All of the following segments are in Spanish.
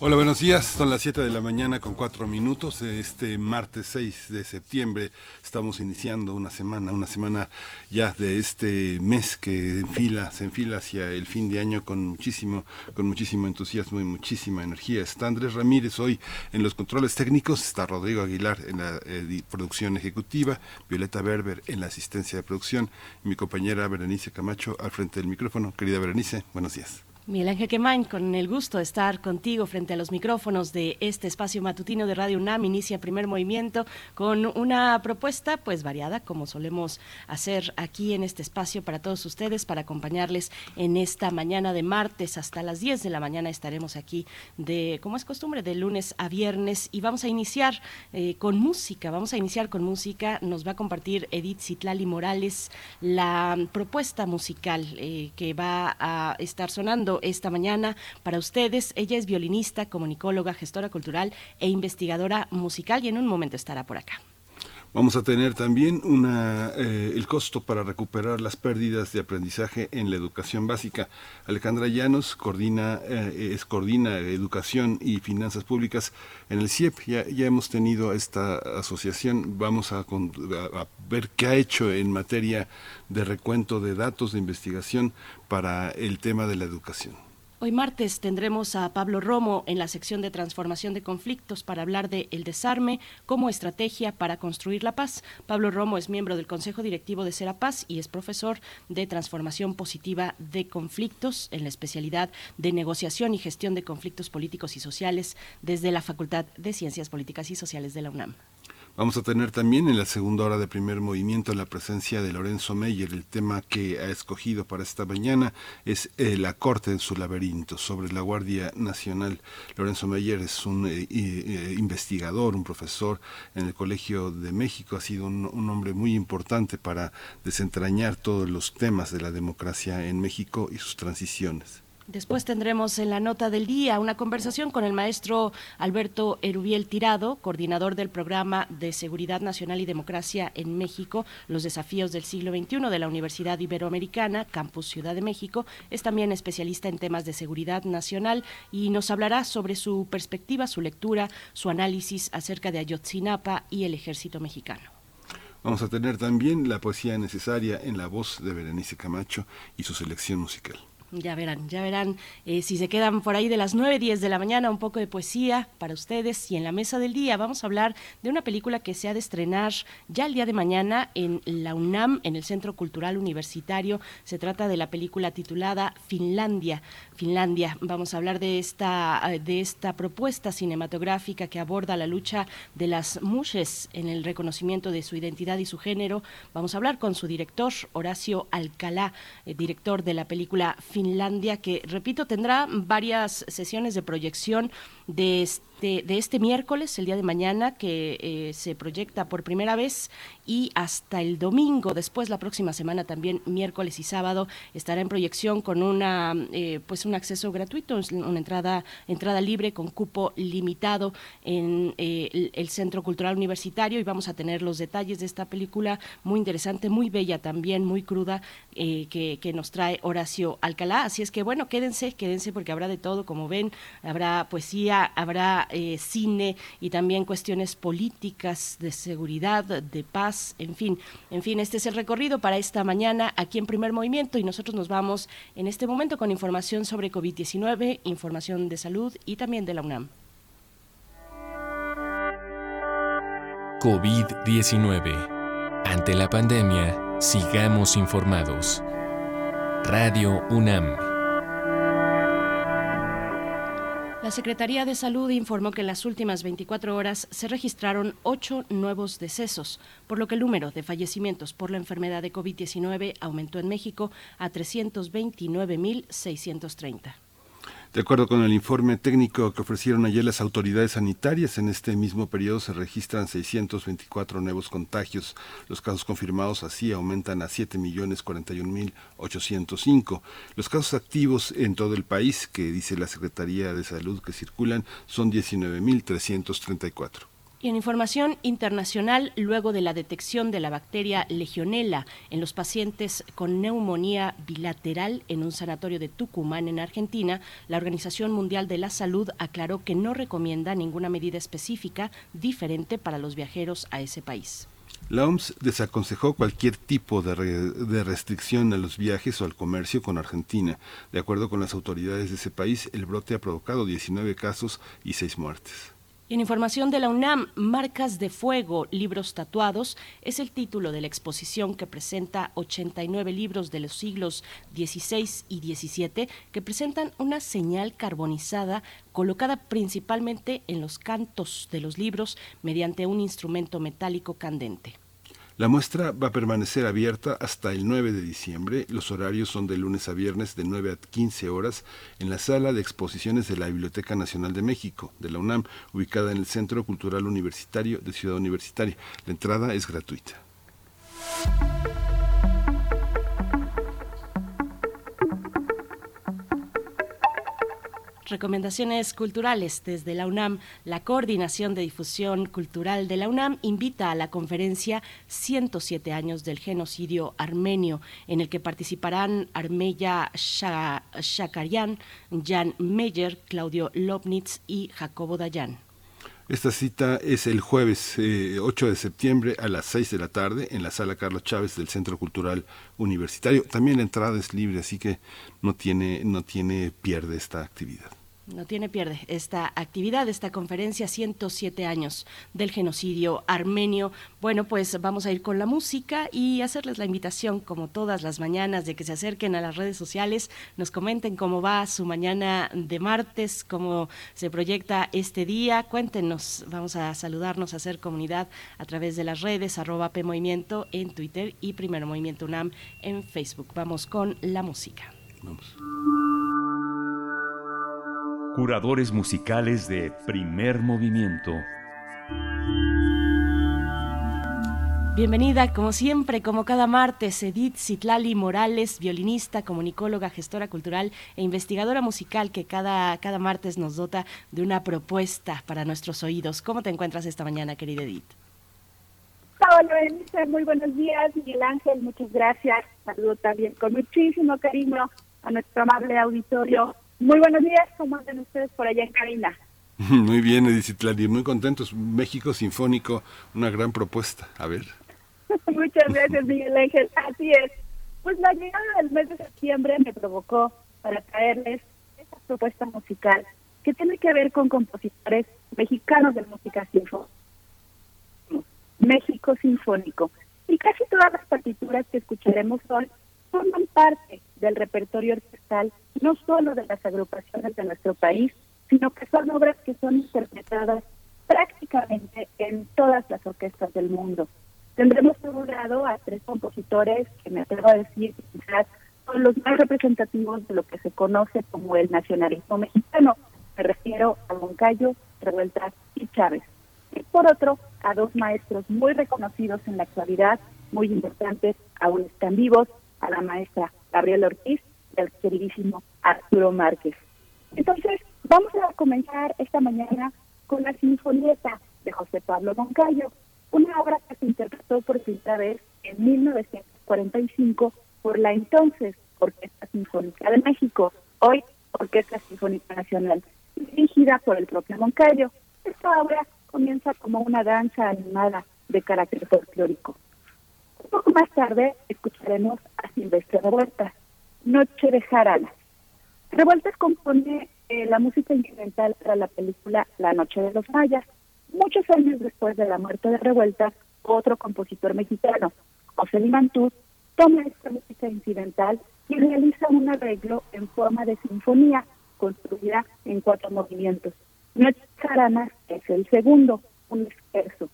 Hola, buenos días. Son las 7 de la mañana con 4 minutos. Este martes 6 de septiembre estamos iniciando una semana, una semana ya de este mes que enfila, se enfila hacia el fin de año con muchísimo, con muchísimo entusiasmo y muchísima energía. Está Andrés Ramírez hoy en los controles técnicos, está Rodrigo Aguilar en la eh, producción ejecutiva, Violeta Berber en la asistencia de producción y mi compañera Berenice Camacho al frente del micrófono. Querida Berenice, buenos días. Miguel Ángel Quemain, con el gusto de estar contigo frente a los micrófonos de este espacio matutino de Radio UNAM, inicia primer movimiento con una propuesta pues variada, como solemos hacer aquí en este espacio para todos ustedes, para acompañarles en esta mañana de martes. Hasta las 10 de la mañana estaremos aquí de, como es costumbre, de lunes a viernes. Y vamos a iniciar eh, con música, vamos a iniciar con música, nos va a compartir Edith Citlali Morales la propuesta musical eh, que va a estar sonando esta mañana para ustedes. Ella es violinista, comunicóloga, gestora cultural e investigadora musical y en un momento estará por acá. Vamos a tener también una, eh, el costo para recuperar las pérdidas de aprendizaje en la educación básica. Alejandra Llanos coordina, eh, es, coordina educación y finanzas públicas en el CIEP. Ya, ya hemos tenido esta asociación. Vamos a, a ver qué ha hecho en materia de recuento de datos de investigación para el tema de la educación. Hoy martes tendremos a Pablo Romo en la sección de transformación de conflictos para hablar de el desarme como estrategia para construir la paz. Pablo Romo es miembro del Consejo Directivo de Serapaz y es profesor de transformación positiva de conflictos en la especialidad de negociación y gestión de conflictos políticos y sociales desde la Facultad de Ciencias Políticas y Sociales de la UNAM. Vamos a tener también en la segunda hora de primer movimiento la presencia de Lorenzo Meyer. El tema que ha escogido para esta mañana es eh, la corte en su laberinto sobre la Guardia Nacional. Lorenzo Meyer es un eh, eh, investigador, un profesor en el Colegio de México. Ha sido un hombre muy importante para desentrañar todos los temas de la democracia en México y sus transiciones. Después tendremos en la nota del día una conversación con el maestro Alberto Erubiel Tirado, coordinador del programa de Seguridad Nacional y Democracia en México, los desafíos del siglo XXI de la Universidad Iberoamericana, Campus Ciudad de México. Es también especialista en temas de seguridad nacional y nos hablará sobre su perspectiva, su lectura, su análisis acerca de Ayotzinapa y el ejército mexicano. Vamos a tener también la poesía necesaria en la voz de Berenice Camacho y su selección musical. Ya verán, ya verán. Eh, si se quedan por ahí de las 9, 10 de la mañana, un poco de poesía para ustedes. Y en la mesa del día vamos a hablar de una película que se ha de estrenar ya el día de mañana en la UNAM, en el Centro Cultural Universitario. Se trata de la película titulada Finlandia. Finlandia. Vamos a hablar de esta, de esta propuesta cinematográfica que aborda la lucha de las mujeres en el reconocimiento de su identidad y su género. Vamos a hablar con su director, Horacio Alcalá, eh, director de la película Finlandia Finlandia, que repito, tendrá varias sesiones de proyección de este, de este miércoles, el día de mañana, que eh, se proyecta por primera vez, y hasta el domingo, después la próxima semana también, miércoles y sábado, estará en proyección con una eh, pues un acceso gratuito, una entrada, entrada libre con cupo limitado en eh, el, Centro Cultural Universitario y vamos a tener los detalles de esta película muy interesante, muy bella también, muy cruda, que, que nos trae Horacio Alcalá. Así es que bueno, quédense, quédense porque habrá de todo, como ven, habrá poesía, habrá eh, cine y también cuestiones políticas, de seguridad, de paz, en fin. En fin, este es el recorrido para esta mañana aquí en Primer Movimiento y nosotros nos vamos en este momento con información sobre COVID-19, información de salud y también de la UNAM. COVID-19. Ante la pandemia, sigamos informados. Radio UNAM. La Secretaría de Salud informó que en las últimas 24 horas se registraron ocho nuevos decesos, por lo que el número de fallecimientos por la enfermedad de COVID-19 aumentó en México a 329.630. De acuerdo con el informe técnico que ofrecieron ayer las autoridades sanitarias, en este mismo periodo se registran 624 nuevos contagios. Los casos confirmados así aumentan a 7.041.805. Los casos activos en todo el país, que dice la Secretaría de Salud que circulan, son 19.334. Y en información internacional, luego de la detección de la bacteria Legionella en los pacientes con neumonía bilateral en un sanatorio de Tucumán, en Argentina, la Organización Mundial de la Salud aclaró que no recomienda ninguna medida específica diferente para los viajeros a ese país. La OMS desaconsejó cualquier tipo de, de, restricción a los viajes o al comercio con Argentina. De acuerdo con las autoridades de ese país, el brote ha provocado 19 casos y 6 muertes. Y en información de la UNAM, Marcas de Fuego, Libros Tatuados, es el título de la exposición que presenta 89 libros de los siglos XVI y XVII que presentan una señal carbonizada colocada principalmente en los cantos de los libros mediante un instrumento metálico candente. La muestra va a permanecer abierta hasta el 9 de diciembre. Los horarios son de lunes a viernes de 9 a 15 horas en la sala de exposiciones de la Biblioteca Nacional de México, de la UNAM, ubicada en el Centro Cultural Universitario de Ciudad Universitaria. La entrada es gratuita. Recomendaciones culturales desde la UNAM. La Coordinación de Difusión Cultural de la UNAM invita a la conferencia 107 años del genocidio armenio, en el que participarán Armeya Shakarian, Jan Meyer, Claudio Lobnitz y Jacobo Dayan. Esta cita es el jueves 8 eh, de septiembre a las 6 de la tarde en la sala Carlos Chávez del Centro Cultural Universitario. También la entrada es libre, así que no tiene, no tiene pierde esta actividad no tiene pierde esta actividad, esta conferencia 107 años del genocidio armenio. Bueno, pues vamos a ir con la música y hacerles la invitación, como todas las mañanas, de que se acerquen a las redes sociales, nos comenten cómo va su mañana de martes, cómo se proyecta este día. Cuéntenos, vamos a saludarnos, a hacer comunidad a través de las redes, arroba PMovimiento en Twitter y Primero Movimiento UNAM en Facebook. Vamos con la música. Vamos. Curadores musicales de primer movimiento. Bienvenida, como siempre, como cada martes, Edith Citlali Morales, violinista, comunicóloga, gestora cultural e investigadora musical que cada, cada martes nos dota de una propuesta para nuestros oídos. ¿Cómo te encuentras esta mañana, querida Edith? Hola, muy buenos días, Miguel Ángel, muchas gracias. Saludo también con muchísimo cariño a nuestro amable auditorio muy buenos días, ¿cómo andan ustedes por allá en cabina? Muy bien, Edith muy contentos. México Sinfónico, una gran propuesta. A ver. Muchas gracias, Miguel Ángel. Así es. Pues la llegada del mes de septiembre me provocó para traerles esta propuesta musical que tiene que ver con compositores mexicanos de música sinfónica. México Sinfónico. Y casi todas las partituras que escucharemos hoy forman parte del repertorio orquestal no solo de las agrupaciones de nuestro país, sino que son obras que son interpretadas prácticamente en todas las orquestas del mundo. Tendremos por un lado a tres compositores que me atrevo a decir que quizás son los más representativos de lo que se conoce como el nacionalismo mexicano. Me refiero a Moncayo, Revueltas y Chávez. Y por otro, a dos maestros muy reconocidos en la actualidad, muy importantes, aún están vivos, a la maestra Gabriela Ortiz y al queridísimo Arturo Márquez. Entonces, vamos a comenzar esta mañana con la Sinfonieta de José Pablo Moncayo, una obra que se interpretó por primera vez en 1945 por la entonces Orquesta Sinfónica de México, hoy Orquesta Sinfónica Nacional, dirigida por el propio Moncayo. Esta obra comienza como una danza animada de carácter folclórico. Un poco más tarde escucharemos a Silvestre Revueltas, Noche de Jarana. Revueltas compone eh, la música incidental para la película La Noche de los Mayas. Muchos años después de la muerte de Revueltas, otro compositor mexicano, José Limantú, toma esta música incidental y realiza un arreglo en forma de sinfonía construida en cuatro movimientos. Noche de Jarana es el segundo, un esfuerzo.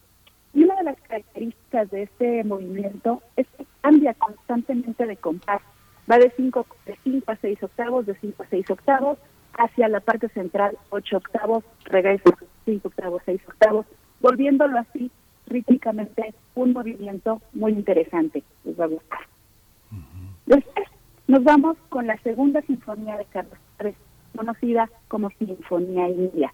Y una de las características de este movimiento es que cambia constantemente de compás. Va de 5 de cinco a 6 octavos, de 5 a 6 octavos, hacia la parte central, ocho octavos, regresa cinco octavos, seis octavos, volviéndolo así rítmicamente un movimiento muy interesante. Les va a gustar. Después nos vamos con la segunda sinfonía de Carlos III, conocida como Sinfonía India.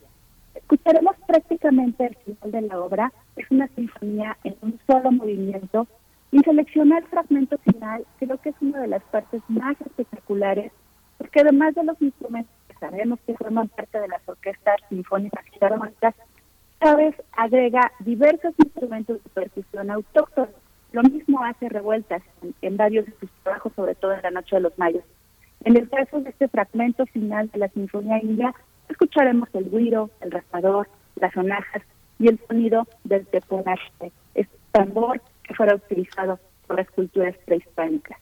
Escucharemos prácticamente el final de la obra, es una sinfonía en un solo movimiento y seleccionar el fragmento final creo que es una de las partes más espectaculares, porque además de los instrumentos que sabemos que forman parte de las orquestas sinfónicas y armónicas, Chávez agrega diversos instrumentos de percusión autóctonos. Lo mismo hace revueltas en, varios de sus trabajos, sobre todo en La Noche de los Mayos. En el caso de este fragmento final de la Sinfonía India, escucharemos el guiro, el raspador, las sonajas y el sonido del teponaste, este tambor que fuera utilizado por las culturas prehispánicas.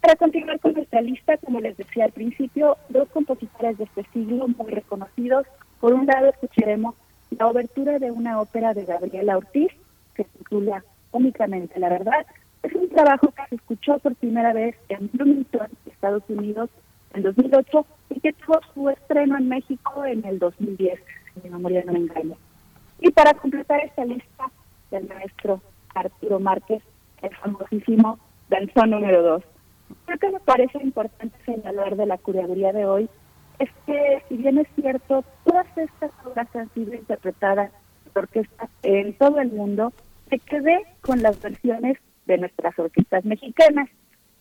Para continuar con nuestra lista, como les decía al principio, dos compositores de este siglo muy reconocidos. Por un lado, escucharemos la obertura de una ópera de Gabriela Ortiz, que se titula Únicamente la Verdad. Es un trabajo que se escuchó por primera vez en Bloomington, Estados Unidos, en 2008 y que tuvo su estreno en México en el 2010, si mi memoria no me engaña. Y para completar esta lista del maestro Arturo Márquez, el famosísimo danzón número 2. Creo que me parece importante señalar de la curaduría de hoy es que, si bien es cierto, todas estas obras han sido interpretadas por orquestas en todo el mundo, se quedé con las versiones de nuestras orquestas mexicanas.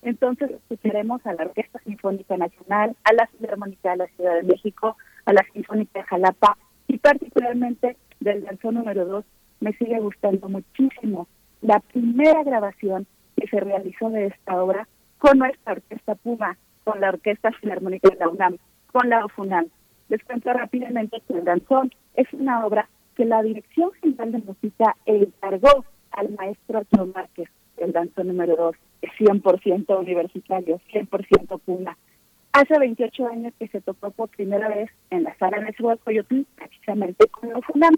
Entonces escucharemos a la Orquesta Sinfónica Nacional, a la Filarmónica de la Ciudad de México, a la Sinfónica de Jalapa y particularmente del danzón número 2 me sigue gustando muchísimo la primera grabación que se realizó de esta obra con nuestra orquesta Puma, con la Orquesta Filarmónica de la UNAM, con la OFUNAM. Les cuento rápidamente que el danzón es una obra que la Dirección General de Música encargó al maestro Arturo Márquez, el danzón número 2, es 100% universitario, 100% Puma. Hace 28 años que se tocó por primera vez en la sala de Coyotl, precisamente con la OFUNAM.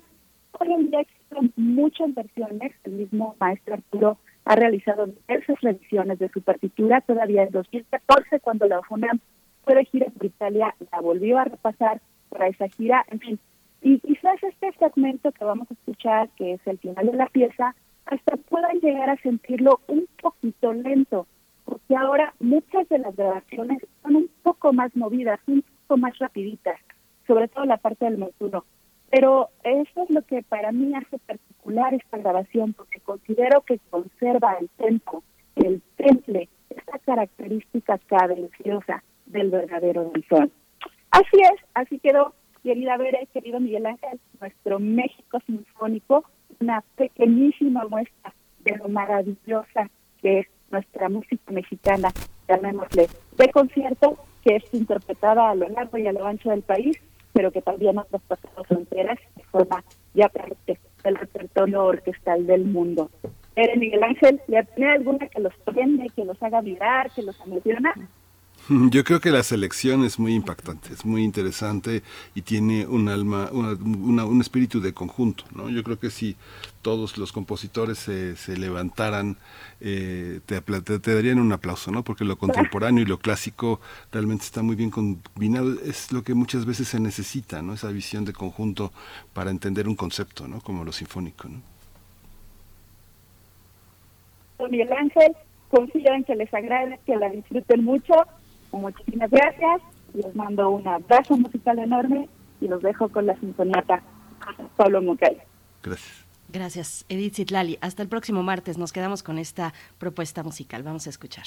Hoy en día existen muchas versiones. El mismo maestro Arturo ha realizado diversas revisiones de su partitura. Todavía en 2014, cuando la UFUNAM fue de gira por Italia, la volvió a repasar para esa gira. En fin, y quizás este fragmento que vamos a escuchar, que es el final de la pieza, hasta puedan llegar a sentirlo un poquito lento, porque ahora muchas de las grabaciones son un poco más movidas, un poco más rapiditas, sobre todo la parte del montuno. Pero eso es lo que para mí hace particular esta grabación, porque considero que conserva el tempo, el temple, esta característica cadenciosa del verdadero danzón. Así es, así quedó, querida Vera querido Miguel Ángel, nuestro México Sinfónico, una pequeñísima muestra de lo maravillosa que es nuestra música mexicana, llamémosle, de concierto, que es interpretada a lo largo y a lo ancho del país pero que también ha traspasado fronteras de forma ya parte del repertorio orquestal del mundo. ¿Eres Miguel Ángel, ¿le tiene alguna que los prende, que los haga vibrar, que los emociona? Yo creo que la selección es muy impactante, es muy interesante y tiene un alma, una, un espíritu de conjunto. ¿no? Yo creo que si todos los compositores se, se levantaran, eh, te, te, darían un aplauso, ¿no? porque lo contemporáneo y lo clásico realmente está muy bien combinado. Es lo que muchas veces se necesita, ¿no? esa visión de conjunto para entender un concepto, ¿no? como lo sinfónico. ¿no? Miguel Ángel, confío en que les agrade, que la disfruten mucho Muchísimas gracias. Les mando un abrazo musical enorme y los dejo con la sinfoniata Pablo Mucay. Gracias. Gracias, Edith Zitlali. Hasta el próximo martes. Nos quedamos con esta propuesta musical. Vamos a escuchar.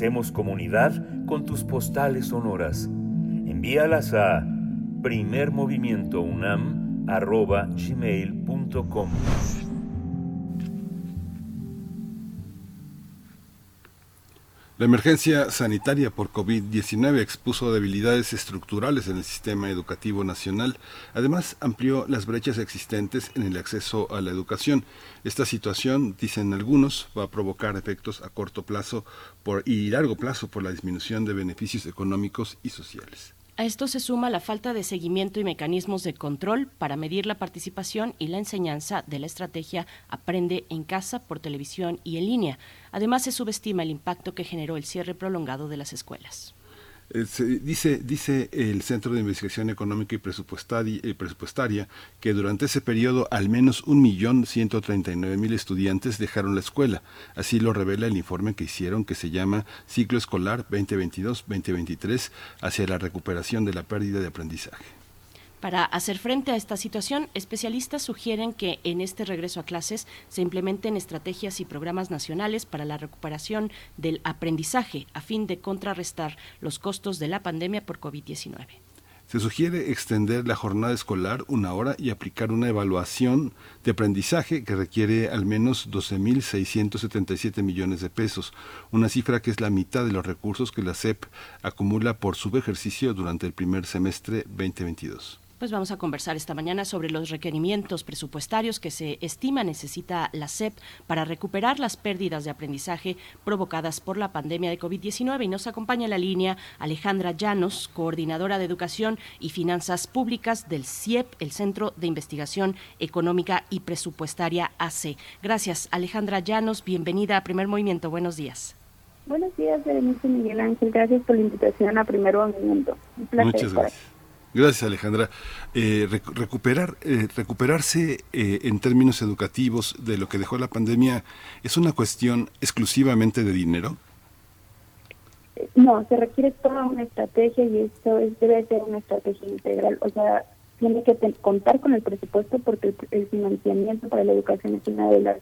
Hacemos comunidad con tus postales sonoras. Envíalas a primermovimientounam.gmail.com La emergencia sanitaria por COVID-19 expuso debilidades estructurales en el sistema educativo nacional. Además, amplió las brechas existentes en el acceso a la educación. Esta situación, dicen algunos, va a provocar efectos a corto plazo por, y largo plazo por la disminución de beneficios económicos y sociales. A esto se suma la falta de seguimiento y mecanismos de control para medir la participación y la enseñanza de la estrategia Aprende en casa por televisión y en línea. Además, se subestima el impacto que generó el cierre prolongado de las escuelas. Eh, dice, dice el Centro de Investigación Económica y Presupuestaria, eh, Presupuestaria que durante ese periodo al menos 1.139.000 estudiantes dejaron la escuela. Así lo revela el informe que hicieron que se llama Ciclo Escolar 2022-2023 hacia la recuperación de la pérdida de aprendizaje. Para hacer frente a esta situación, especialistas sugieren que en este regreso a clases se implementen estrategias y programas nacionales para la recuperación del aprendizaje a fin de contrarrestar los costos de la pandemia por COVID-19. Se sugiere extender la jornada escolar una hora y aplicar una evaluación de aprendizaje que requiere al menos 12.677 millones de pesos, una cifra que es la mitad de los recursos que la SEP acumula por subejercicio durante el primer semestre 2022. Pues vamos a conversar esta mañana sobre los requerimientos presupuestarios que se estima necesita la SEP para recuperar las pérdidas de aprendizaje provocadas por la pandemia de COVID-19. Y nos acompaña en la línea Alejandra Llanos, coordinadora de Educación y Finanzas Públicas del CIEP, el Centro de Investigación Económica y Presupuestaria AC. Gracias, Alejandra Llanos. Bienvenida a Primer Movimiento. Buenos días. Buenos días, Berenice Miguel Ángel. Gracias por la invitación a Primer Movimiento. Un placer. Muchas gracias. Gracias, Alejandra. Eh, recuperar, eh, recuperarse eh, en términos educativos de lo que dejó la pandemia es una cuestión exclusivamente de dinero. No, se requiere toda una estrategia y esto debe ser una estrategia integral. O sea, tiene que contar con el presupuesto porque el, financiamiento para la educación es una de las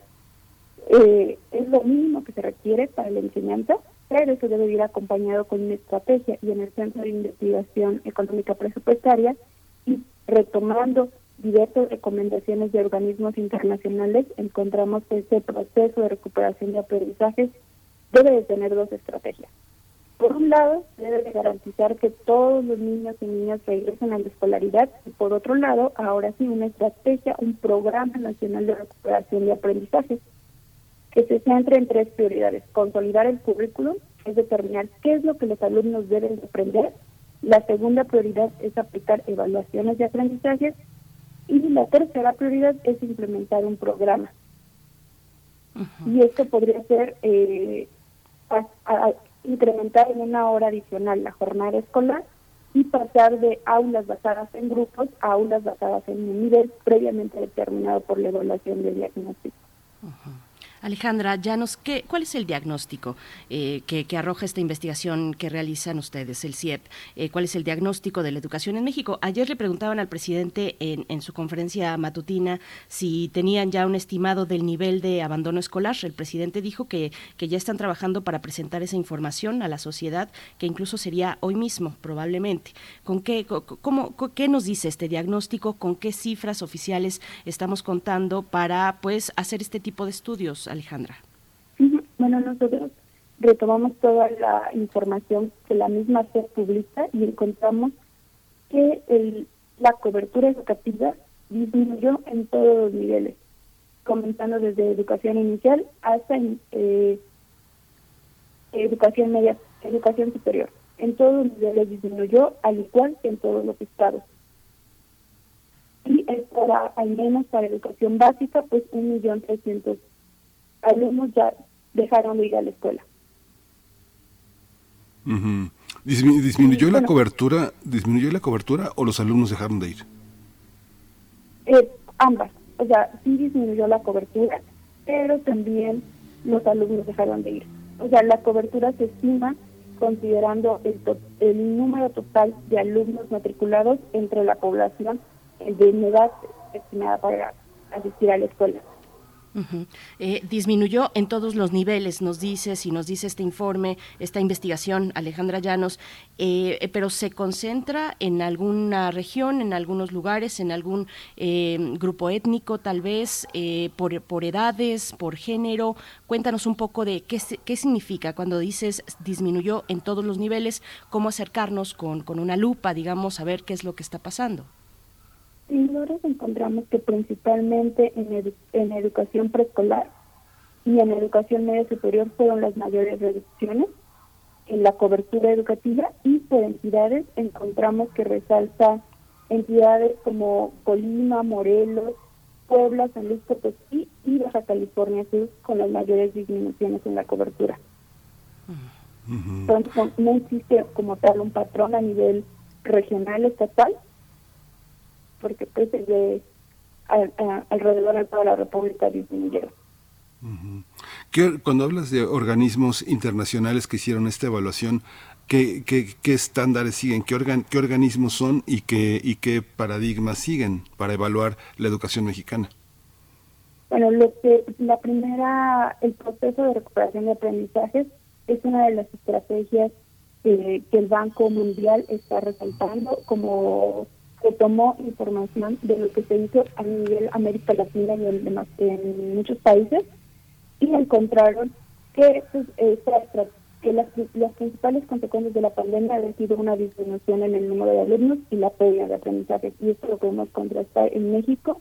es lo mínimo que se requiere para la enseñanza pero eso debe ir acompañado con una estrategia y en el Centro de Investigación Económica Presupuestaria y retomando diversas recomendaciones de organismos internacionales, encontramos que ese proceso de recuperación de aprendizajes debe de tener dos estrategias. Por un lado, debe de garantizar que todos los niños y niñas regresen a la escolaridad y por otro lado, ahora sí, una estrategia, un programa nacional de recuperación de aprendizajes que se centre en tres prioridades. Consolidar el currículum, es determinar qué es lo que los alumnos deben aprender. La segunda prioridad es aplicar evaluaciones de aprendizaje. Y la tercera prioridad es implementar un programa. Y esto podría ser eh, incrementar en una hora adicional la jornada escolar y pasar de aulas basadas en grupos a aulas basadas en un nivel previamente determinado por la evaluación de diagnóstico. Alejandra ¿qué, ¿cuál es el diagnóstico eh, que, arroja esta investigación que realizan ustedes, el CIEP? Eh, ¿Cuál es el diagnóstico de la educación en México? Ayer le preguntaban al presidente en, su conferencia matutina si tenían ya un estimado del nivel de abandono escolar. El presidente dijo que, que ya están trabajando para presentar esa información a la sociedad, que incluso sería hoy mismo, probablemente. ¿Con qué, cómo, qué nos dice este diagnóstico? ¿Con qué cifras oficiales estamos contando para pues, hacer este tipo de estudios? Alejandra? Bueno, nosotros retomamos toda la información que la misma se publica y encontramos que el, la cobertura educativa disminuyó en todos los niveles, comenzando desde educación inicial hasta eh, educación media, educación superior. En todos los niveles disminuyó, al igual que en todos los estados. Y es para, al menos para educación básica, pues un millón trescientos alumnos ya dejaron de ir a la escuela. ¿Disminuyó la cobertura disminuyó la cobertura o los alumnos dejaron de ir? Eh, ambas. O sea, sí disminuyó la cobertura, pero también los alumnos dejaron de ir. O sea, la cobertura se estima considerando el, el número total de alumnos matriculados entre la población de edad estimada para asistir a la escuela. Eh, disminuyó en todos los niveles, nos dice, si nos dice este informe, esta investigación, Alejandra Llanos, eh, eh, pero se concentra en alguna región, en algunos lugares, en algún grupo étnico, tal vez, por, por, edades, por género. Cuéntanos un poco de qué, qué significa cuando dices disminuyó en todos los niveles, cómo acercarnos con, con una lupa, digamos, a ver qué es lo que está pasando. Encontramos que principalmente en, en educación preescolar y en educación media superior fueron las mayores reducciones en la cobertura educativa y por entidades encontramos que resalta entidades como Colima, Morelos, Puebla, San Luis Potosí y Baja California Sur con las mayores disminuciones en la cobertura. Entonces no existe como tal un patrón a nivel regional, estatal, porque pues de alrededor de toda la República disminuyeron. Cuando hablas de organismos internacionales que hicieron esta evaluación, ¿qué, qué, qué estándares siguen? ¿Qué, organ, ¿Qué organismos son y qué, y qué paradigmas siguen para evaluar la educación mexicana? Bueno, lo que, la primera, el proceso de recuperación de aprendizajes es una de las estrategias que el Banco Mundial está resaltando como se tomó información de lo que se hizo a nivel América Latina y en, demás, muchos países y encontraron que, pues, que las, las principales consecuencias de la pandemia han sido una disminución en el número de alumnos y la pérdida de aprendizaje. Y esto lo podemos contrastar en México.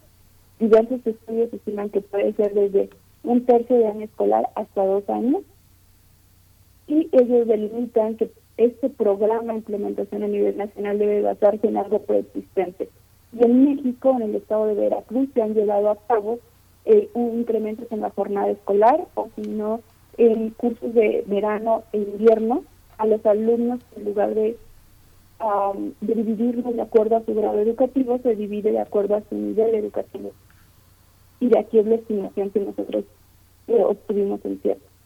Diversos estudios estiman que puede ser desde un tercio de año escolar hasta dos años. Y ellos delimitan que este programa de implementación a nivel nacional debe basarse en algo preexistente. Y en México, en el estado de Veracruz, se han llevado a cabo eh, un incremento en la jornada escolar o si no, en cursos de verano e invierno a los alumnos en lugar de, de dividirlos de acuerdo a su grado educativo, se divide de acuerdo a su nivel educativo. Y de aquí es la estimación que nosotros eh, obtuvimos en cierto.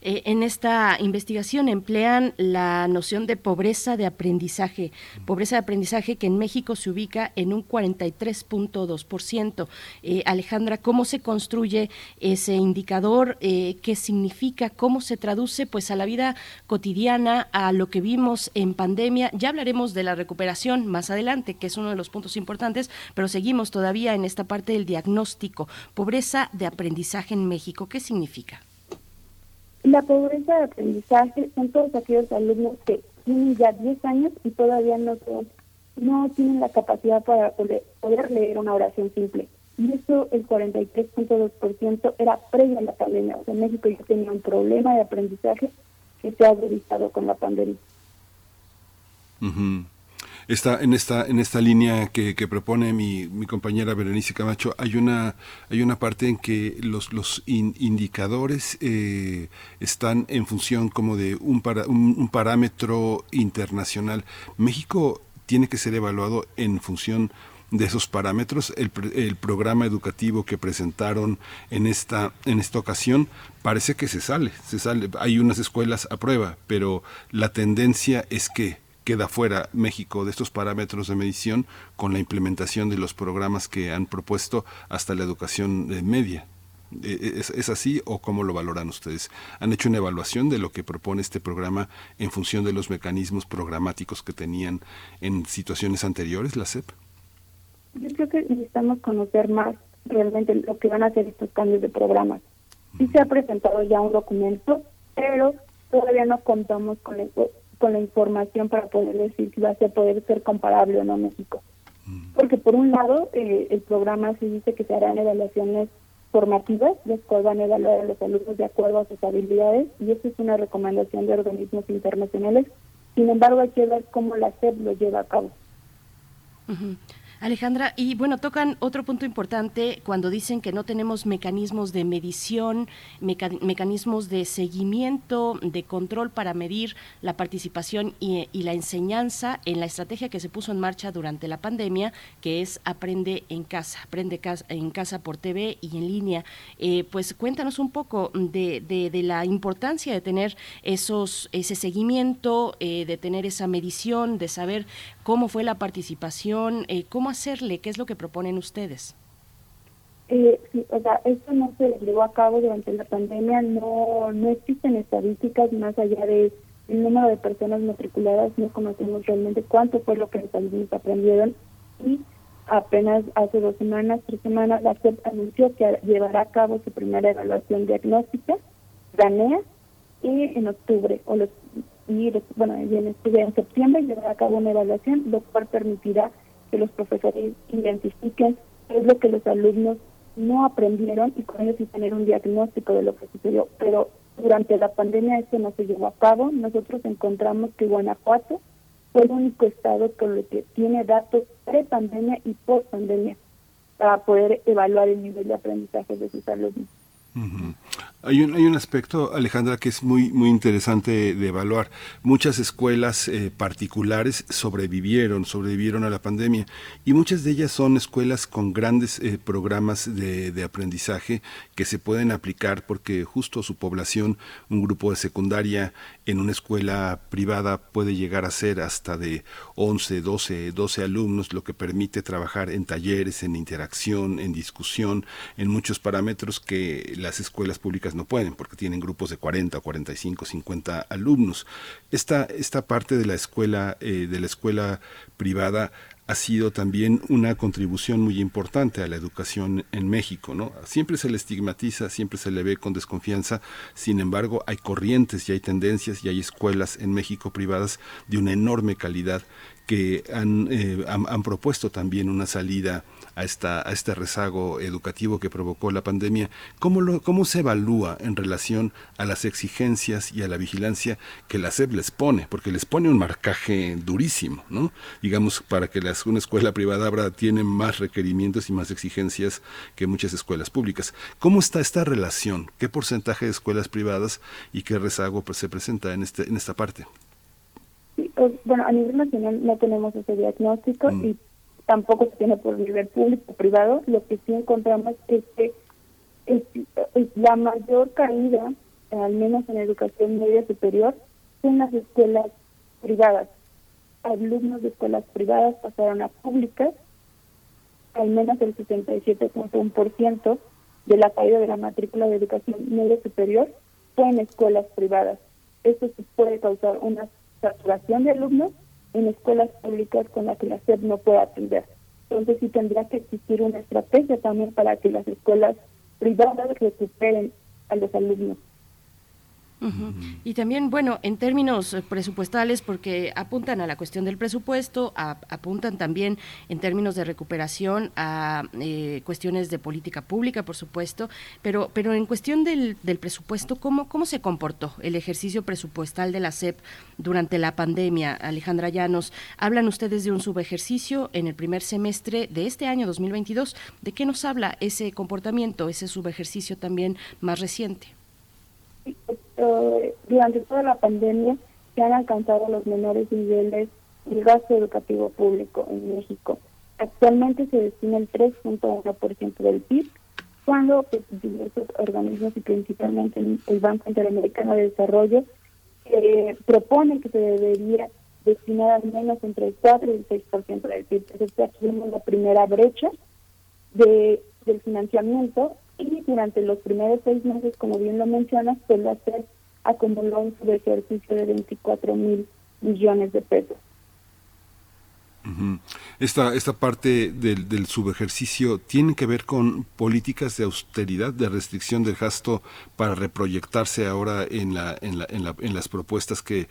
Eh, en esta investigación emplean la noción de pobreza de aprendizaje, pobreza de aprendizaje que en México se ubica en un 43.2%. Eh, Alejandra, ¿cómo se construye ese indicador? Eh, ¿Qué significa? ¿Cómo se traduce pues a la vida cotidiana, a lo que vimos en pandemia? Ya hablaremos de la recuperación más adelante, que es uno de los puntos importantes, pero seguimos todavía en esta parte del diagnóstico. Pobreza de aprendizaje en México, ¿qué significa? La pobreza de aprendizaje son todos aquellos alumnos que tienen ya 10 años y todavía no son, no tienen la capacidad para poder, leer una oración simple. Y eso, el 43.2% era previo a la pandemia. O sea, México ya tenía un problema de aprendizaje que se ha agudizado con la pandemia esta, en esta, en esta línea que, propone mi, mi, compañera Berenice Camacho, hay una, hay una parte en que los, los indicadores eh, están en función como de un, para, un, parámetro internacional. México tiene que ser evaluado en función de esos parámetros. El, el, programa educativo que presentaron en esta, en esta ocasión parece que se sale, se sale. Hay unas escuelas a prueba, pero la tendencia es que queda fuera México de estos parámetros de medición con la implementación de los programas que han propuesto hasta la educación media. Eh, eh, ¿Es, así o cómo lo valoran ustedes? ¿Han hecho una evaluación de lo que propone este programa en función de los mecanismos programáticos que tenían en situaciones anteriores, la SEP? Yo creo que necesitamos conocer más realmente lo que van a hacer estos cambios de programas. Sí se ha presentado ya un documento, pero todavía no contamos con eso con la información para poder decir si va a ser, poder ser comparable o no México. Mm. Porque por un lado, eh, el programa se dice que se harán evaluaciones formativas, las cuales van a evaluar a los alumnos de acuerdo a sus habilidades, y eso es una recomendación de organismos internacionales. Sin embargo, hay que ver cómo la SEP lo lleva a cabo. Alejandra, y bueno, tocan otro punto importante cuando dicen que no tenemos mecanismos de medición, mecanismos de seguimiento, de control para medir la participación y, la enseñanza en la estrategia que se puso en marcha durante la pandemia, que es Aprende en casa, Aprende en casa por TV y en línea. Eh, pues cuéntanos un poco de, la importancia de tener esos, ese seguimiento, eh, de tener esa medición, de saber cómo fue la participación, eh, cómo hacerle, qué es lo que proponen ustedes. Eh, sí, o sea, esto no se llevó a cabo durante la pandemia, no, no existen estadísticas más allá de el número de personas matriculadas, no conocemos realmente cuánto fue lo que los alumnos aprendieron y apenas hace dos semanas, tres semanas, la SEP anunció que llevará a cabo su primera evaluación diagnóstica, planea, y en octubre, o los, y bueno, en, en septiembre llevará a cabo una evaluación, lo cual permitirá que los profesores identifiquen qué es lo que los alumnos no aprendieron y con ellos sí tener un diagnóstico de lo que sucedió. Pero durante la pandemia esto no se llevó a cabo. Nosotros encontramos que Guanajuato fue el único estado con el que tiene datos pre-pandemia y post-pandemia para poder evaluar el nivel de aprendizaje de sus alumnos. Hay un, hay un aspecto, Alejandra, que es muy, muy interesante de evaluar. Muchas escuelas eh, particulares sobrevivieron, sobrevivieron a la pandemia y muchas de ellas son escuelas con grandes eh, programas de, de, aprendizaje que se pueden aplicar porque justo su población, un grupo de secundaria en una escuela privada puede llegar a ser hasta de 11, 12, 12 alumnos, lo que permite trabajar en talleres, en interacción, en discusión, en muchos parámetros que las escuelas públicas no pueden porque tienen grupos de 40, 45, 50 alumnos. Esta, esta parte de la escuela, eh, de la escuela privada ha sido también una contribución muy importante a la educación en México, ¿no? Siempre se le estigmatiza, siempre se le ve con desconfianza, sin embargo hay corrientes y hay tendencias y hay escuelas en México privadas de una enorme calidad que han, eh, han, han propuesto también una salida a, esta, a este rezago educativo que provocó la pandemia, ¿cómo, lo, ¿cómo se evalúa en relación a las exigencias y a la vigilancia que la SEP les pone? Porque les pone un marcaje durísimo, ¿no? Digamos, para que las, una escuela privada ahora tiene más requerimientos y más exigencias que muchas escuelas públicas. ¿Cómo está esta relación? ¿Qué porcentaje de escuelas privadas y qué rezago pues, se presenta en, este, en esta parte? bueno, a nivel nacional no tenemos ese diagnóstico mm. y tampoco se tiene por nivel público o privado. Lo que sí encontramos es que la mayor caída, al menos en educación media superior, son las escuelas privadas. Alumnos de escuelas privadas pasaron a públicas, al menos el 67.1% de la caída de la matrícula de educación media superior fue en escuelas privadas. Esto puede causar una saturación de alumnos en escuelas públicas con las que la SEP no puede atender. Entonces sí tendría que existir una estrategia también para que las escuelas privadas recuperen a los alumnos. Y también, bueno, en términos eh, presupuestales, porque apuntan a la cuestión del presupuesto, apuntan también en términos de recuperación a eh, cuestiones de política pública, por supuesto, pero, pero en cuestión del, del, presupuesto, ¿cómo, ¿cómo se comportó el ejercicio presupuestal de la SEP durante la pandemia? Alejandra Llanos, hablan ustedes de un subejercicio en el primer semestre de este año 2022. ¿De qué nos habla ese comportamiento, ese subejercicio también más reciente? Eh, durante toda la pandemia se han alcanzado los menores niveles del gasto educativo público en México. Actualmente se destina el 3.1% del PIB, cuando pues, diversos organismos y principalmente el Banco Interamericano de Desarrollo eh, proponen que se debería destinar al menos entre el 4 y el 6% del PIB. Entonces aquí vemos la primera brecha de, del financiamiento y durante los primeros seis meses, como bien lo mencionas, la SED acumuló un subejercicio de 24 mil millones de pesos. Esta, esta parte del, del, subejercicio tiene que ver con políticas de austeridad, de restricción del gasto para reproyectarse ahora en, la, en, la, en, la, en las propuestas que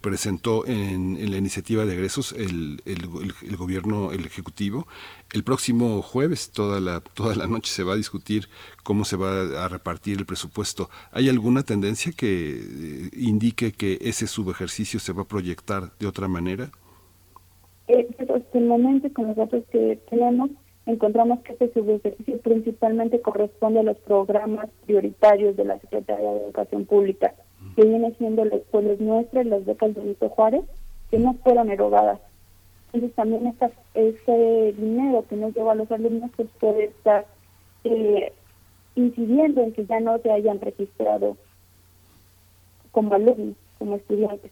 presentó en, en la iniciativa de egresos el, el, el, gobierno, el Ejecutivo. El próximo jueves, toda la, toda la noche, se va a discutir cómo se va a repartir el presupuesto. ¿Hay alguna tendencia que eh, indique que ese subejercicio se va a proyectar de otra manera? Hasta el momento, con los datos que tenemos, encontramos que este subejercicio principalmente corresponde a los programas prioritarios de la Secretaría de Educación Pública, que viene siendo las escuelas nuestras, las becas de Benito Juárez, que no fueron erogadas. Entonces también esta, ese dinero que nos lleva a los alumnos pues puede estar eh, incidiendo en que ya no se hayan registrado como alumnos, como estudiantes.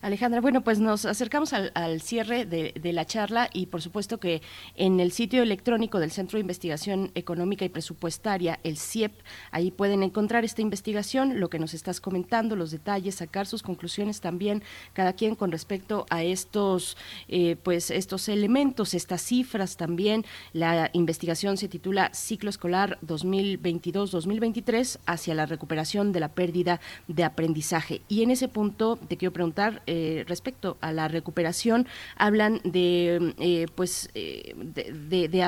Alejandra, bueno, pues nos acercamos al, cierre de, la charla y por supuesto que en el sitio electrónico del Centro de Investigación Económica y Presupuestaria, el CIEP, ahí pueden encontrar esta investigación, lo que nos estás comentando, los detalles, sacar sus conclusiones también, cada quien con respecto a estos, eh, pues estos elementos, estas cifras también. La investigación se titula Ciclo Escolar 2022-2023 hacia la recuperación de la pérdida de aprendizaje. Y en ese punto te quiero preguntar eh, respecto a la recuperación. Hablan de, eh, pues, eh, de, de,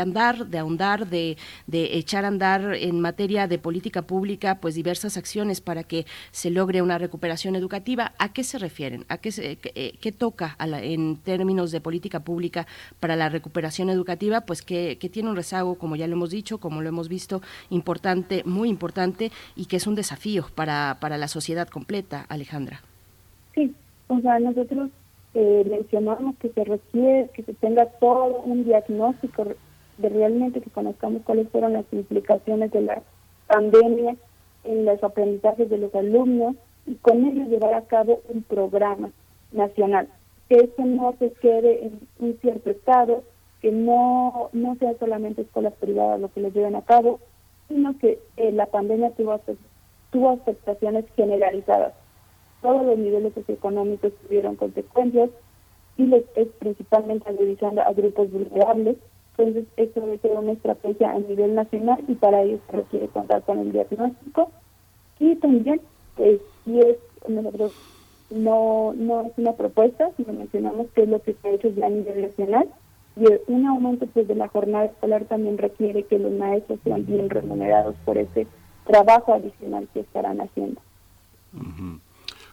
andar, de ahondar, de, echar a andar en materia de política pública, pues diversas acciones para que se logre una recuperación educativa. ¿A qué se refieren? ¿A qué, se, qué, toca en términos de política pública para la recuperación educativa? Pues que, que tiene un rezago, como ya lo hemos dicho, como lo hemos visto, importante, muy importante y que es un desafío para, para la sociedad completa, Alejandra. Sí, o sea, nosotros eh, mencionamos que se requiere que se tenga todo un diagnóstico de realmente que conozcamos cuáles fueron las implicaciones de la pandemia en los aprendizajes de los alumnos y con ello llevar a cabo un programa nacional. Que eso no se quede en un cierto estado, que no, no sea solamente escuelas privadas lo que lo lleven a cabo, sino que eh, la pandemia tuvo, tuvo afectaciones generalizadas todos los niveles socioeconómicos tuvieron consecuencias y les es principalmente a grupos vulnerables. Entonces, esto debe ser una estrategia a nivel nacional y para ello se requiere contar con el diagnóstico. Y también, pues, si es, nosotros no, no es una propuesta, sino mencionamos que es lo que se ha hecho ya a nivel nacional. Y un aumento pues, de la jornada escolar también requiere que los maestros sean bien remunerados por ese trabajo adicional que estarán haciendo.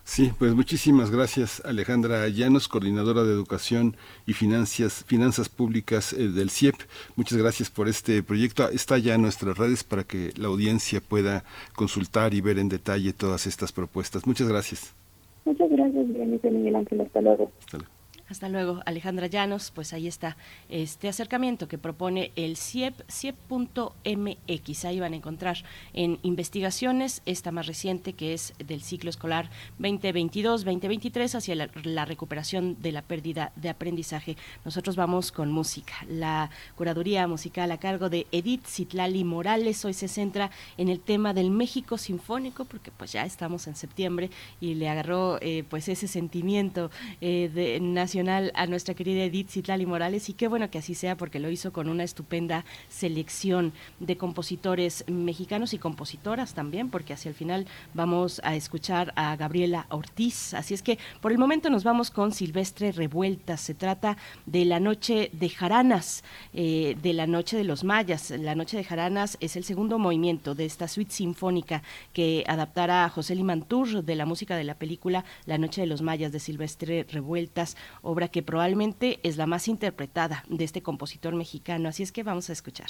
Sí, pues muchísimas gracias Alejandra Llanos, coordinadora de Educación y Finanzas, Finanzas Públicas eh, del CIEP. Muchas gracias por este proyecto. Está ya en nuestras redes para que la audiencia pueda consultar y ver en detalle todas estas propuestas. Muchas gracias. Muchas gracias, Miguel Ángel. Hasta luego. Hasta luego. Hasta luego, Alejandra Llanos. Pues ahí está este acercamiento que propone el CIEP, CIEP.mx. Ahí van a encontrar en investigaciones esta más reciente que es del ciclo escolar 2022-2023 hacia la, recuperación de la pérdida de aprendizaje. Nosotros vamos con música. La curaduría musical a cargo de Edith Citlali Morales hoy se centra en el tema del México Sinfónico porque pues ya estamos en septiembre y le agarró eh, pues ese sentimiento eh, de nacional a nuestra querida Edith Citlali Morales y qué bueno que así sea porque lo hizo con una estupenda selección de compositores mexicanos y compositoras también porque hacia el final vamos a escuchar a Gabriela Ortiz. Así es que por el momento nos vamos con Silvestre Revueltas. Se trata de la noche de Jaranas, eh, de la noche de los mayas. La noche de Jaranas es el segundo movimiento de esta suite sinfónica que adaptará a José Limantur de la música de la película La noche de los mayas de Silvestre Revueltas obra que probablemente es la más interpretada de este compositor mexicano. Así es que vamos a escuchar.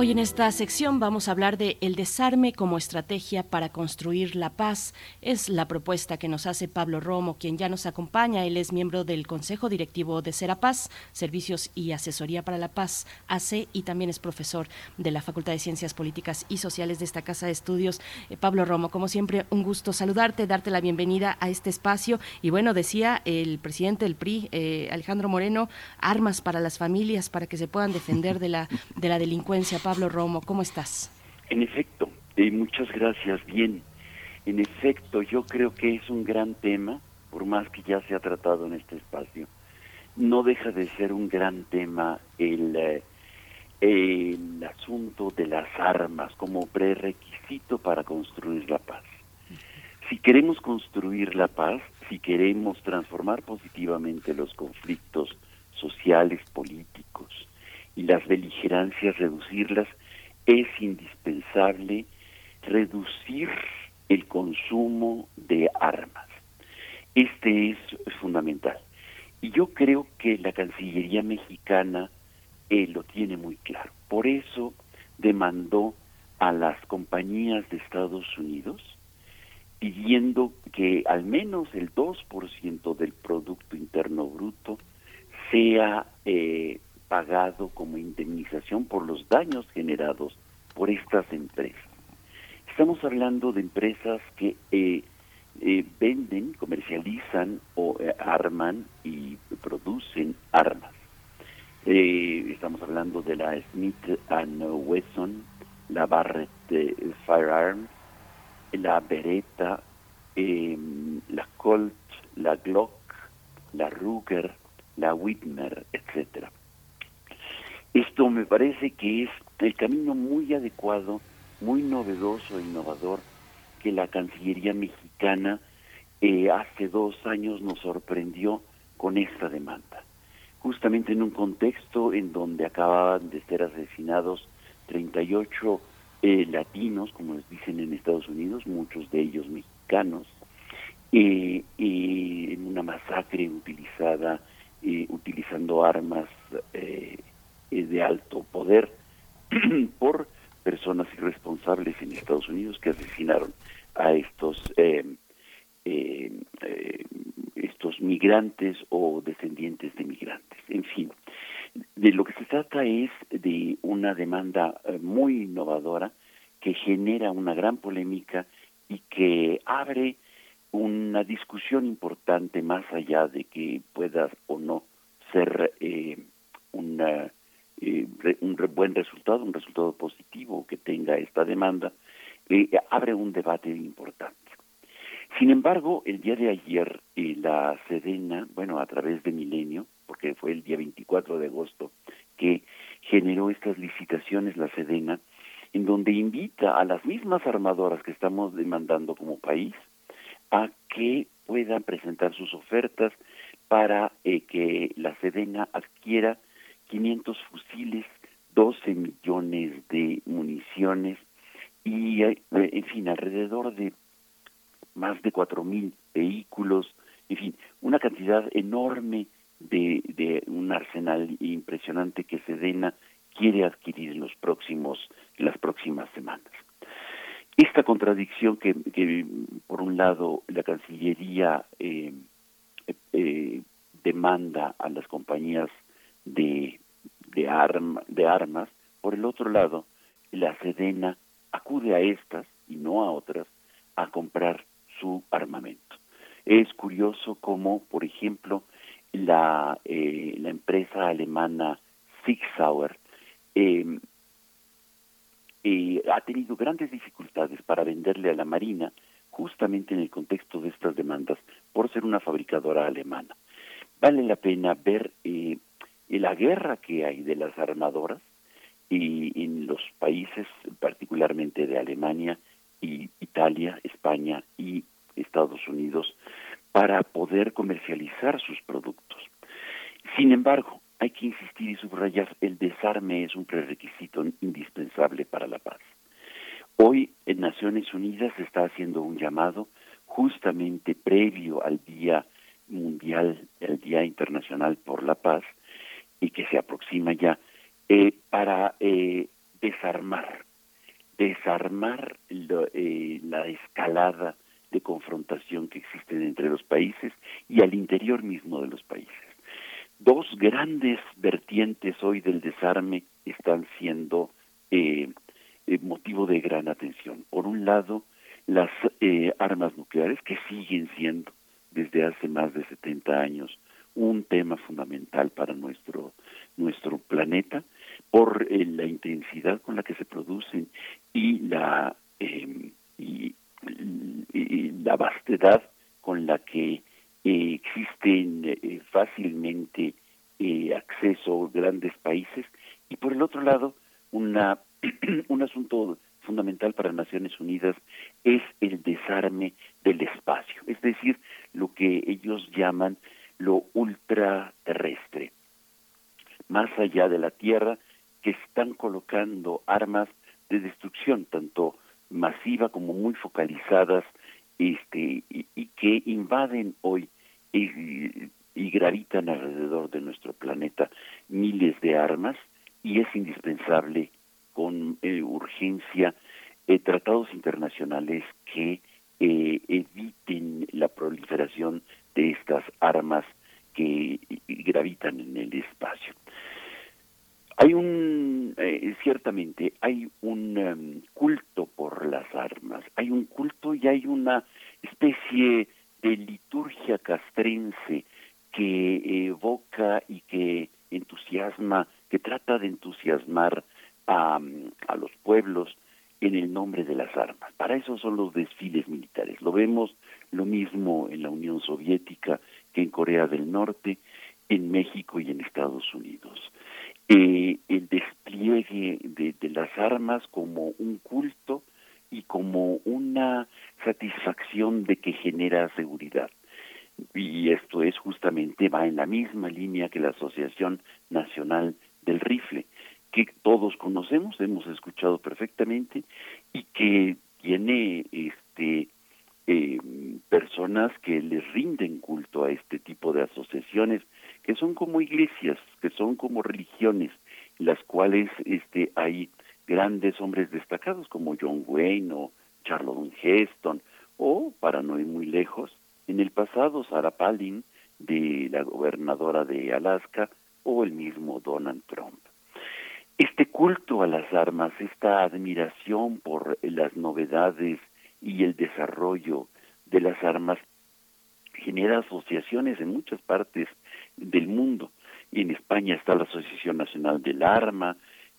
Hoy en esta sección vamos a hablar de el desarme como estrategia para construir la paz. Es la propuesta que nos hace Pablo Romo, quien ya nos acompaña. Él es miembro del Consejo Directivo de Serapaz, Servicios y Asesoría para la Paz, AC, y también es profesor de la Facultad de Ciencias Políticas y Sociales de esta Casa de Estudios. Eh, Pablo Romo, como siempre, un gusto saludarte, darte la bienvenida a este espacio. Y bueno, decía el presidente del PRI, eh, Alejandro Moreno, armas para las familias para que se puedan defender de la, de la delincuencia. Romo, ¿cómo estás? En efecto, eh, muchas gracias. Bien, en efecto, yo creo que es un gran tema, por más que ya se ha tratado en este espacio. No deja de ser un gran tema el, eh, el asunto de las armas como prerequisito para construir la paz. Si queremos construir la paz, si queremos transformar positivamente los conflictos sociales, políticos, y las beligerancias, reducirlas, es indispensable reducir el consumo de armas. Este es fundamental. Y yo creo que la Cancillería mexicana eh, lo tiene muy claro. Por eso demandó a las compañías de Estados Unidos pidiendo que al menos el 2% del Producto Interno Bruto sea eh, pagado como indemnización por los daños generados por estas empresas. Estamos hablando de empresas que eh, eh, venden, comercializan o eh, arman y producen armas. estamos hablando de la Smith and Wesson, la Barrett Firearms, la Beretta, la Colt, la Glock, la Ruger, la Whitmer, etcétera. Esto me parece que es el camino muy adecuado, muy novedoso e innovador que la Cancillería mexicana eh, hace dos años nos sorprendió con esta demanda. Justamente en un contexto en donde acababan de ser asesinados 38 eh, latinos, como les dicen en Estados Unidos, muchos de ellos mexicanos, eh, en una masacre utilizada, utilizando armas de alto poder por personas irresponsables en Estados Unidos que asesinaron a estos eh, eh, eh, estos migrantes o descendientes de migrantes. En fin, de lo que se trata es de una demanda muy innovadora que genera una gran polémica y que abre una discusión importante más allá de que pueda o no ser una eh, un buen resultado, un resultado positivo que tenga esta demanda, eh, abre un debate importante. Sin embargo, el día de ayer eh, la Sedena, bueno, a través de Milenio, porque fue el día 24 de agosto que generó estas licitaciones la Sedena, en donde invita a las mismas armadoras que estamos demandando como país a que puedan presentar sus ofertas para que la Sedena adquiera 500 fusiles, 12 millones de municiones y, eh, en fin, alrededor de más de 4.000 vehículos, en fin, una cantidad enorme de, un arsenal impresionante que Sedena quiere adquirir en los próximos, en las próximas semanas. Esta contradicción que, que por un lado la Cancillería eh, eh, demanda a las compañías de, de, de armas, por el otro lado, la Sedena acude a estas y no a otras a comprar su armamento. Es curioso cómo, por ejemplo, la, eh, la empresa alemana Sig Sauer em, eh, ha tenido grandes dificultades para venderle a la Marina justamente en el contexto de estas demandas por ser una fabricadora alemana. Vale la pena ver eh, y la guerra que hay de las armadoras y en los países particularmente de Alemania y Italia, España y Estados Unidos para poder comercializar sus productos. Sin embargo, hay que insistir y subrayar, el desarme es un prerequisito indispensable para la paz. Hoy en Naciones Unidas se está haciendo un llamado justamente previo al Día Mundial, el Día Internacional por la Paz, y que se aproxima ya, eh, para eh, desarmar, desarmar eh, la escalada de confrontación que existen entre los países y al interior mismo de los países. Dos grandes vertientes hoy del desarme están siendo eh, motivo de gran atención. Por un lado, las armas nucleares, que siguen siendo desde hace más de 70 años un tema fundamental para nuestro, nuestro planeta, por la intensidad con la que se producen y la, em, y la vastedad con la que eh, existen eh, fácilmente eh, acceso grandes países y por el otro lado una un asunto fundamental para Naciones Unidas es el desarme del espacio, es decir, lo que ellos llaman lo ultraterrestre, más allá de la Tierra, que están colocando armas de destrucción, tanto masiva como muy focalizadas este y, que invaden hoy y, gravitan alrededor de nuestro planeta miles de armas y es indispensable con eh, urgencia eh, tratados internacionales que eh, eviten la proliferación de estas armas que gravitan en el espacio. Hay un, eh, ciertamente, hay un em, culto por las armas, hay un culto y hay una especie de liturgia castrense que evoca y que entusiasma, que trata de entusiasmar a, a los pueblos en el nombre de las armas. Para eso son los desfiles militares. Lo vemos lo mismo en la Unión Soviética que en Corea del Norte, en México y en Estados Unidos eh, el despliegue de, de las armas como un culto y como una satisfacción de que genera seguridad. Y esto es justamente, va en la misma línea que la Asociación Nacional del Rifle, que todos hemos escuchado perfectamente y que tiene este eh, personas que les rinden culto a este tipo de asociaciones que son como iglesias, que son como religiones, las cuales este hay grandes hombres destacados como John Wayne o Charlton Heston o para no ir muy lejos, en el pasado Sarah Palin de la gobernadora de Alaska o el mismo Donald Trump. Este culto a las armas, esta admiración por las novedades y el desarrollo de las armas genera asociaciones en muchas partes del mundo. En España está la Asociación Nacional del Arma,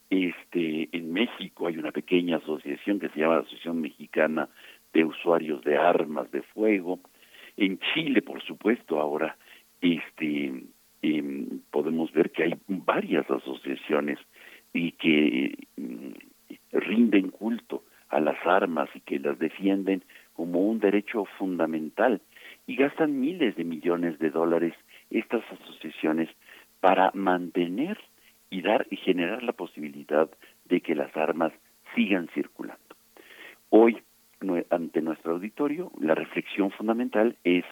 este, en México hay una pequeña asociación que se llama Asociación Mexicana de Usuarios de Armas de Fuego. En Chile, por supuesto, ahora este, em, podemos ver que hay varias asociaciones y que mm, rinden culto a las armas y que las defienden como un derecho fundamental y gastan miles de millones de dólares estas asociaciones para mantener y dar y generar la posibilidad de que las armas sigan circulando. Hoy, ante nuestro auditorio, la reflexión fundamental es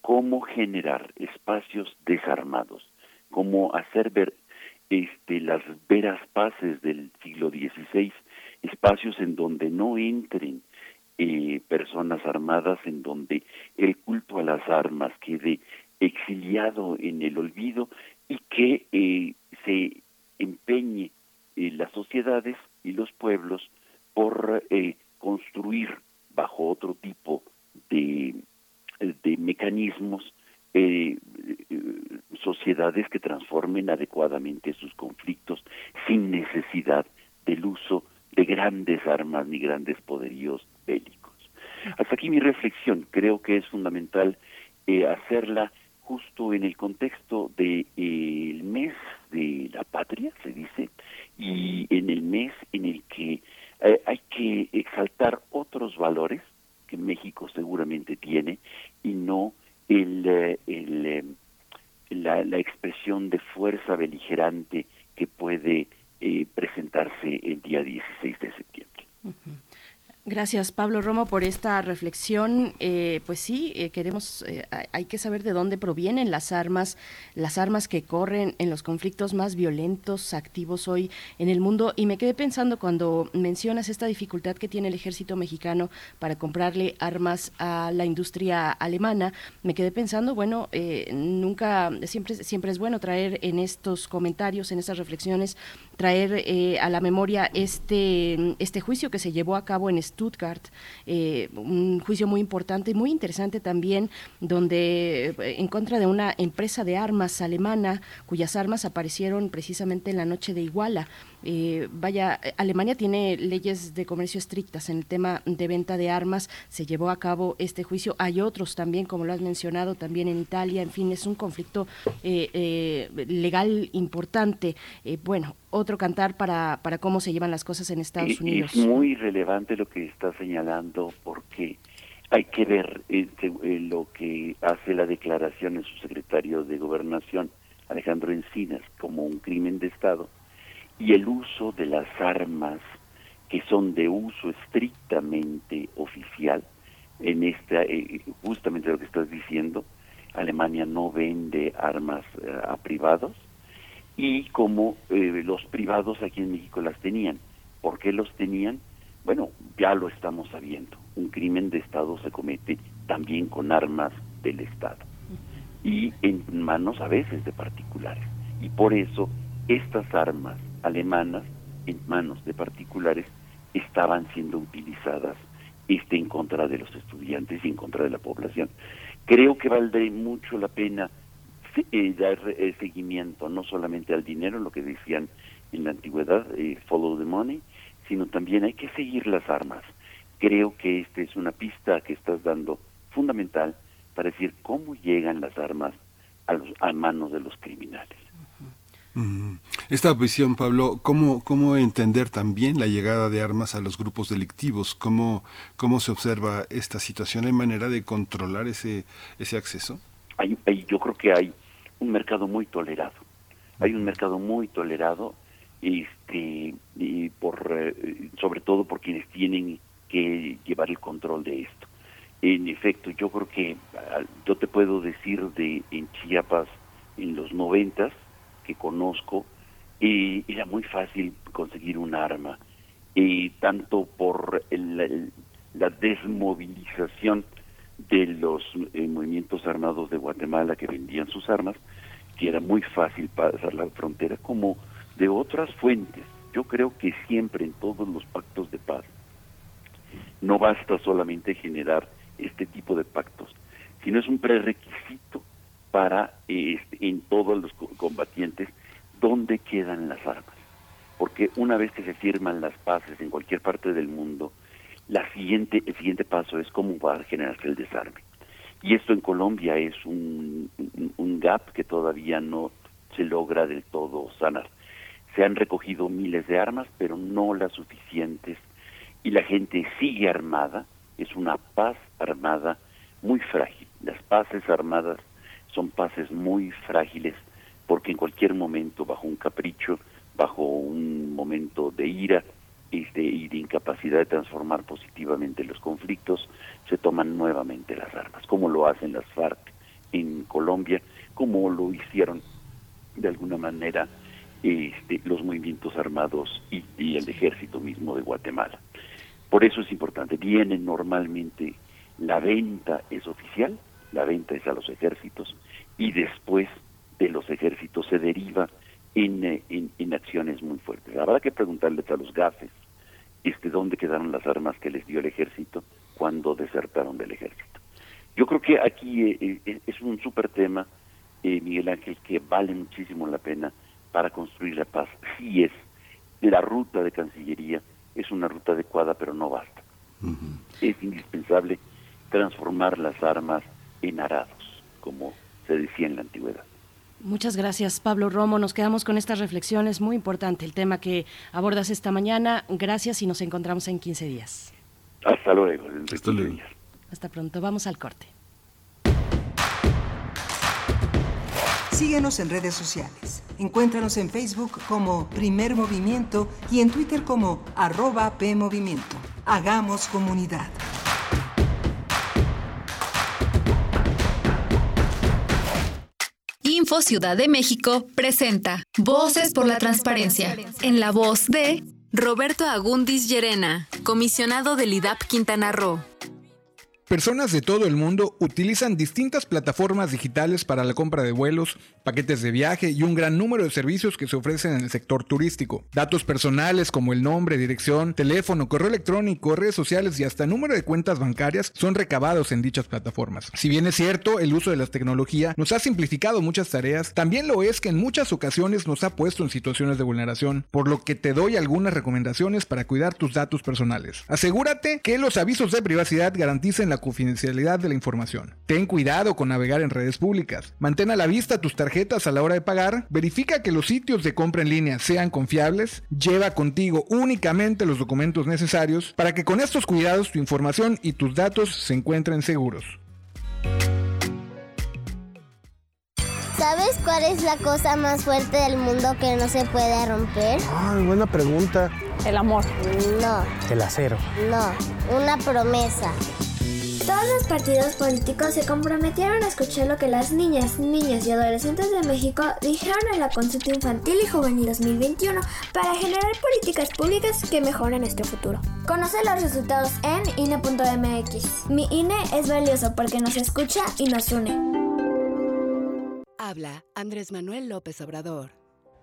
cómo generar espacios desarmados, cómo hacer ver este, las veras paces del siglo XVI, espacios en donde no entren eh, personas armadas, en donde el culto a las armas quede exiliado en el olvido y que eh, se empeñe eh, las sociedades y los pueblos por eh, construir bajo otro tipo de, de mecanismos sociedades que transformen adecuadamente sus conflictos sin necesidad del uso de grandes armas ni grandes poderíos bélicos. Hasta aquí mi reflexión. Creo que es fundamental hacerla justo en el contexto del de, el mes de la patria, se dice, y en el mes en el que eh, hay que exaltar otros valores que México seguramente tiene y no el, eh, eh, la, la, expresión de fuerza beligerante que puede eh, presentarse el día 16 de septiembre. Gracias, Pablo Romo, por esta reflexión. Eh, pues sí, eh, queremos, eh, hay que saber de dónde provienen las armas, las armas que corren en los conflictos más violentos, activos hoy en el mundo. Y me quedé pensando cuando mencionas esta dificultad que tiene el ejército mexicano para comprarle armas a la industria alemana. Me quedé pensando, bueno, nunca, siempre, siempre es bueno traer en estos comentarios, en estas reflexiones, traer a la memoria este, este juicio que se llevó a cabo en Stuttgart, eh, un juicio muy importante y muy interesante también, donde eh, en contra de una empresa de armas alemana, cuyas armas aparecieron precisamente en la noche de Iguala. Eh, vaya, Alemania tiene leyes de comercio estrictas en el tema de venta de armas. Se llevó a cabo este juicio. Hay otros también, como lo has mencionado, también en Italia. En fin, es un conflicto legal importante. bueno, otro cantar para, para cómo se llevan las cosas en Estados Unidos. Es muy relevante lo que está señalando porque hay que ver eh, eh, lo que hace la declaración en su secretario de Gobernación, Alejandro Encinas, como un crimen de Estado, y el uso de las armas que son de uso estrictamente oficial, en esta, eh, justamente lo que estás diciendo, Alemania no vende armas a privados, y como eh, los privados aquí en México las tenían. ¿Por qué los tenían? Bueno, ya lo estamos sabiendo. Un crimen de Estado se comete también con armas del Estado y en manos a veces de particulares. Y por eso estas armas alemanas en manos de particulares estaban siendo utilizadas este en contra de los estudiantes y en contra de la población. Creo que valdría mucho la pena eh, dar eh, seguimiento no solamente al dinero, lo que decían en la antigüedad, eh, follow the money, sino también hay que seguir las armas. Creo que esta es una pista que estás dando fundamental para decir cómo llegan las armas a, los, a manos de los criminales. Esta visión, Pablo, ¿cómo, ¿cómo entender también la llegada de armas a los grupos delictivos? ¿Cómo, cómo se observa esta situación? ¿Hay manera de controlar ese, ese acceso? Hay, hay, yo creo que hay un mercado muy tolerado. Hay un mercado muy tolerado, este, y por, eh, sobre todo por quienes tienen que llevar el control de esto. En efecto, yo creo que ah, yo te puedo decir de en Chiapas en los noventas que conozco eh, era muy fácil conseguir un arma, y tanto por la desmovilización de los eh, movimientos armados de Guatemala que vendían sus armas, que era muy fácil pasar la frontera, como de otras fuentes. Yo creo que siempre en todos los pactos de paz no basta solamente generar este tipo de pactos, sino es un prerequisito para este, en todos los combatientes dónde quedan las armas. Porque una vez que se firman las paces en cualquier parte del mundo, la siguiente, el siguiente paso es cómo va a generarse el desarme. Y esto en Colombia es un, un, gap que todavía no se logra del todo sanar. Se han recogido miles de armas, pero no las suficientes, y la gente sigue armada, es una paz armada muy frágil. Las paces armadas son paces muy frágiles porque en cualquier momento, bajo un capricho, bajo un momento de ira, este, y de incapacidad de transformar positivamente los conflictos, se toman nuevamente las armas, como lo hacen las FARC en Colombia, como lo hicieron de alguna manera este, los movimientos armados y, y, el ejército mismo de Guatemala. Por eso es importante, viene normalmente la venta es oficial, la venta es a los ejércitos y después de los ejércitos se deriva en, en, acciones muy fuertes. Habrá que preguntarles a los gafes este, dónde quedaron las armas que les dio el ejército cuando desertaron del ejército. Yo creo que aquí eh, eh, es un súper tema, eh, Miguel Ángel, que vale muchísimo la pena para construir la paz. Sí es, la ruta de Cancillería es una ruta adecuada, pero no basta. Es indispensable transformar las armas en arados, como se decía en la antigüedad. Muchas gracias, Pablo Romo. Nos quedamos con estas reflexiones. Muy importante el tema que abordas esta mañana. Gracias y nos encontramos en 15 días. Hasta luego. Hasta luego. Hasta pronto, vamos al corte. Síguenos en redes sociales. Encuéntranos en Facebook como Primer Movimiento y en Twitter como arroba PMovimiento. Hagamos comunidad. Info Ciudad de México presenta Voces por la Transparencia, en la voz de Roberto Agundis Llerena, comisionado del IDAP Quintana Roo. Personas de todo el mundo utilizan distintas plataformas digitales para la compra de vuelos, paquetes de viaje y un gran número de servicios que se ofrecen en el sector turístico. Datos personales como el nombre, dirección, teléfono, correo electrónico, redes sociales y hasta número de cuentas bancarias son recabados en dichas plataformas. Si bien es cierto, el uso de la tecnología nos ha simplificado muchas tareas, también lo es que en muchas ocasiones nos ha puesto en situaciones de vulneración, por lo que te doy algunas recomendaciones para cuidar tus datos personales. Asegúrate que los avisos de privacidad garanticen la confidencialidad de la información. Ten cuidado con navegar en redes públicas. Mantén a la vista tus tarjetas a la hora de pagar. Verifica que los sitios de compra en línea sean confiables. Lleva contigo únicamente los documentos necesarios para que con estos cuidados tu información y tus datos se encuentren seguros. ¿Sabes cuál es la cosa más fuerte del mundo que no se puede romper? Ay, buena pregunta. El amor. No. El acero. No, una promesa. Todos los partidos políticos se comprometieron a escuchar lo que las niñas, niños y adolescentes de México dijeron en la consulta infantil y juvenil 2021 para generar políticas públicas que mejoren nuestro futuro. Conoce los resultados en INE.mx. Mi INE es valioso porque nos escucha y nos une. Habla Andrés Manuel López Obrador.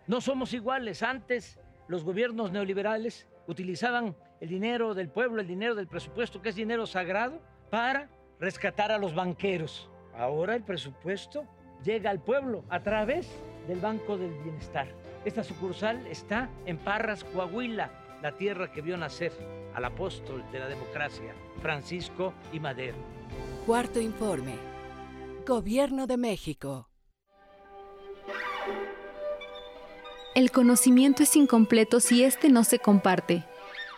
No somos iguales. Antes los gobiernos neoliberales utilizaban el dinero del pueblo, el dinero del presupuesto, que es dinero sagrado para rescatar a los banqueros. Ahora el presupuesto llega al pueblo a través del Banco del Bienestar. Esta sucursal está en Parras, Coahuila, la tierra que vio nacer al apóstol de la democracia, Francisco y Madero. Cuarto informe. Gobierno de México. El conocimiento es incompleto si éste no se comparte.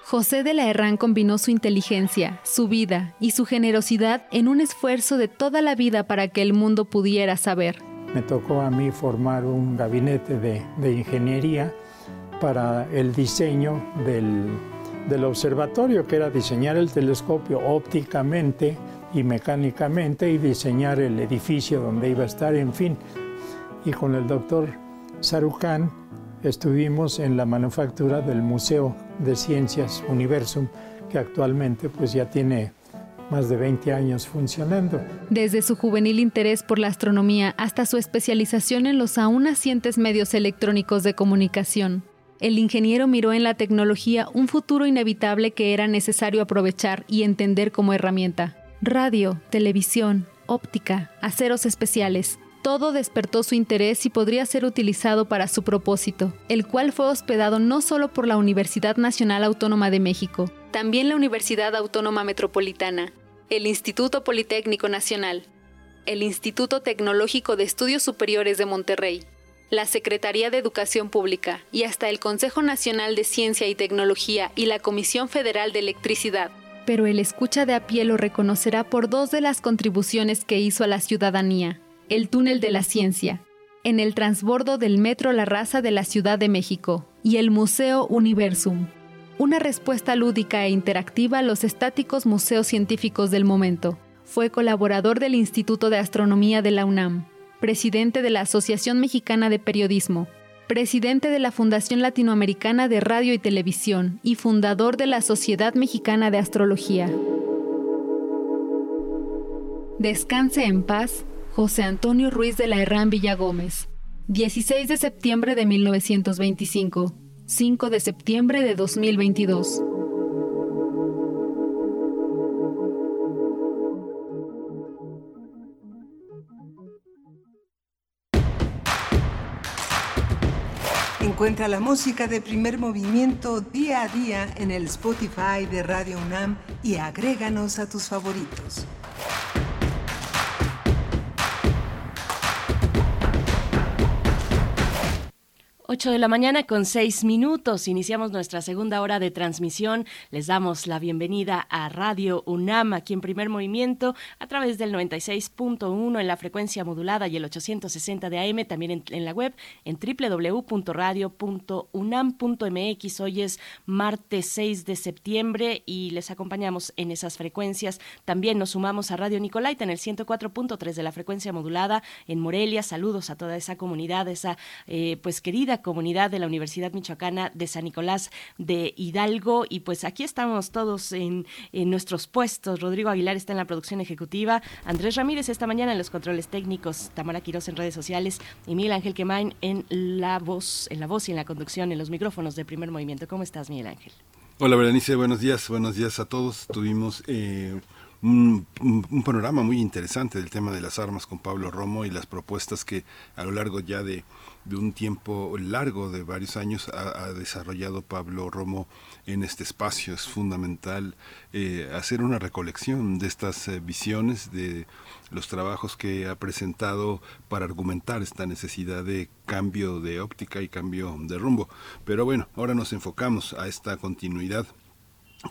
José de la Herrán combinó su inteligencia, su vida y su generosidad en un esfuerzo de toda la vida para que el mundo pudiera saber. Me tocó a mí formar un gabinete de, ingeniería para el diseño del, del observatorio, que era diseñar el telescopio ópticamente y mecánicamente y diseñar el edificio donde iba a estar, en fin. Y con el doctor Sarucán estuvimos en la manufactura del Museo de Ciencias Universum, que actualmente pues ya tiene más de 20 años funcionando. Desde su juvenil interés por la astronomía hasta su especialización en los aún nacientes medios electrónicos de comunicación, el ingeniero miró en la tecnología un futuro inevitable que era necesario aprovechar y entender como herramienta. Radio, televisión, óptica, aceros especiales, todo despertó su interés y podría ser utilizado para su propósito, el cual fue hospedado no solo por la Universidad Nacional Autónoma de México, también la Universidad Autónoma Metropolitana, el Instituto Politécnico Nacional, el Instituto Tecnológico de Estudios Superiores de Monterrey, la Secretaría de Educación Pública y hasta el Consejo Nacional de Ciencia y Tecnología y la Comisión Federal de Electricidad. Pero el escucha de a pie lo reconocerá por dos de las contribuciones que hizo a la ciudadanía el túnel de la ciencia, en el transbordo del Metro La Raza de la Ciudad de México y el Museo Universum, una respuesta lúdica e interactiva a los estáticos museos científicos del momento. Fue colaborador del Instituto de Astronomía de la UNAM, presidente de la Asociación Mexicana de Periodismo, presidente de la Fundación Latinoamericana de Radio y Televisión y fundador de la Sociedad Mexicana de Astrología. Descanse en paz José Antonio Ruiz de la Herrán Villagómez. 16 de septiembre de 1925. 5 de septiembre de 2022. Encuentra la música de primer movimiento día a día en el Spotify de Radio UNAM y agréganos a tus favoritos. 8 de la mañana con 6 minutos. Iniciamos nuestra segunda hora de transmisión. Les damos la bienvenida a Radio UNAM aquí en primer movimiento a través del 96.1 en la frecuencia modulada y el 860 de AM también en, la web en www.radio.unam.mx. Hoy es martes 6 de septiembre y les acompañamos en esas frecuencias. También nos sumamos a Radio Nicolaita en el 104.3 de la frecuencia modulada en Morelia. Saludos a toda esa comunidad, esa eh, pues querida comunidad de la Universidad Michoacana de San Nicolás de Hidalgo. Y pues aquí estamos todos en, nuestros puestos. Rodrigo Aguilar está en la producción ejecutiva, Andrés Ramírez esta mañana en los controles técnicos, Tamara Quiroz en redes sociales y Miguel Ángel Quemain en la voz, en la voz y en la conducción, en los micrófonos de primer movimiento. ¿Cómo estás, Miguel Ángel? Hola, Berenice, buenos días, buenos días a todos. Tuvimos eh, un, panorama muy interesante del tema de las armas con Pablo Romo y las propuestas que a lo largo ya de de un tiempo largo, de varios años, ha, desarrollado Pablo Romo en este espacio. Es fundamental eh, hacer una recolección de estas eh, visiones, de los trabajos que ha presentado para argumentar esta necesidad de cambio de óptica y cambio de rumbo. Pero bueno, ahora nos enfocamos a esta continuidad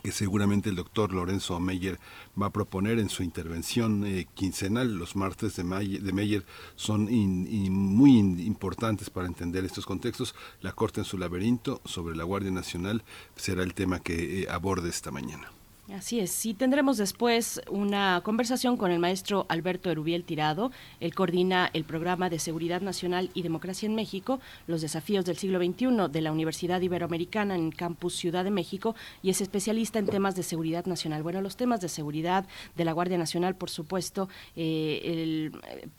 que seguramente el doctor Lorenzo Meyer va a proponer en su intervención eh, quincenal. Los martes de, de Meyer son muy importantes para entender estos contextos. La Corte en su laberinto sobre la Guardia Nacional será el tema que eh, aborde esta mañana. Así es, sí tendremos después una conversación con el maestro Alberto Erubiel Tirado. Él coordina el programa de Seguridad Nacional y Democracia en México, los desafíos del siglo XXI de la Universidad Iberoamericana en Campus Ciudad de México y es especialista en temas de seguridad nacional. Bueno, los temas de seguridad de la Guardia Nacional, por supuesto, eh,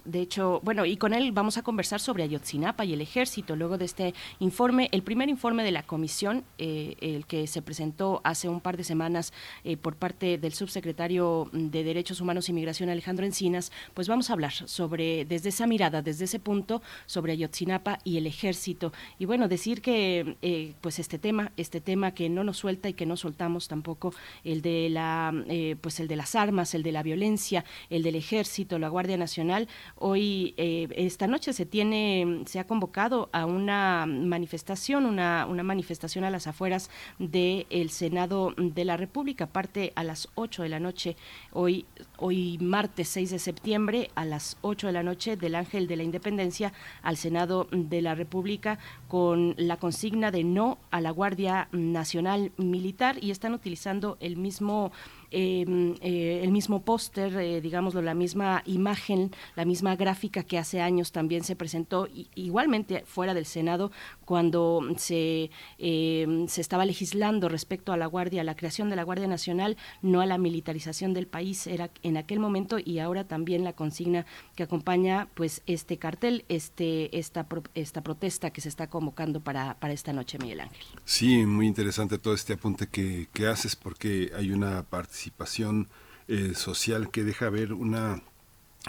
de hecho, bueno, y con él vamos a conversar sobre Ayotzinapa y el ejército. Luego de este informe, el primer informe de la comisión, eh, el que se presentó hace un par de semanas. Eh, por parte del subsecretario de Derechos Humanos y Migración, Alejandro Encinas, pues vamos a hablar sobre, desde esa mirada, desde ese punto, sobre Ayotzinapa y el ejército. Y bueno, decir que eh, pues este tema, este tema que no nos suelta y que no soltamos tampoco, el de la eh, pues el de las armas, el de la violencia, el del ejército, la Guardia Nacional, hoy eh, esta noche se tiene, se ha convocado a una manifestación, una, una manifestación a las afueras del Senado de la República, a las 8 de la noche, hoy, hoy martes 6 de septiembre, a las 8 de la noche, del Ángel de la Independencia al Senado de la República con la consigna de no a la Guardia Nacional Militar y están utilizando el mismo el mismo póster, eh, digámoslo, la misma imagen, la misma gráfica que hace años también se presentó igualmente fuera del Senado cuando se, em, se estaba legislando respecto a la Guardia, a la creación de la Guardia Nacional, no a la militarización del país, era en aquel momento y ahora también la consigna que acompaña pues este cartel, este, esta, esta protesta que se está convocando para, para esta noche, Miguel Ángel. Sí, muy interesante todo este apunte que, que haces porque hay una parte participación eh, social que deja ver una,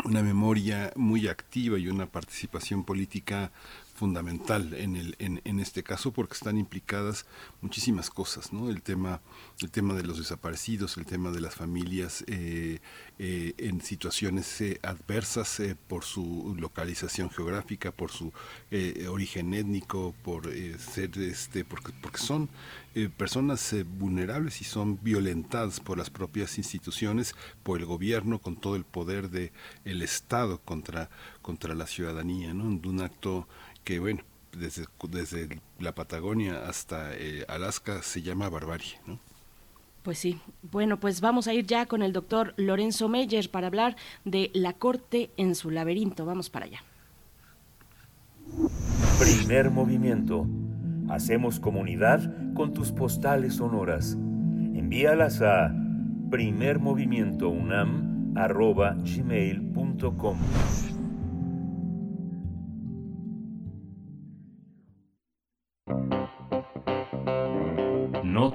una memoria muy activa y una participación política fundamental en, el, en, en, este caso porque están implicadas muchísimas cosas, ¿no? El tema, el tema de los desaparecidos, el tema de las familias eh, eh, en situaciones eh, adversas por su localización geográfica, por su origen étnico, por ser este, porque, porque son personas vulnerables y son violentadas por las propias instituciones, por el gobierno, con todo el poder de el Estado contra, contra la ciudadanía, ¿no? De un acto que bueno, desde, desde la Patagonia hasta eh, Alaska se llama barbarie, ¿no? Pues sí. Bueno, pues vamos a ir ya con el doctor Lorenzo Meyer para hablar de la corte en su laberinto. Vamos para allá. Primer movimiento. Hacemos comunidad con tus postales sonoras. Envíalas a primermovimientounam.gmail.com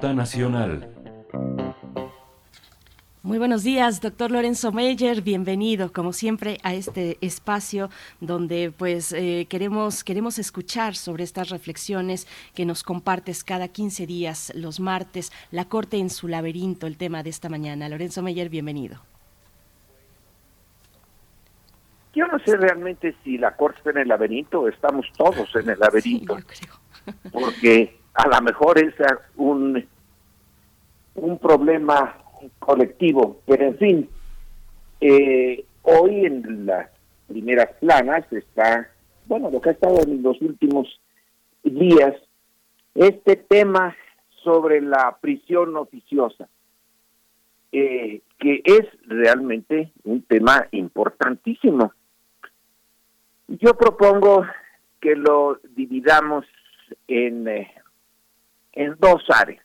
Nota Nacional. Muy buenos días, doctor Lorenzo Meyer. Bienvenido, como siempre, a este espacio donde pues eh, queremos, queremos escuchar sobre estas reflexiones que nos compartes cada 15 días, los martes, la corte en su laberinto, el tema de esta mañana. Lorenzo Meyer, bienvenido. Yo no sé realmente si la corte está en el laberinto o estamos todos en el laberinto. porque a lo mejor es un, un problema colectivo, pero en fin, eh, hoy en las primeras planas está, bueno, lo que ha estado en los últimos días, este tema sobre la prisión oficiosa, eh, que es realmente un tema importantísimo. Yo propongo que lo dividamos en, eh, en dos áreas.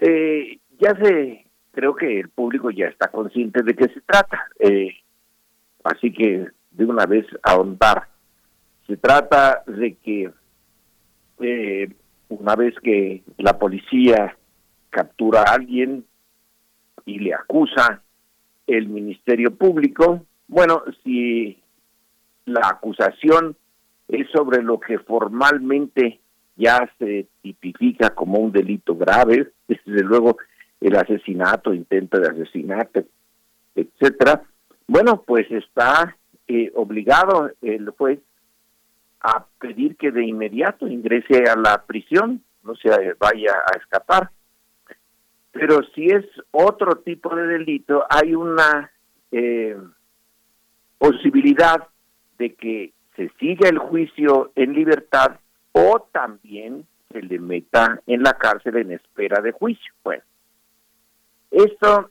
Eh, ya sé, creo que el público ya está consciente de qué se trata, así que de una vez ahondar. Se trata de que una vez que la policía captura a alguien y le acusa el Ministerio Público, bueno, si la acusación es sobre lo que formalmente ya se tipifica como un delito grave, desde luego el asesinato, intento de asesinato, etcétera, bueno, pues está eh, obligado el juez a pedir que de inmediato ingrese a la prisión, no se vaya a escapar. Pero si es otro tipo de delito, hay una eh, posibilidad de que se siga el juicio en libertad o también se le meta en la cárcel en espera de juicio. Bueno, esto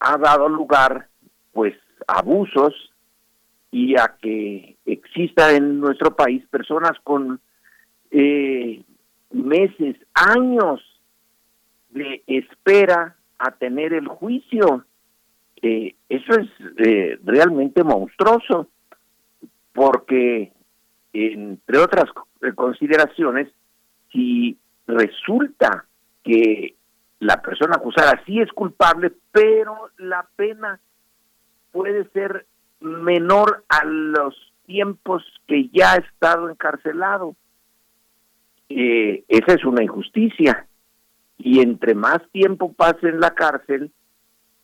ha dado lugar pues a abusos y a que exista en nuestro país personas con eh, meses, años de espera a tener el juicio. Eh, eso es eh, realmente monstruoso, porque entre otras consideraciones, si resulta que la persona acusada sí es culpable, pero la pena puede ser menor a los tiempos que ya ha estado encarcelado. Eh, esa es una injusticia. Y entre más tiempo pase en la cárcel,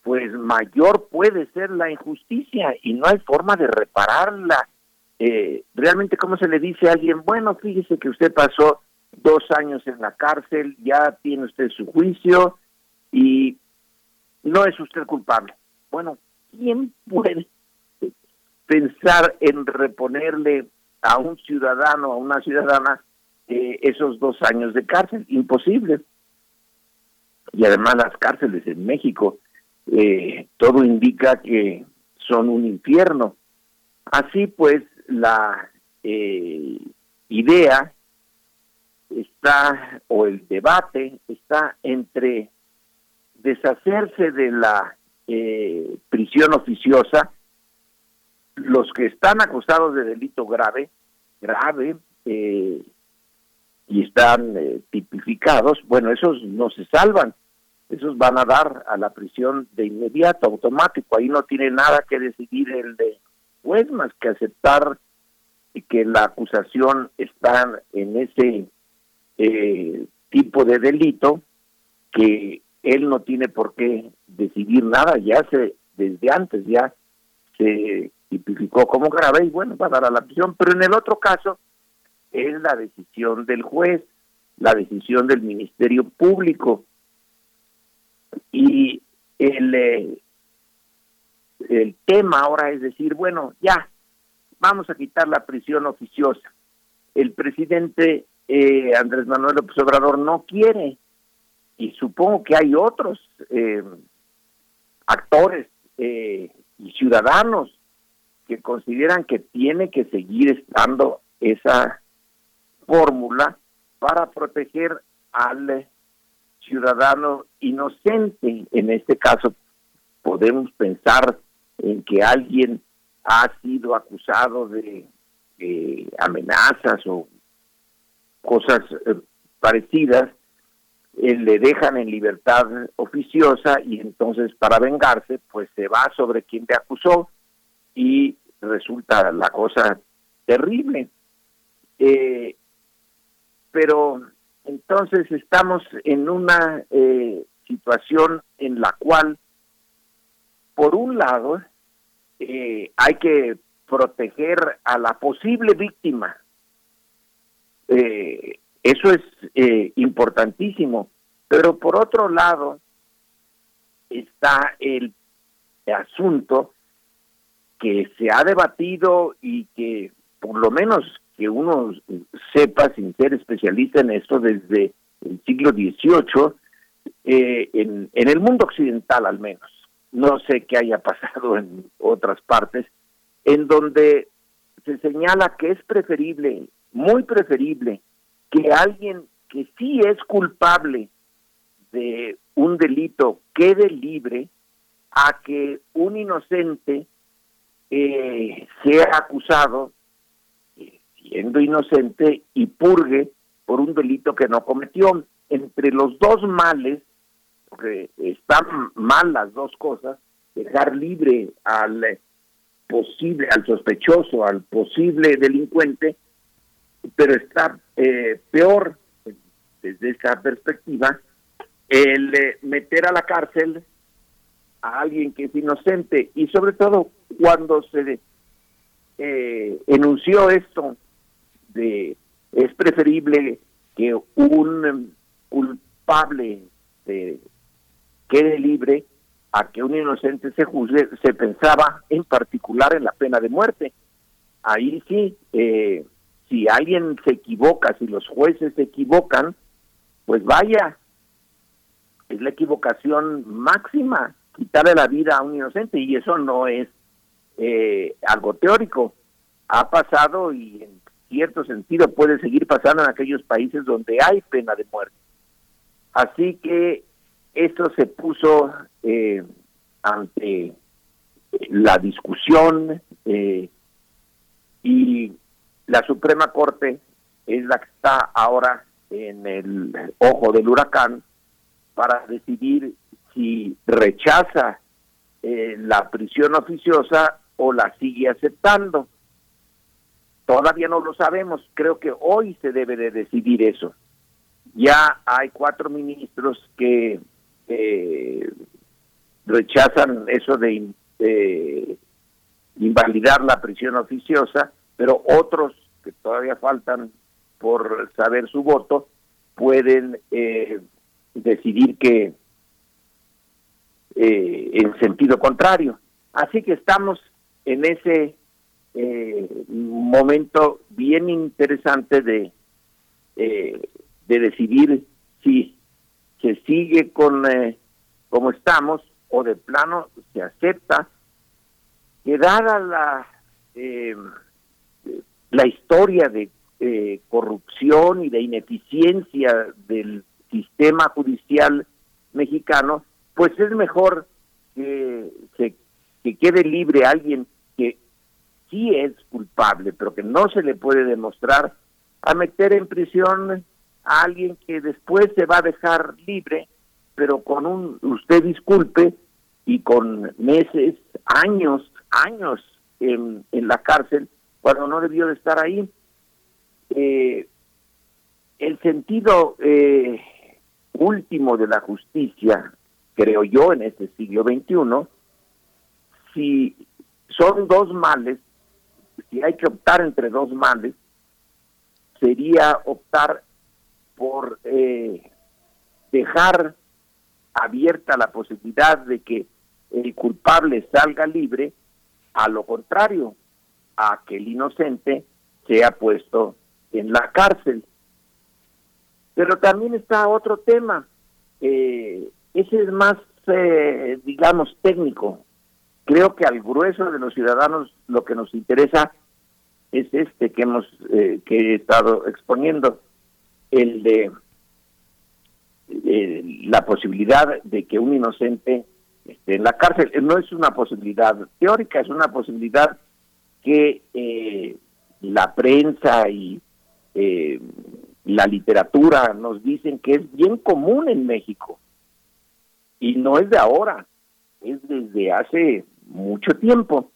pues mayor puede ser la injusticia y no hay forma de repararla. Eh, realmente, ¿cómo se le dice a alguien? Bueno, fíjese que usted pasó dos años en la cárcel, ya tiene usted su juicio y no es usted culpable. Bueno, ¿quién puede pensar en reponerle a un ciudadano, a una ciudadana, eh, esos dos años de cárcel. Imposible. Y además las cárceles en México, eh, todo indica que son un infierno. Así pues, la eh, idea está, o el debate está entre deshacerse de la prisión oficiosa los que están acusados de delito grave, grave, eh, y están eh, tipificados, bueno, esos no se salvan, esos van a dar a la prisión de inmediato, automático, ahí no tiene nada que decidir el de juez más que aceptar que la acusación está en ese eh, tipo de delito, que él no tiene por qué decidir nada, ya se, desde antes ya se tipificó como grave y bueno, va a dar a la prisión. Pero en el otro caso es la decisión del juez, la decisión del Ministerio Público. Y el, eh, el tema ahora es decir, bueno, ya, vamos a quitar la prisión oficiosa. El presidente eh, Andrés Manuel López Obrador no quiere, y supongo que hay otros eh, actores y ciudadanos que consideran que tiene que seguir estando esa fórmula para proteger al ciudadano inocente. En este caso, podemos pensar en que alguien ha sido acusado de, amenazas o cosas eh, parecidas, eh, le dejan en libertad oficiosa y entonces para vengarse, pues se va sobre quien te acusó y resulta la cosa terrible. Eh, pero entonces estamos en una eh, situación en la cual, por un lado, eh, hay que proteger a la posible víctima eh, eso es eh, importantísimo. Pero por otro lado está el asunto que se ha debatido y que por lo menos que uno sepa sin ser especialista en esto desde el siglo XVIII, en el mundo occidental al menos, no sé qué haya pasado en otras partes, en donde se señala que es preferible, muy preferible, que alguien que sí es culpable de un delito quede libre a que un inocente eh, sea acusado eh, siendo inocente y purgue por un delito que no cometió. Entre los dos males, porque están mal las dos cosas, dejar libre al posible, al sospechoso, al posible delincuente, pero está eh, peor desde esa perspectiva el meter a la cárcel a alguien que es inocente y sobre todo cuando se eh, enunció esto de es preferible que un culpable quede libre a que un inocente se juzgue, se pensaba en particular en la pena de muerte. Ahí sí, eh, si alguien se equivoca, si los jueces se equivocan, pues vaya, es la equivocación máxima, quitarle la vida a un inocente y eso no es eh, algo teórico. Ha pasado y en cierto sentido puede seguir pasando en aquellos países donde hay pena de muerte. Así que esto se puso eh, ante la discusión eh, y la Suprema Corte es la que está ahora en el ojo del huracán para decidir si rechaza eh, la prisión oficiosa o la sigue aceptando. Todavía no lo sabemos, creo que hoy se debe de decidir eso. Ya hay cuatro ministros que eh, rechazan eso de invalidar la prisión oficiosa, pero otros que todavía faltan por saber su voto pueden eh, decidir que eh, en sentido contrario. Así que estamos en ese eh, momento bien interesante de, eh, de decidir si se sigue con eh, como estamos o de plano se acepta que dada la la historia de corrupción y de ineficiencia del sistema judicial mexicano, pues es mejor que, que quede libre alguien que sí es culpable, pero que no se le puede demostrar, a meter en prisión a alguien que después se va a dejar libre, pero con un, usted disculpe, y con meses, años, años en, la cárcel, cuando no debió de estar ahí. Eh, el sentido eh, último de la justicia creo yo, en este siglo XXI, si son dos males, si hay que optar entre dos males, sería optar por eh, dejar abierta la posibilidad de que el culpable salga libre, a lo contrario, a que el inocente sea puesto en la cárcel. Pero también está otro tema. Eh, ese es más, eh, digamos, técnico. Creo que al grueso de los ciudadanos lo que nos interesa es este que hemos eh, que he estado exponiendo, el de la posibilidad de que un inocente esté en la cárcel. No es una posibilidad teórica, es una posibilidad que eh, la prensa y la literatura nos dicen que es bien común en México y no es de ahora, es desde hace mucho tiempo.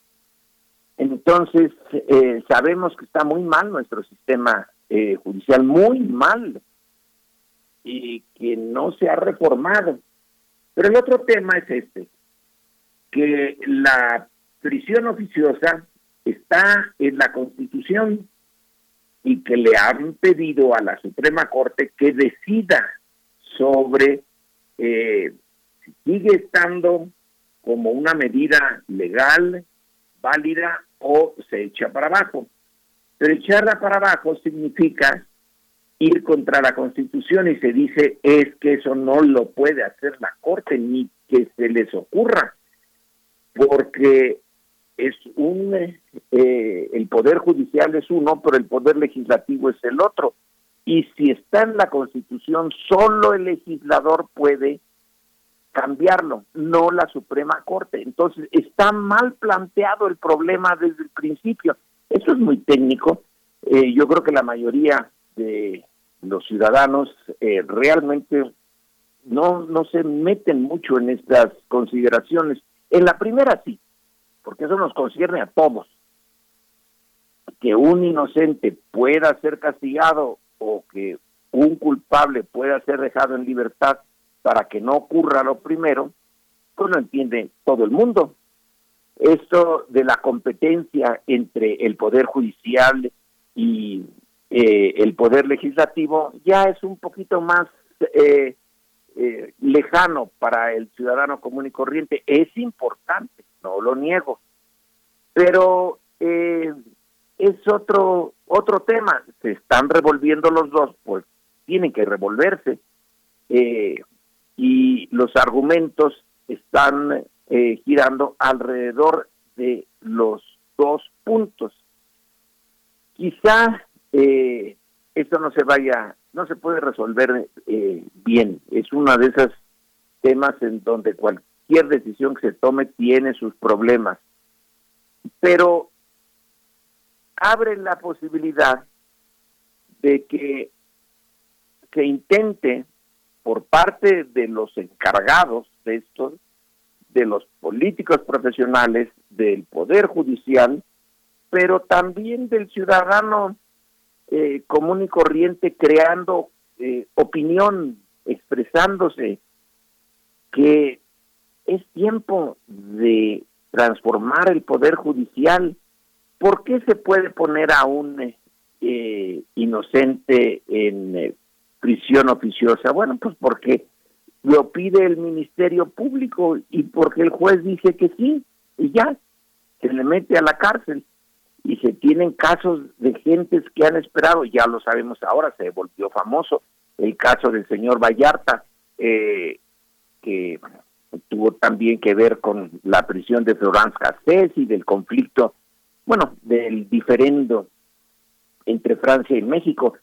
Entonces, eh, sabemos que está muy mal nuestro sistema eh, judicial, muy mal, y que no se ha reformado. Pero el otro tema es este, que la prisión oficiosa está en la Constitución y que le han pedido a la Suprema Corte que decida sobre eh, si sigue estando como una medida legal, válida o se echa para abajo. Pero echarla para abajo significa ir contra la Constitución y se dice es que eso no lo puede hacer la Corte ni que se les ocurra, porque es un eh, el poder judicial es uno, pero el poder legislativo es el otro. Y si está en la Constitución, solo el legislador puede cambiarlo, no la Suprema Corte. Entonces, está mal planteado el problema desde el principio. Eso es muy técnico. Eh, yo creo que la mayoría de los ciudadanos eh, realmente no, no se meten mucho en estas consideraciones. En la primera sí, porque eso nos concierne a todos. Que un inocente pueda ser castigado o que un culpable pueda ser dejado en libertad para que no ocurra lo primero, pues lo entiende todo el mundo. Esto de la competencia entre el Poder Judicial y eh, el Poder Legislativo ya es un poquito más eh, eh, lejano para el ciudadano común y corriente. Es importante, no lo niego, pero es otro otro tema. Se están revolviendo los dos, pues tienen que revolverse y los argumentos están eh, girando alrededor de los dos puntos. Quizá eh, esto no se vaya, no se puede resolver eh, bien. Es uno de esos temas en donde cualquier decisión que se tome tiene sus problemas. Pero abre la posibilidad de que se intente por parte de los encargados de esto, de los políticos profesionales, del Poder Judicial, pero también del ciudadano eh, común y corriente creando eh, opinión, expresándose, que es tiempo de transformar el Poder Judicial. ¿Por qué se puede poner a un eh, inocente en prisión oficiosa. Bueno, pues porque lo pide el Ministerio Público y porque el juez dice que sí, y ya, se le mete a la cárcel. Y se tienen casos de gentes que han esperado, ya lo sabemos ahora, se volvió famoso el caso del señor Vallarta, eh, que tuvo también que ver con la prisión de Florence Cassés y del conflicto, bueno, del diferendo entre Francia y México.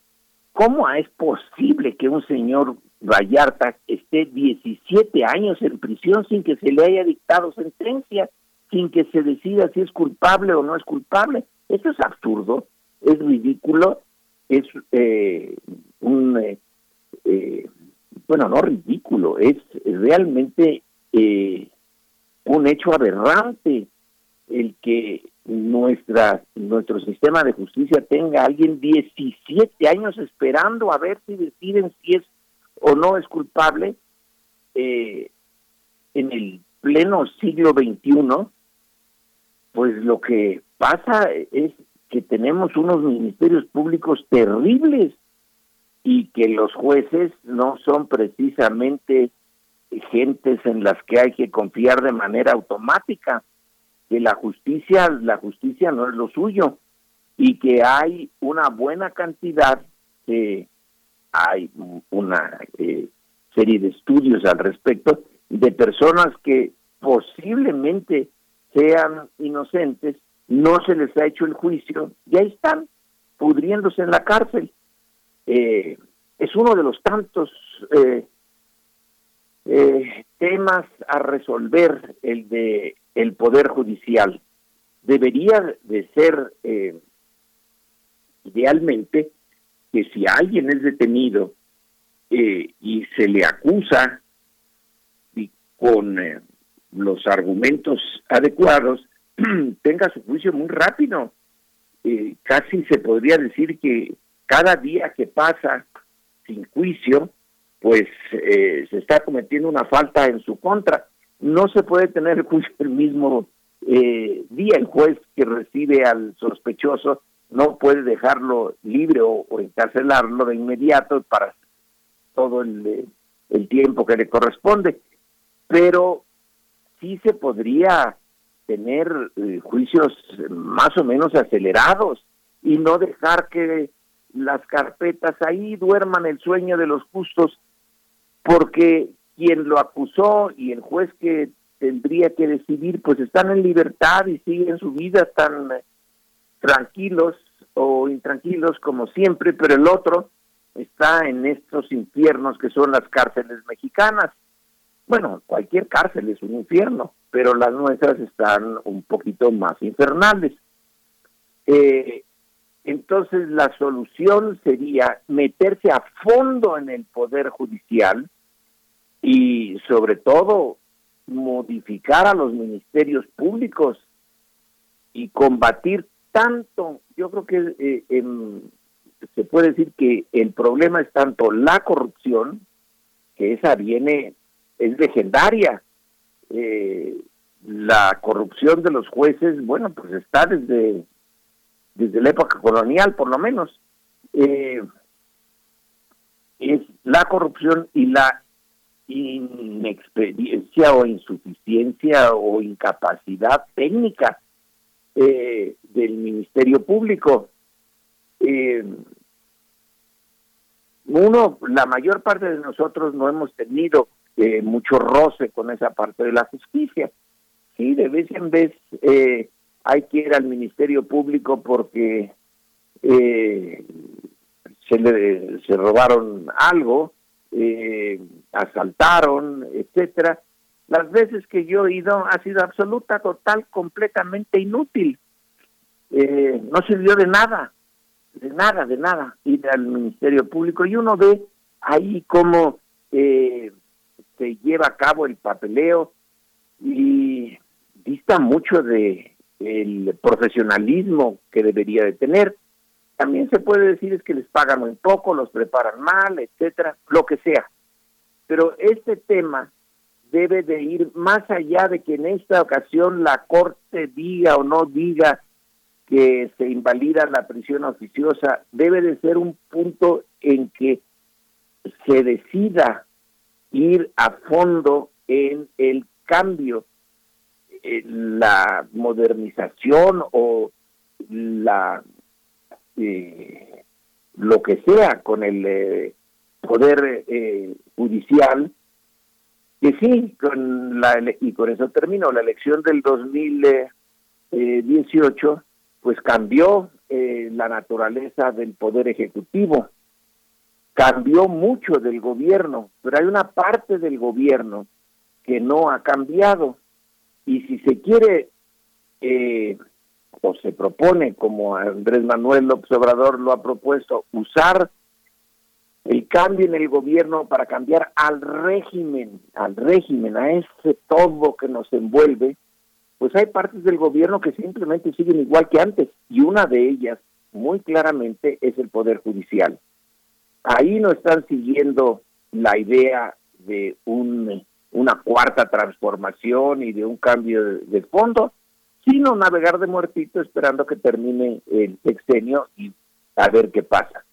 ¿Cómo es posible que un señor Vallarta esté 17 años en prisión sin que se le haya dictado sentencia, sin que se decida si es culpable o no es culpable? Eso es absurdo, es ridículo, es eh, un, eh, eh, bueno, no ridículo, es realmente un hecho aberrante el que nuestra nuestro sistema de justicia tenga a alguien 17 años esperando a ver si deciden si es o no es culpable eh, en el pleno siglo XXI, pues lo que pasa es que tenemos unos ministerios públicos terribles y que los jueces no son precisamente gentes en las que hay que confiar de manera automática que la justicia, la justicia no es lo suyo y que hay una buena cantidad, eh, hay una eh, serie de estudios al respecto de personas que posiblemente sean inocentes, no se les ha hecho el juicio y ahí están pudriéndose en la cárcel. Eh, es uno de los tantos eh, eh, temas a resolver el de el poder judicial debería de ser eh, idealmente que si alguien es detenido eh, y se le acusa y con eh, los argumentos adecuados tenga su juicio muy rápido casi se podría decir que cada día que pasa sin juicio pues eh, se está cometiendo una falta en su contra. No se puede tener el juicio el mismo eh, día. El juez que recibe al sospechoso no puede dejarlo libre o, encarcelarlo de inmediato para todo el, el tiempo que le corresponde. Pero sí se podría tener eh, juicios más o menos acelerados y no dejar que las carpetas ahí duerman el sueño de los justos, porque quien lo acusó y el juez que tendría que decidir, pues están en libertad y siguen su vida tan tranquilos o intranquilos como siempre, pero el otro está en estos infiernos que son las cárceles mexicanas. Bueno, cualquier cárcel es un infierno, pero las nuestras están un poquito más infernales. Eh, entonces la solución sería meterse a fondo en el poder judicial y sobre todo modificar a los ministerios públicos y combatir tanto, yo creo que eh, se puede decir que el problema es tanto la corrupción, que esa viene es legendaria. Eh, la corrupción de los jueces, bueno, pues está desde, desde la época colonial, por lo menos. Eh, es la corrupción y la inexperiencia o insuficiencia o incapacidad técnica eh, del Ministerio Público. uno, la mayor parte de nosotros no hemos tenido eh, mucho roce con esa parte de la justicia. Sí, de vez en vez eh, hay que ir al Ministerio Público porque eh, se le se robaron algo, eh, asaltaron, etcétera. Las veces que yo he ido ha sido absoluta, total, completamente inútil. no sirvió de nada, de nada, de nada ir al Ministerio Público y uno ve ahí como eh, se lleva a cabo el papeleo y dista mucho de el profesionalismo que debería de tener. También se puede decir es que les pagan muy poco, los preparan mal, etcétera, lo que sea. Pero este tema debe de ir más allá de que en esta ocasión la Corte diga o no diga que se invalida la prisión oficiosa, debe de ser un punto en que se decida ir a fondo en el cambio, la modernización o la eh, lo que sea con el eh, poder eh, judicial que sí con la y con eso termino la elección del 2018 pues cambió la naturaleza del poder ejecutivo cambió mucho del gobierno, pero hay una parte del gobierno que no ha cambiado. Y si se quiere eh, o se propone, como Andrés Manuel López Obrador lo ha propuesto, usar el cambio en el gobierno para cambiar al régimen, al régimen, a ese todo que nos envuelve, pues hay partes del gobierno que simplemente siguen igual que antes y una de ellas, muy claramente, es el Poder Judicial. Ahí no están siguiendo la idea de un, una cuarta transformación y de un cambio de, fondo, sino navegar de muertito esperando que termine el sexenio y a ver qué pasa.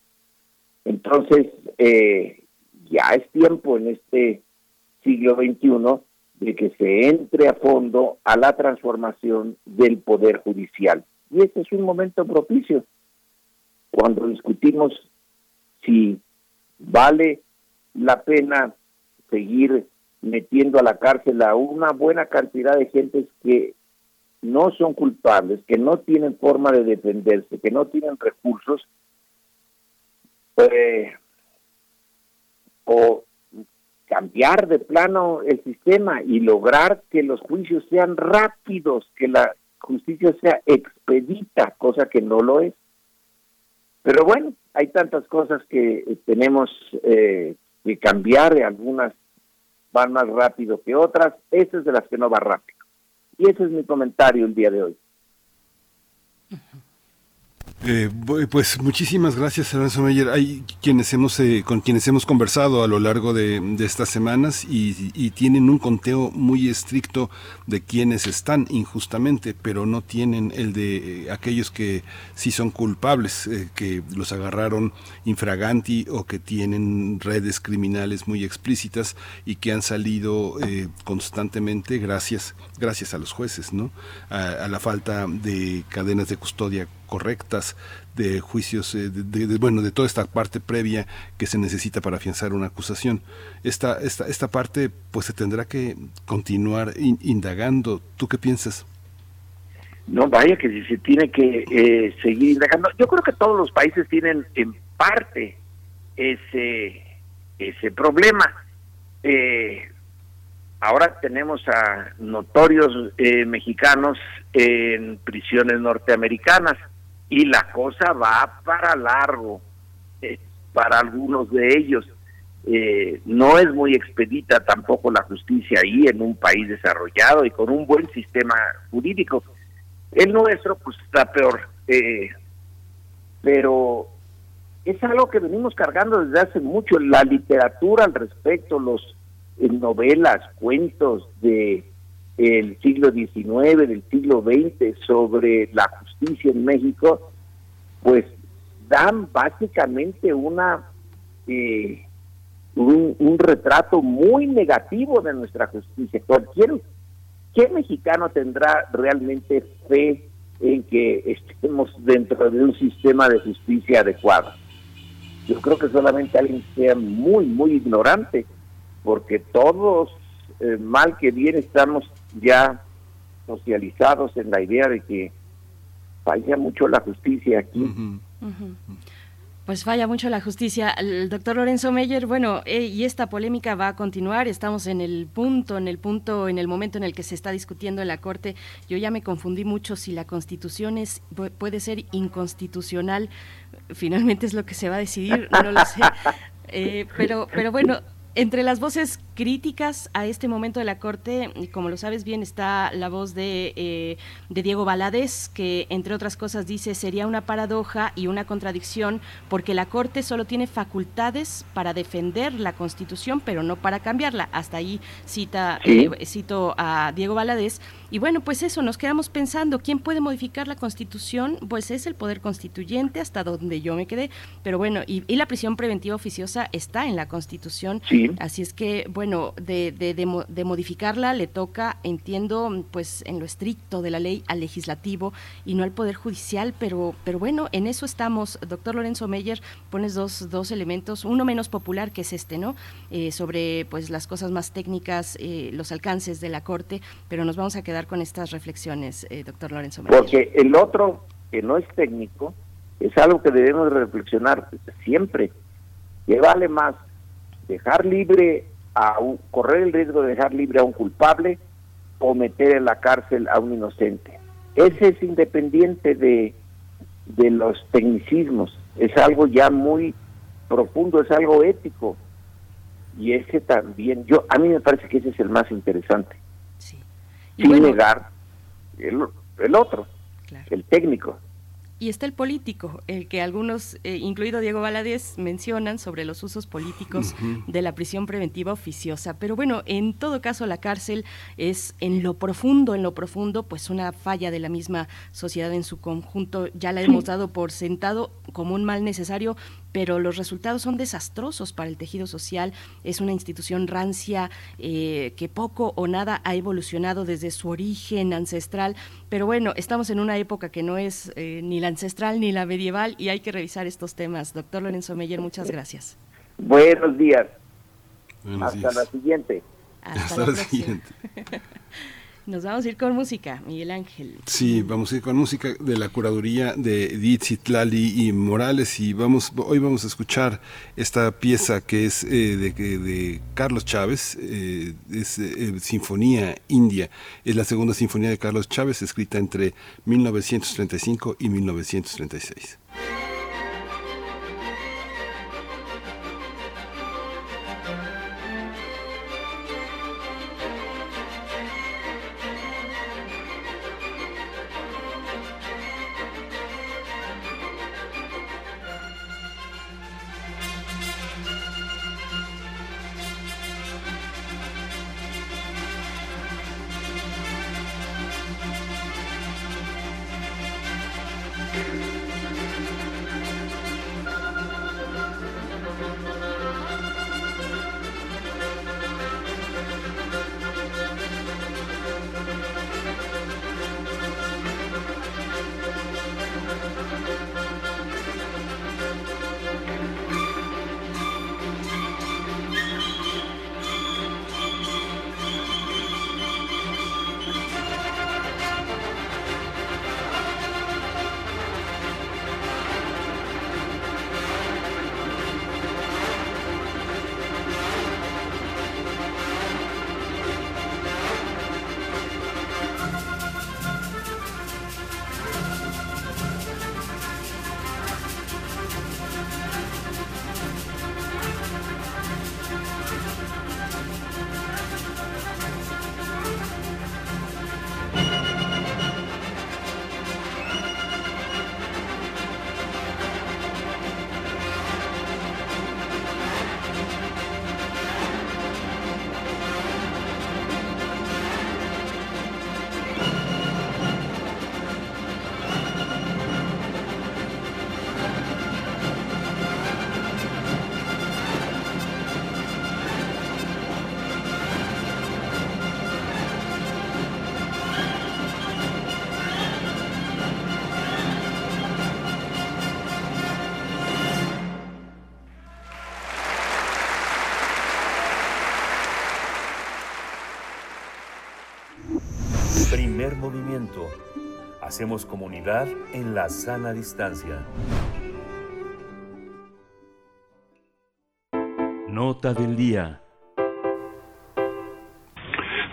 Entonces, eh, ya es tiempo en este siglo XXI de que se entre a fondo a la transformación del Poder Judicial. Y este es un momento propicio. Cuando discutimos si vale la pena seguir metiendo a la cárcel a una buena cantidad de gentes que no son culpables, que no tienen forma de defenderse, que no tienen recursos, eh, o cambiar de plano el sistema y lograr que los juicios sean rápidos, que la justicia sea expedita, cosa que no lo es. Pero bueno, hay tantas cosas que eh, tenemos eh, que cambiar, algunas van más rápido que otras, esa es de las que no va rápido. Y ese es mi comentario el día de hoy. Eh, pues muchísimas gracias, Alonso Meyer. Hay quienes hemos, eh, con quienes hemos conversado a lo largo de, estas semanas y, tienen un conteo muy estricto de quienes están injustamente, pero no tienen el de eh, aquellos que sí son culpables, que los agarraron infraganti o que tienen redes criminales muy explícitas y que han salido constantemente gracias, gracias a los jueces, ¿no? a la falta de cadenas de custodia correctas de juicios, eh, de, bueno, de toda esta parte previa que se necesita para afianzar una acusación. Esta, esta, esta parte pues se tendrá que continuar indagando. ¿Tú qué piensas? No, vaya que se tiene que eh, seguir indagando. Yo creo que todos los países tienen en parte ese, ese problema. Eh, ahora tenemos a notorios mexicanos en prisiones norteamericanas y la cosa va para largo eh, para algunos de ellos. Eh, no es muy expedita tampoco la justicia ahí en un país desarrollado y con un buen sistema jurídico. El nuestro pues está peor, eh, pero es algo que venimos cargando desde hace mucho. La literatura al respecto, los novelas, cuentos de el siglo XIX, del siglo XX sobre la justicia en México, pues dan básicamente una eh, un, retrato muy negativo de nuestra justicia. Cualquier ¿qué mexicano tendrá realmente fe en que estemos dentro de un sistema de justicia adecuado? Yo creo que solamente alguien sea muy, muy ignorante, porque todos, eh, mal que bien, estamos ya socializados en la idea de que falla mucho la justicia aquí. Pues falla mucho la justicia. El doctor Lorenzo Meyer, bueno, eh, y esta polémica va a continuar. Estamos en el punto, en el punto, en el momento en el que se está discutiendo en la Corte. Yo ya me confundí mucho si la Constitución es, puede ser inconstitucional. Finalmente es lo que se va a decidir, no lo sé. Eh, pero, pero bueno, entre las voces críticas a este momento de la Corte, como lo sabes bien, está la voz de, eh, de, Diego Valadez, que entre otras cosas dice sería una paradoja y una contradicción porque la Corte solo tiene facultades para defender la Constitución, pero no para cambiarla. Hasta ahí cita, eh, cito a Diego Valadez. Y bueno, pues eso, nos quedamos pensando, ¿quién puede modificar la Constitución? Pues es el Poder Constituyente, hasta donde yo me quedé. Pero bueno, y, la prisión preventiva oficiosa está en la Constitución. Así es que, bueno, de, de, de, modificarla le toca, entiendo, pues en lo estricto de la ley al legislativo y no al Poder Judicial, pero, pero bueno, en eso estamos. Doctor Lorenzo Meyer, pones dos, dos elementos, uno menos popular que es este, ¿no? Eh, sobre pues las cosas más técnicas, eh, los alcances de la Corte, pero nos vamos a quedar con estas reflexiones, eh, doctor Lorenzo. Porque el otro, que no es técnico, es algo que debemos reflexionar siempre. ¿Qué vale más dejar libre a un, correr el riesgo de dejar libre a un culpable o meter en la cárcel a un inocente? Ese es independiente de, de los tecnicismos, es algo ya muy profundo, es algo ético. Y ese también, yo a mí me parece que ese es el más interesante sin negar el, el otro, el técnico. Y está el político, el que algunos, eh, incluido Diego Valadez, mencionan sobre los usos políticos de la prisión preventiva oficiosa. Pero bueno, en todo caso la cárcel es en lo profundo, en lo profundo, pues una falla de la misma sociedad en su conjunto. Ya la hemos dado por sentado como un mal necesario, pero los resultados son desastrosos para el tejido social. Es una institución rancia eh, que poco o nada ha evolucionado desde su origen ancestral. Pero bueno, estamos en una época que no es eh, ni la ancestral ni la medieval y hay que revisar estos temas. Doctor Lorenzo Meyer, muchas gracias. Buenos días. Hasta la siguiente. Hasta, la, siguiente. Nos vamos a ir con música, Miguel Ángel. Sí, vamos a ir con música de la curaduría de Edith Zitlali y Morales y vamos hoy vamos a escuchar esta pieza que es eh, de, de, Carlos Chávez, eh, es eh, Sinfonía India, es la segunda sinfonía de Carlos Chávez escrita entre 1935 y 1936. Movimiento. Hacemos comunidad en la sana distancia. Nota del día.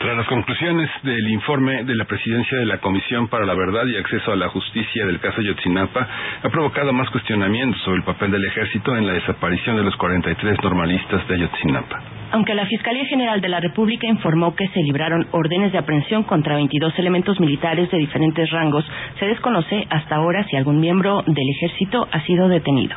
Tras las conclusiones del informe de la presidencia de la Comisión para la Verdad y Acceso a la Justicia del caso Yotzinapa, ha provocado más cuestionamientos sobre el papel del ejército en la desaparición de los 43 normalistas de Ayotzinapa. Aunque la Fiscalía General de la República informó que se libraron órdenes de aprehensión contra 22 elementos militares de diferentes rangos, se desconoce hasta ahora si algún miembro del ejército ha sido detenido.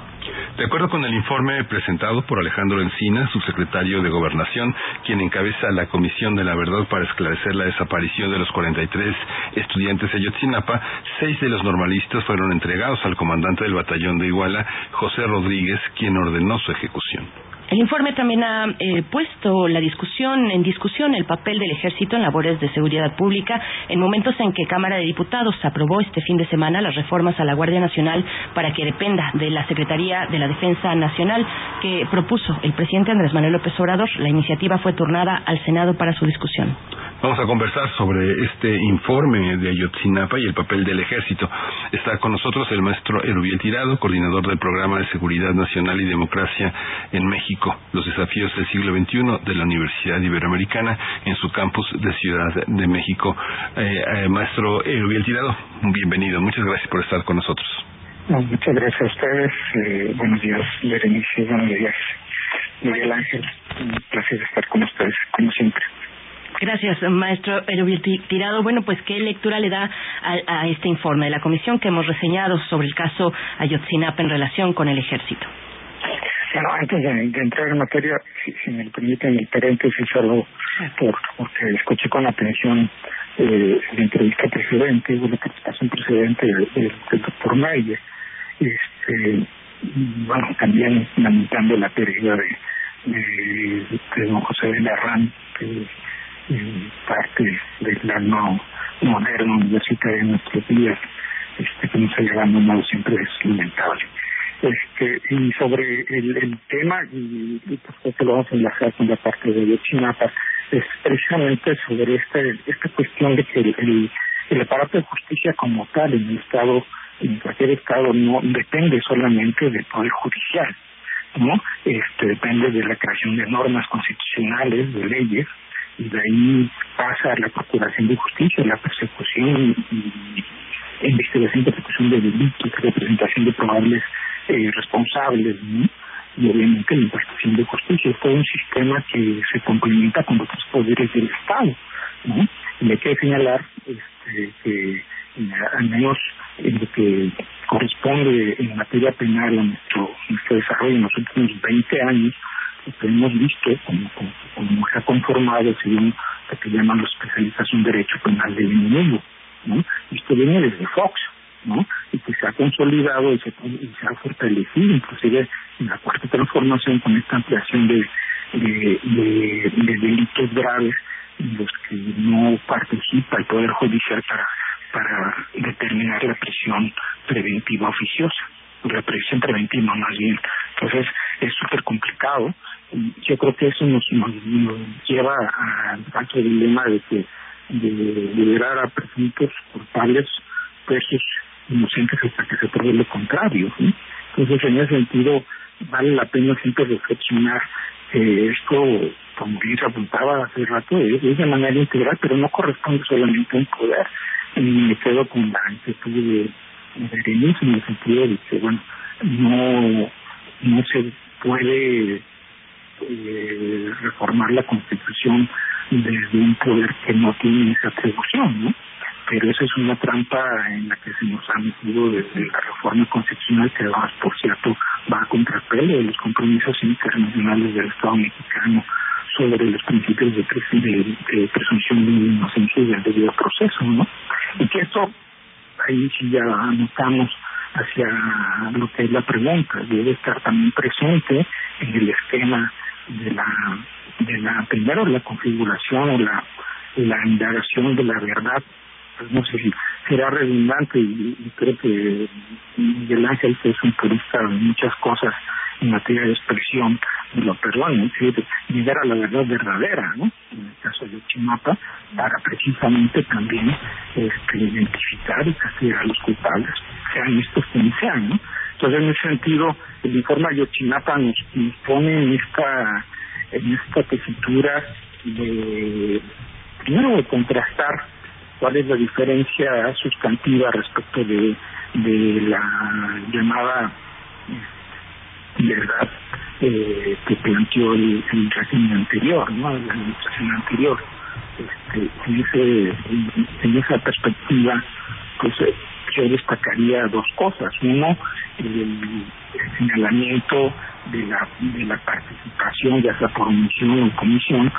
De acuerdo con el informe presentado por Alejandro Encina, subsecretario de Gobernación, quien encabeza la Comisión de la Verdad para esclarecer la desaparición de los 43 estudiantes de Ayotzinapa, seis de los normalistas fueron entregados al comandante del batallón de Iguala, José Rodríguez, quien ordenó su ejecución. El informe también ha eh, puesto la discusión en discusión el papel del ejército en labores de seguridad pública en momentos en que Cámara de Diputados aprobó este fin de semana las reformas a la Guardia Nacional para que dependa de la Secretaría de la Defensa Nacional que propuso el presidente Andrés Manuel López Obrador. La iniciativa fue turnada al Senado para su discusión. Vamos a conversar sobre este informe de Ayotzinapa y el papel del ejército. Está con nosotros el maestro Erubiel Tirado, coordinador del Programa de Seguridad Nacional y Democracia en México, los desafíos del siglo XXI de la Universidad Iberoamericana en su campus de Ciudad de México. Eh, eh, maestro Erubiel Tirado, bienvenido. Muchas gracias por estar con nosotros. muchas gracias a ustedes. Eh, buenos días, Berenice. Buenos días, Miguel Ángel. Un placer estar con ustedes, como siempre. Gracias, maestro Erubiel Tirado. Bueno, pues, ¿qué lectura le da a, este informe de la comisión que hemos reseñado sobre el caso Ayotzinapa en relación con el ejército? Bueno, antes de, entrar en materia, si, me permiten el paréntesis solo por, porque escuché con atención eh, la entrevista precedente, la participación precedente del, doctor Mayer. Este, bueno, también lamentando la pérdida de, de, don José de Larrán, que parte del alma moderno universitario de nuestros días este, que nos ha abandonado siempre es lamentable. Este, y sobre el, el tema, y, y pues que lo vamos a enlazar con la parte de Chinapa, es precisamente sobre este, esta cuestión de que el, el, aparato de justicia como tal en el Estado, en cualquier Estado, no depende solamente del Poder Judicial, ¿no? Este, depende de la creación de normas constitucionales, de leyes, y de ahí pasa la procuración de justicia, la persecución y investigación y persecución de delitos, representación de probables eh, responsables y obviamente la impartición de justicia. Es todo un sistema que se complementa con otros poderes del Estado. ¿no? Y hay que señalar este, que al menos en lo que corresponde en materia penal a nuestro, nuestro desarrollo en los últimos 20 años, que hemos visto como, como, se ha conformado según lo que llaman los especialistas un derecho penal del enemigo. ¿no? Esto viene desde Fox, ¿no? y que se ha consolidado y se, ha fortalecido inclusive en la cuarta transformación con esta ampliación de, de, de, de delitos graves en los que no participa el Poder Judicial para, para determinar la prisión preventiva oficiosa la previsión preventiva más bien. Entonces es súper complicado y yo creo que eso nos, nos, lleva al falso dilema de que de liberar a presuntos culpables versus inocentes hasta que se pruebe lo contrario. Entonces en ese sentido vale la pena siempre reflexionar que esto, como bien se apuntaba hace rato, es, de manera integral, pero no corresponde solamente a un poder. Y me quedo con la inquietud de Berenice en el sentido de que, bueno, no, no se puede eh, reformar la Constitución desde un poder que no tiene esa atribución, ¿no? Pero esa es una trampa en la que se nos ha metido desde la reforma constitucional que además, por cierto, va a contrapelo de los compromisos internacionales del Estado mexicano sobre los principios de, de, presunción de inocencia y del debido proceso, ¿no? Y que esto ahí sí ya anotamos hacia lo que es la pregunta, debe estar también presente en el esquema de la, de la primero la configuración o la, la indagación de la verdad, pues no sé si será redundante y, creo que Miguel Ángel, es un purista de muchas cosas en materia de expresión, lo perdone, llegar a la verdad verdadera, ¿no? En el caso Ayotzinapa para precisamente también este, identificar y castigar a los culpables, sean estos quienes sean, ¿no? Entonces, en ese sentido, el informe Ayotzinapa nos, nos pone en esta, en esta tesitura de, primero, de contrastar cuál es la diferencia sustantiva respecto de, de la llamada verdad eh, que planteó el, el régimen anterior, ¿no? la administración anterior. Este, en, ese, en, esa perspectiva, pues yo destacaría dos cosas. Uno, el, señalamiento de la, de la participación, ya sea por omisión o comisión,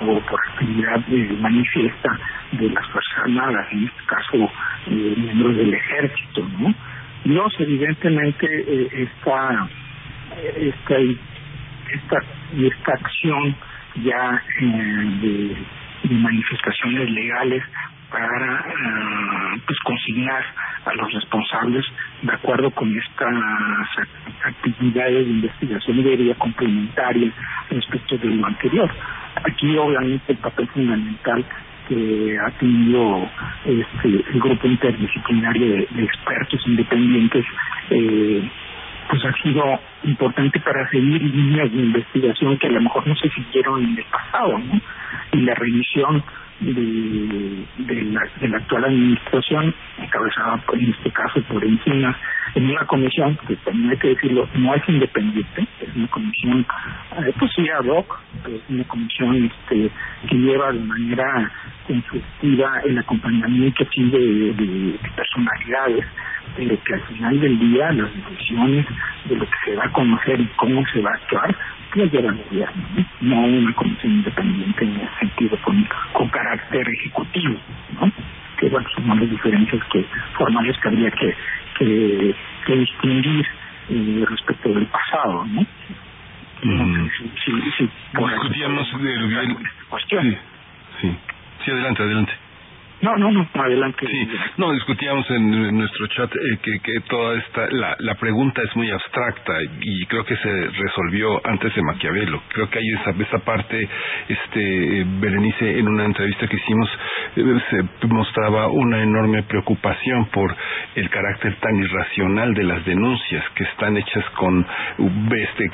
o por actividad eh, manifiesta de las Fuerzas Armadas, en este caso eh, miembros del ejército, ¿no? Dos, evidentemente, eh, esta, esta, esta, esta acción ya de manifestaciones legales para ah, pues consignar a los responsables de acuerdo con estas actividades de investigación y de complementaria respecto de lo anterior. Aquí obviamente el papel fundamental que ha tenido este el grupo interdisciplinario de, de expertos independientes eh, pues ha sido importante para seguir líneas de investigación que a lo mejor no se siguieron en el pasado, ¿no? Y la revisión de, de, la, de la actual administración, encabezada en este caso por encima, en una comisión que también hay que decirlo, no es independiente, es una comisión, eh, pues sí, ad hoc, es una comisión este, que lleva de manera constructiva el acompañamiento aquí de, de, de personalidades pero que al final del día las decisiones de lo que se va a conocer y cómo se va a actuar pues llevan el gobierno, ¿no? no una comisión independiente en ese sentido con, con carácter ejecutivo, ¿no? Que bueno, son las diferencias que formales que habría que, que, que distinguir eh, respecto del pasado, ¿no? Mm. Sí, sí, sí, Discutíamos del bien... cuestión. Sí, sí. Sí, adelante, adelante. No, no, no, adelante. Sí, no, discutíamos en, nuestro chat eh, que, toda esta, la, la pregunta es muy abstracta y creo que se resolvió antes de Maquiavelo. Creo que hay esa, esa parte, este, Berenice, en una entrevista que hicimos, eh, se mostraba una enorme preocupación por el carácter tan irracional de las denuncias que están hechas con este,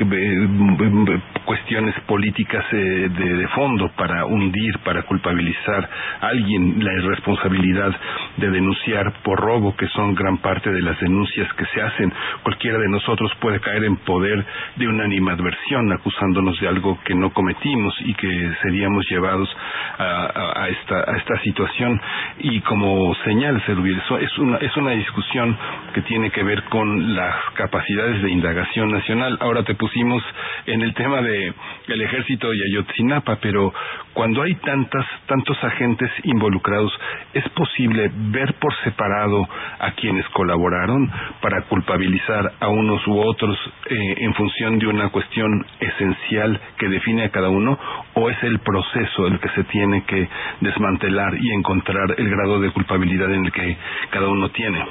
cuestiones políticas eh, de, de fondo para hundir, para culpabilizar a alguien. La responsabilidad de denunciar por robo, que son gran parte de las denuncias que se hacen. Cualquiera de nosotros puede caer en poder de una animadversión acusándonos de algo que no cometimos y que seríamos llevados a, a, esta, a esta situación. Y como señal, eso es una, es una discusión que tiene que ver con las capacidades de indagación nacional. Ahora te pusimos en el tema de el ejército y Ayotzinapa, pero cuando hay tantas, tantos agentes involucrados, ¿es posible ver por separado a quienes colaboraron para culpabilizar a unos u otros eh, en función de una cuestión esencial que define a cada uno? ¿O es el proceso el que se tiene que desmantelar y encontrar el grado de culpabilidad en el que cada uno tiene?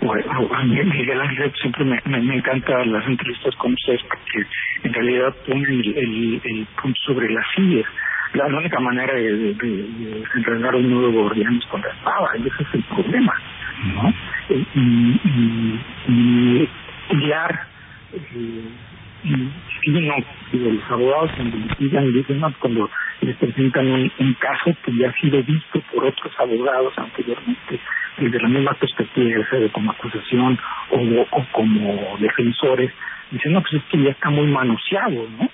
Bueno, a mí Miguel Ángel siempre me, me, encantan las entrevistas con ustedes porque en realidad ponen el, el, el punto sobre las sillas la única manera de, de, de un nudo gordiano es con la espada, y ese es el problema, ¿no? Y, y, y, y guiar, eh, y los abogados cuando litigan y dicen, no, cuando les presentan un, un caso que ya ha sido visto por otros abogados anteriormente, desde la misma perspectiva, ya sea como acusación o como defensores, dicen, no, pues es que ya está muy manoseado, ¿no?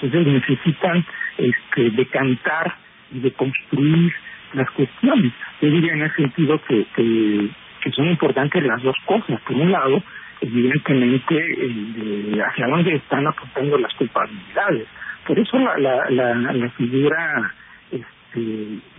Entonces necesitan este, decantar y de construir las cuestiones. Yo diría en ese sentido que, que, son importantes las dos cosas. Por un lado, evidentemente, el hacia dónde están apuntando las culpabilidades. Por eso la, la, la, la figura este,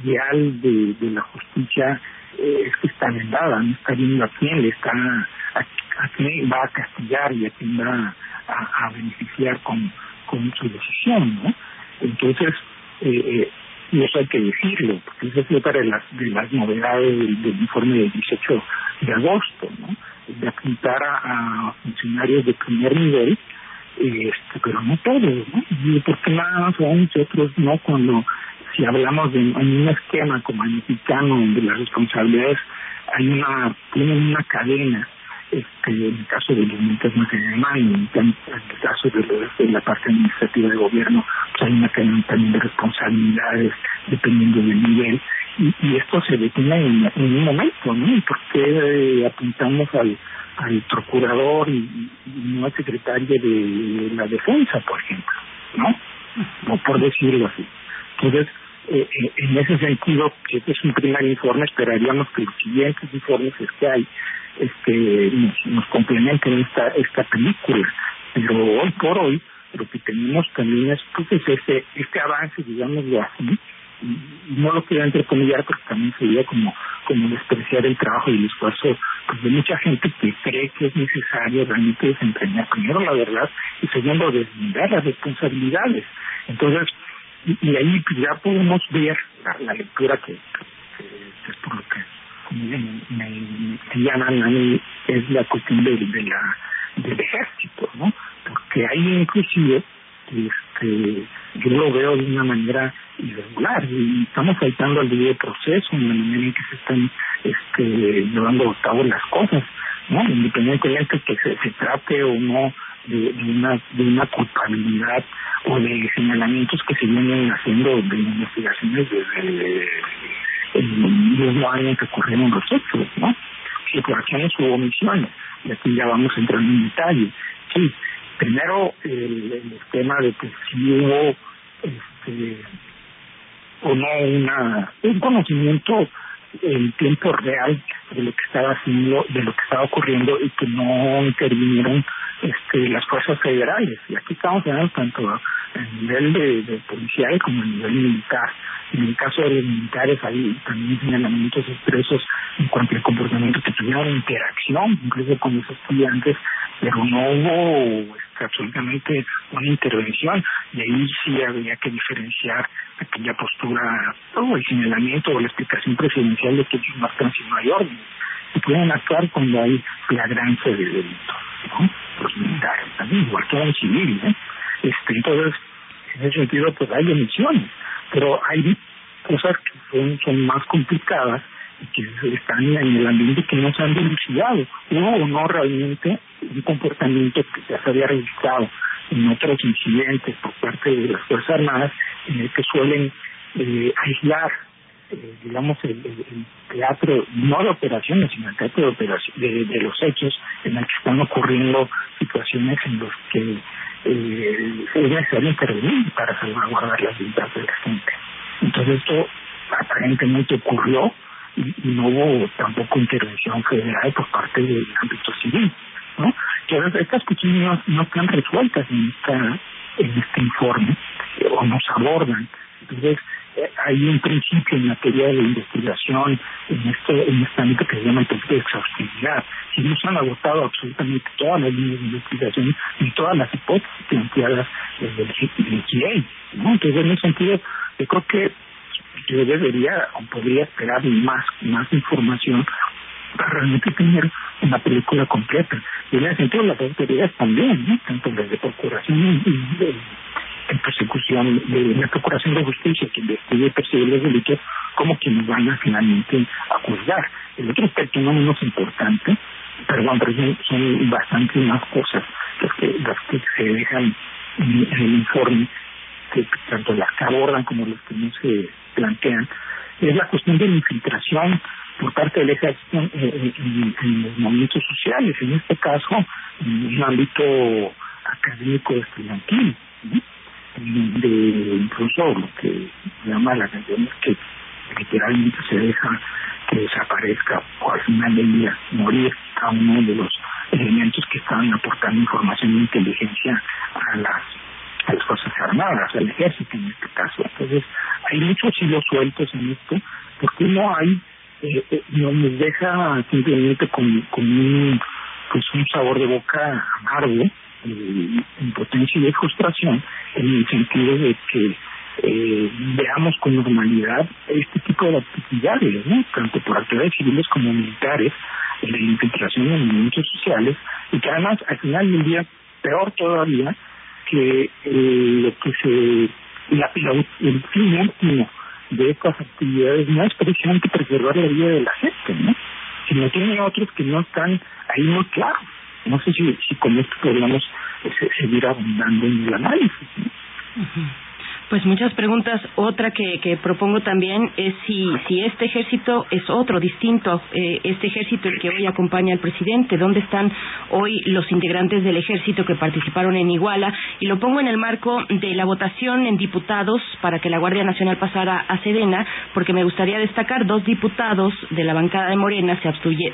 ideal de, de la justicia eh, es que está vendada, no está viendo a quién le está, a, a quién va a castigar y a quién va a, a beneficiar con con su decisión, ¿no? Entonces, eh, eh, y eso hay que decirlo, porque esa es otra de las, de las novedades del, informe del 18 de agosto, ¿no? De apuntar a, funcionarios de primer nivel, este, pero no todos, ¿no? Y porque nada más a unos y otros no, cuando si hablamos de un esquema como el mexicano, donde las responsabilidades hay una, tienen una cadena, este, en el caso de los militantes más en el caso de, la parte administrativa de gobierno, pues hay una cadena también de responsabilidades dependiendo del nivel, y, esto se detiene en, un momento, ¿no? ¿Y por qué eh, apuntamos al, al procurador y, no al secretario de la defensa, por ejemplo, ¿no? No por decirlo así. Entonces, eh, eh, en ese sentido, este es un primer informe, esperaríamos que los siguientes informes que hay este, nos, nos complementen esta, esta película. Pero hoy por hoy, lo que tenemos también es pues, este, este avance, digámoslo así, no lo quiero entrecomillar porque también sería como como despreciar el trabajo y el esfuerzo pues, de mucha gente que cree que es necesario realmente desempeñar primero la verdad y segundo deslindar las responsabilidades entonces y, ahí pues, ya podemos ver la, lectura que, es por lo que me, llaman a mí es la cuestión de, de la del ejército no porque ahí inclusive este yo lo veo de una manera irregular y estamos faltando al debido proceso en la manera en que se están este, llevando a cabo las cosas, ¿no? Independientemente de que se, se trate o no de, una de una culpabilidad o de señalamientos que se vienen haciendo de investigaciones desde el mismo año que ocurrieron los hechos, ¿no? Si por omisiones, y aquí ya vamos a entrar en detalle. Sí, primero el, el tema de que si hubo este, o no una, un conocimiento en tiempo real de lo que estaba haciendo, de lo que estaba ocurriendo y que no intervinieron este, las fuerzas federales. Y aquí estamos hablando tanto a nivel de, policial como a nivel militar. En el caso de los militares hay también señalamientos expresos en cuanto al comportamiento que tuvieron interacción, incluso con los estudiantes, pero no hubo este, absolutamente una intervención y ahí sí había que diferenciar aquella postura o el señalamiento o la explicación presidencial de que ellos no están sin mayor y pueden actuar cuando hay flagrancia de delito, ¿no? Los militares también, igual que en civil, ¿eh? Este, entonces, en ese sentido, pues hay emisiones, pero hay cosas que son, son más complicadas y que están en el ambiente que no se han dilucidado. Hubo o no realmente un comportamiento que ya se había registrado en otros incidentes por parte de las Fuerzas Armadas en el que suelen eh, aislar eh, digamos el, teatro no de operaciones sino el teatro de, operación, de, los hechos en el que están ocurriendo situaciones en los que eh, es necesario intervenir para salvaguardar las vidas de la gente entonces esto aparentemente ocurrió y, no hubo tampoco intervención federal por parte del ámbito civil ¿no? Entonces, estas cuestiones no, están resueltas en, esta, en este informe o no se abordan. Entonces, hay un principio en materia de investigación en este en este ámbito que se llama el principio de exhaustividad. Si no se han agotado absolutamente todas las líneas de investigación y todas las hipótesis planteadas desde el GA, ¿no? Entonces, en ese sentido, yo creo que yo debería o podría esperar más más información para realmente tener una película completa. Y en ese sentido las autoridades también, ¿no? tanto las de procuración y de, persecución, de la procuración de justicia que investigue y persigue los delitos, como quienes van a finalmente a. El otro aspecto no menos importante, perdón, pero son, son bastante más cosas las que, las que se dejan en, el informe, que tanto las que abordan como las que no se plantean, es la cuestión de la infiltración por parte del ejército en, los movimientos sociales, en este caso en un ámbito académico estudiantil, de incluso lo que llama la atención que literalmente se deja que desaparezca o al final del día morir a uno de los elementos que estaban aportando información e inteligencia a las fuerzas armadas, al ejército en este caso. Entonces, hay muchos hilos sueltos en esto, porque no hay eh, eh, nos deja simplemente con, con un, pues un sabor de boca amargo, eh, impotencia y de frustración, en el sentido de que eh, veamos con normalidad este tipo de actividades, ¿no? tanto por actividades civiles como militares, en la infiltración en movimientos sociales, y que además al final del día, peor todavía, que eh, lo que se, la, el fin último de estas actividades no es precisamente preservar la vida de la gente, ¿no? Sino tiene otros que no están ahí muy claros. No sé si, si con esto podríamos eh, seguir abundando en el análisis. Pues muchas preguntas. Otra que, que propongo también es si, si este ejército es otro, distinto, eh, este ejército el que hoy acompaña al presidente. ¿Dónde están hoy los integrantes del ejército que participaron en Iguala? Y lo pongo en el marco de la votación en diputados para que la Guardia Nacional pasara a Sedena, porque me gustaría destacar dos diputados de la bancada de Morena se,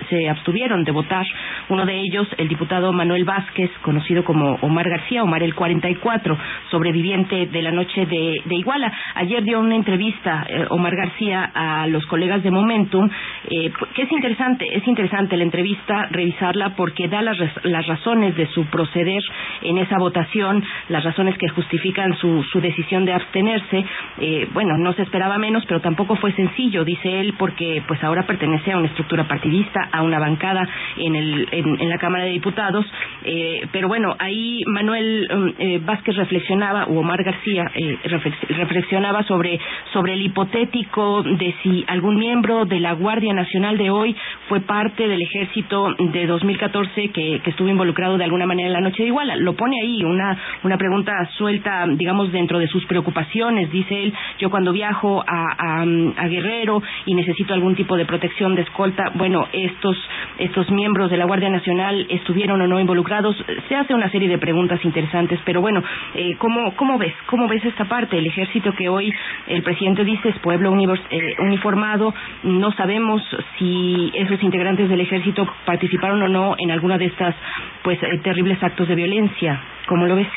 se abstuvieron de votar. Uno de ellos, el diputado Manuel Vázquez, conocido como Omar García, Omar el 44, sobreviviente de la noche de de, Iguala. Ayer dio una entrevista eh, Omar García a los colegas de Momentum, eh, que es interesante, es interesante la entrevista, revisarla porque da las, las razones de su proceder en esa votación, las razones que justifican su, su decisión de abstenerse. Eh, bueno, no se esperaba menos, pero tampoco fue sencillo, dice él, porque pues ahora pertenece a una estructura partidista, a una bancada en, el, en, la Cámara de Diputados. Eh, pero bueno, ahí Manuel um, Vázquez reflexionaba, o Omar García eh, reflexionaba sobre, sobre el hipotético de si algún miembro de la Guardia Nacional de hoy fue parte del ejército de 2014 que, que estuvo involucrado de alguna manera en la noche de Iguala. Lo pone ahí, una, una pregunta suelta, digamos, dentro de sus preocupaciones. Dice él, yo cuando viajo a, Guerrero y necesito algún tipo de protección de escolta, bueno, estos, estos miembros de la Guardia Nacional estuvieron o no involucrados. Se hace una serie de preguntas interesantes, pero bueno, eh, ¿cómo, ¿cómo ves? ¿Cómo ves esta parte? El ejército que hoy el presidente dice es pueblo eh, uniformado. No sabemos si esos integrantes del ejército participaron o no en alguna de estas pues eh, terribles actos de violencia. ¿Cómo lo ves?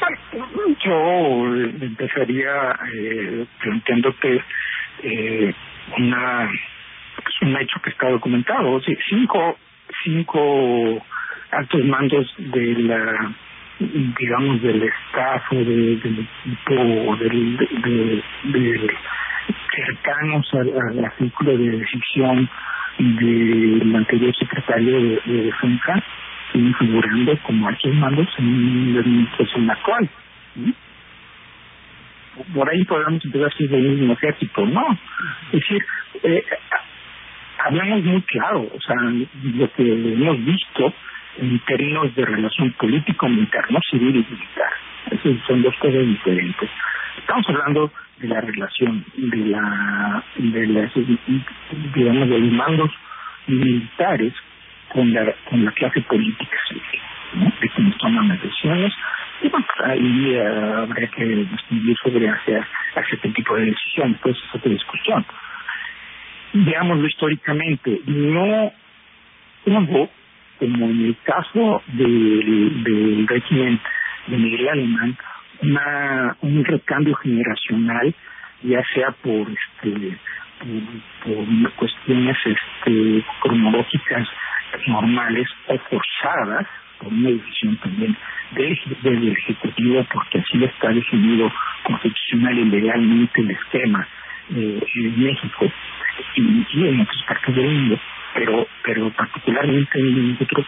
Yo empezaría eh, planteándote eh, una un hecho que está documentado. cinco cinco altos mandos de la digamos, del staff o del equipo o del, de, de, cercanos al, círculo de decisión del anterior secretario de, Defensa, siguen figurando como altos mandos en la administración actual. Por ahí podemos empezar si es el mismo ejército, ¿no? Es decir, eh, hablamos muy claro, o sea, lo que hemos visto en términos de relación político-militar, no civil y militar. Esas son dos cosas diferentes. Estamos hablando de la relación de la de las digamos de los mandos militares con la con la clase política ¿no? de quienes toman las decisiones y bueno ahí uh, habría que distinguir sobre hacer hacer este tipo de decisiones pues es otra discusión veámoslo históricamente no hubo como en el caso del, régimen de Miguel Alemán, una, un recambio generacional, ya sea por este por, cuestiones este cronológicas normales o forzadas por una decisión también del, Ejecutivo, porque así está definido constitucional y legalmente el esquema eh, en México y, y en otras partes del mundo pero pero particularmente en nosotros,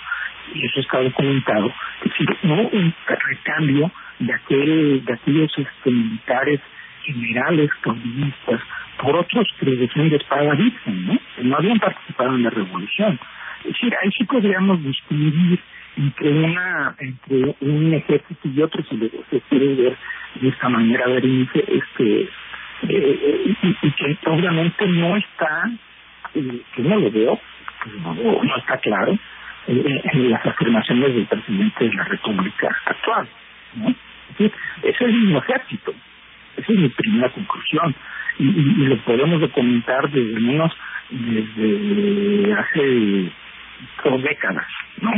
y eso está documentado, es decir, no un recambio de aquel de aquellos este, militares generales comunistas por otros que decían de espada virgen, ¿no? que no habían participado en la revolución. Es decir, ahí sí podríamos distinguir entre una entre un ejército y otro si se quiere ver de esta manera ver este eh, y, que obviamente no está eh, que no lo veo no, está claro eh, en las afirmaciones del presidente de la República actual. ¿no? ese es el mismo ejército. Esa es mi primera conclusión. Y, y, lo podemos documentar desde menos desde hace dos décadas, ¿no?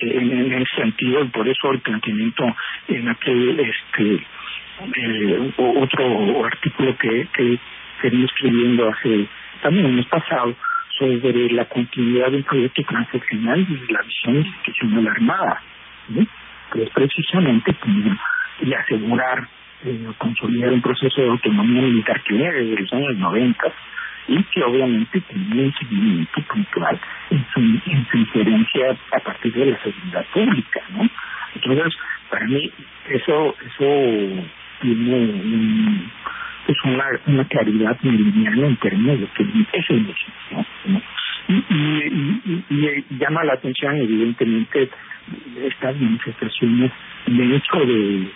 En, en ese sentido, por eso el planteamiento en aquel este eh, otro artículo que, que venía escribiendo hace también mes pasado sobre la continuidad del proyecto transaccional y la visión institucional armada, que es precisamente y asegurar, eh, consolidar un proceso de autonomía militar que viene desde los años 90 y que obviamente tiene un seguimiento puntual en su, en su a partir de la seguridad pública. ¿no? Entonces, para mí, eso, eso tiene un pues una, una claridad lineal de que es el. ¿no? Y, y, llama la atención, evidentemente, estas manifestaciones de hecho de,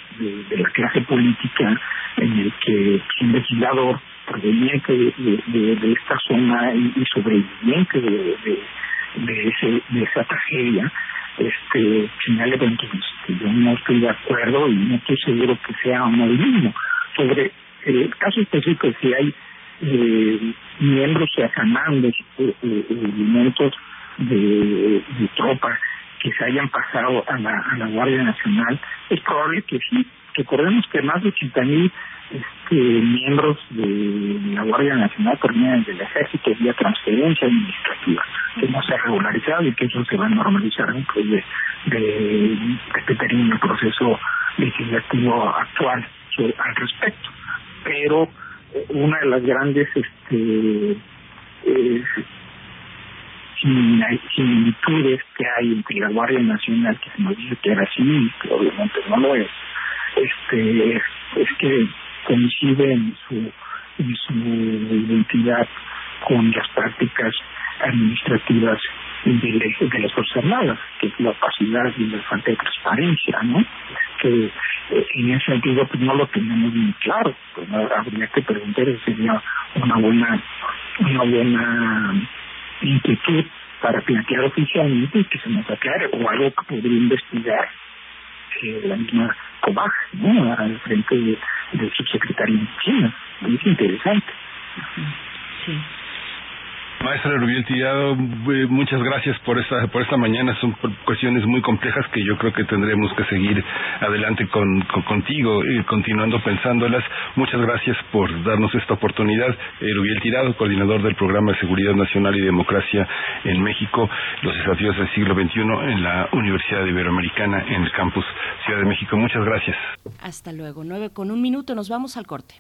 de, la clase política en el que un legislador proveniente de, esta zona y, sobreviviente de, ese, de esa tragedia, este señale que yo no estoy de acuerdo y no estoy seguro que sea el mismo. Sobre el caso específico, si hay eh, miembros de asamandos eh, eh, elementos de, de tropas que se hayan pasado a la, a la Guardia Nacional, es probable que sí. Recordemos que más de 80 mil este, miembros de la Guardia Nacional terminan del ejército vía transferencia administrativa, que no se ha regularizado y que eso se va a normalizar después de, de, este término proceso legislativo actual al respecto. Pero una de las grandes este, eh, similitudes que hay entre la Guardia Nacional, que se nos dice que era así, que obviamente no lo es, este, es que coincide en su, en su identidad con las prácticas administrativas de, de las Fuerzas Armadas, que es la opacidad y la falta de transparencia, ¿no? Que eh, en ese sentido pues no lo tenemos muy claro, pues habría que preguntar sería una buena, una buena inquietud para plantear oficialmente y que se nos aclare o algo que podría investigar eh, la misma COBAG, ¿no? al frente de, del subsecretario en China. Es interesante. Sí. Maestra Rubiel Tirado, eh, muchas gracias por esta por esta mañana. Son cuestiones muy complejas que yo creo que tendremos que seguir adelante con, contigo y continuando pensándolas. Muchas gracias por darnos esta oportunidad. Eh, Rubiel Tirado, coordinador del Programa de Seguridad Nacional y Democracia en México, los desafíos del siglo XXI en la Universidad Iberoamericana en el campus Ciudad de México. Muchas gracias. Hasta luego. Nueve con un minuto. Nos vamos al corte.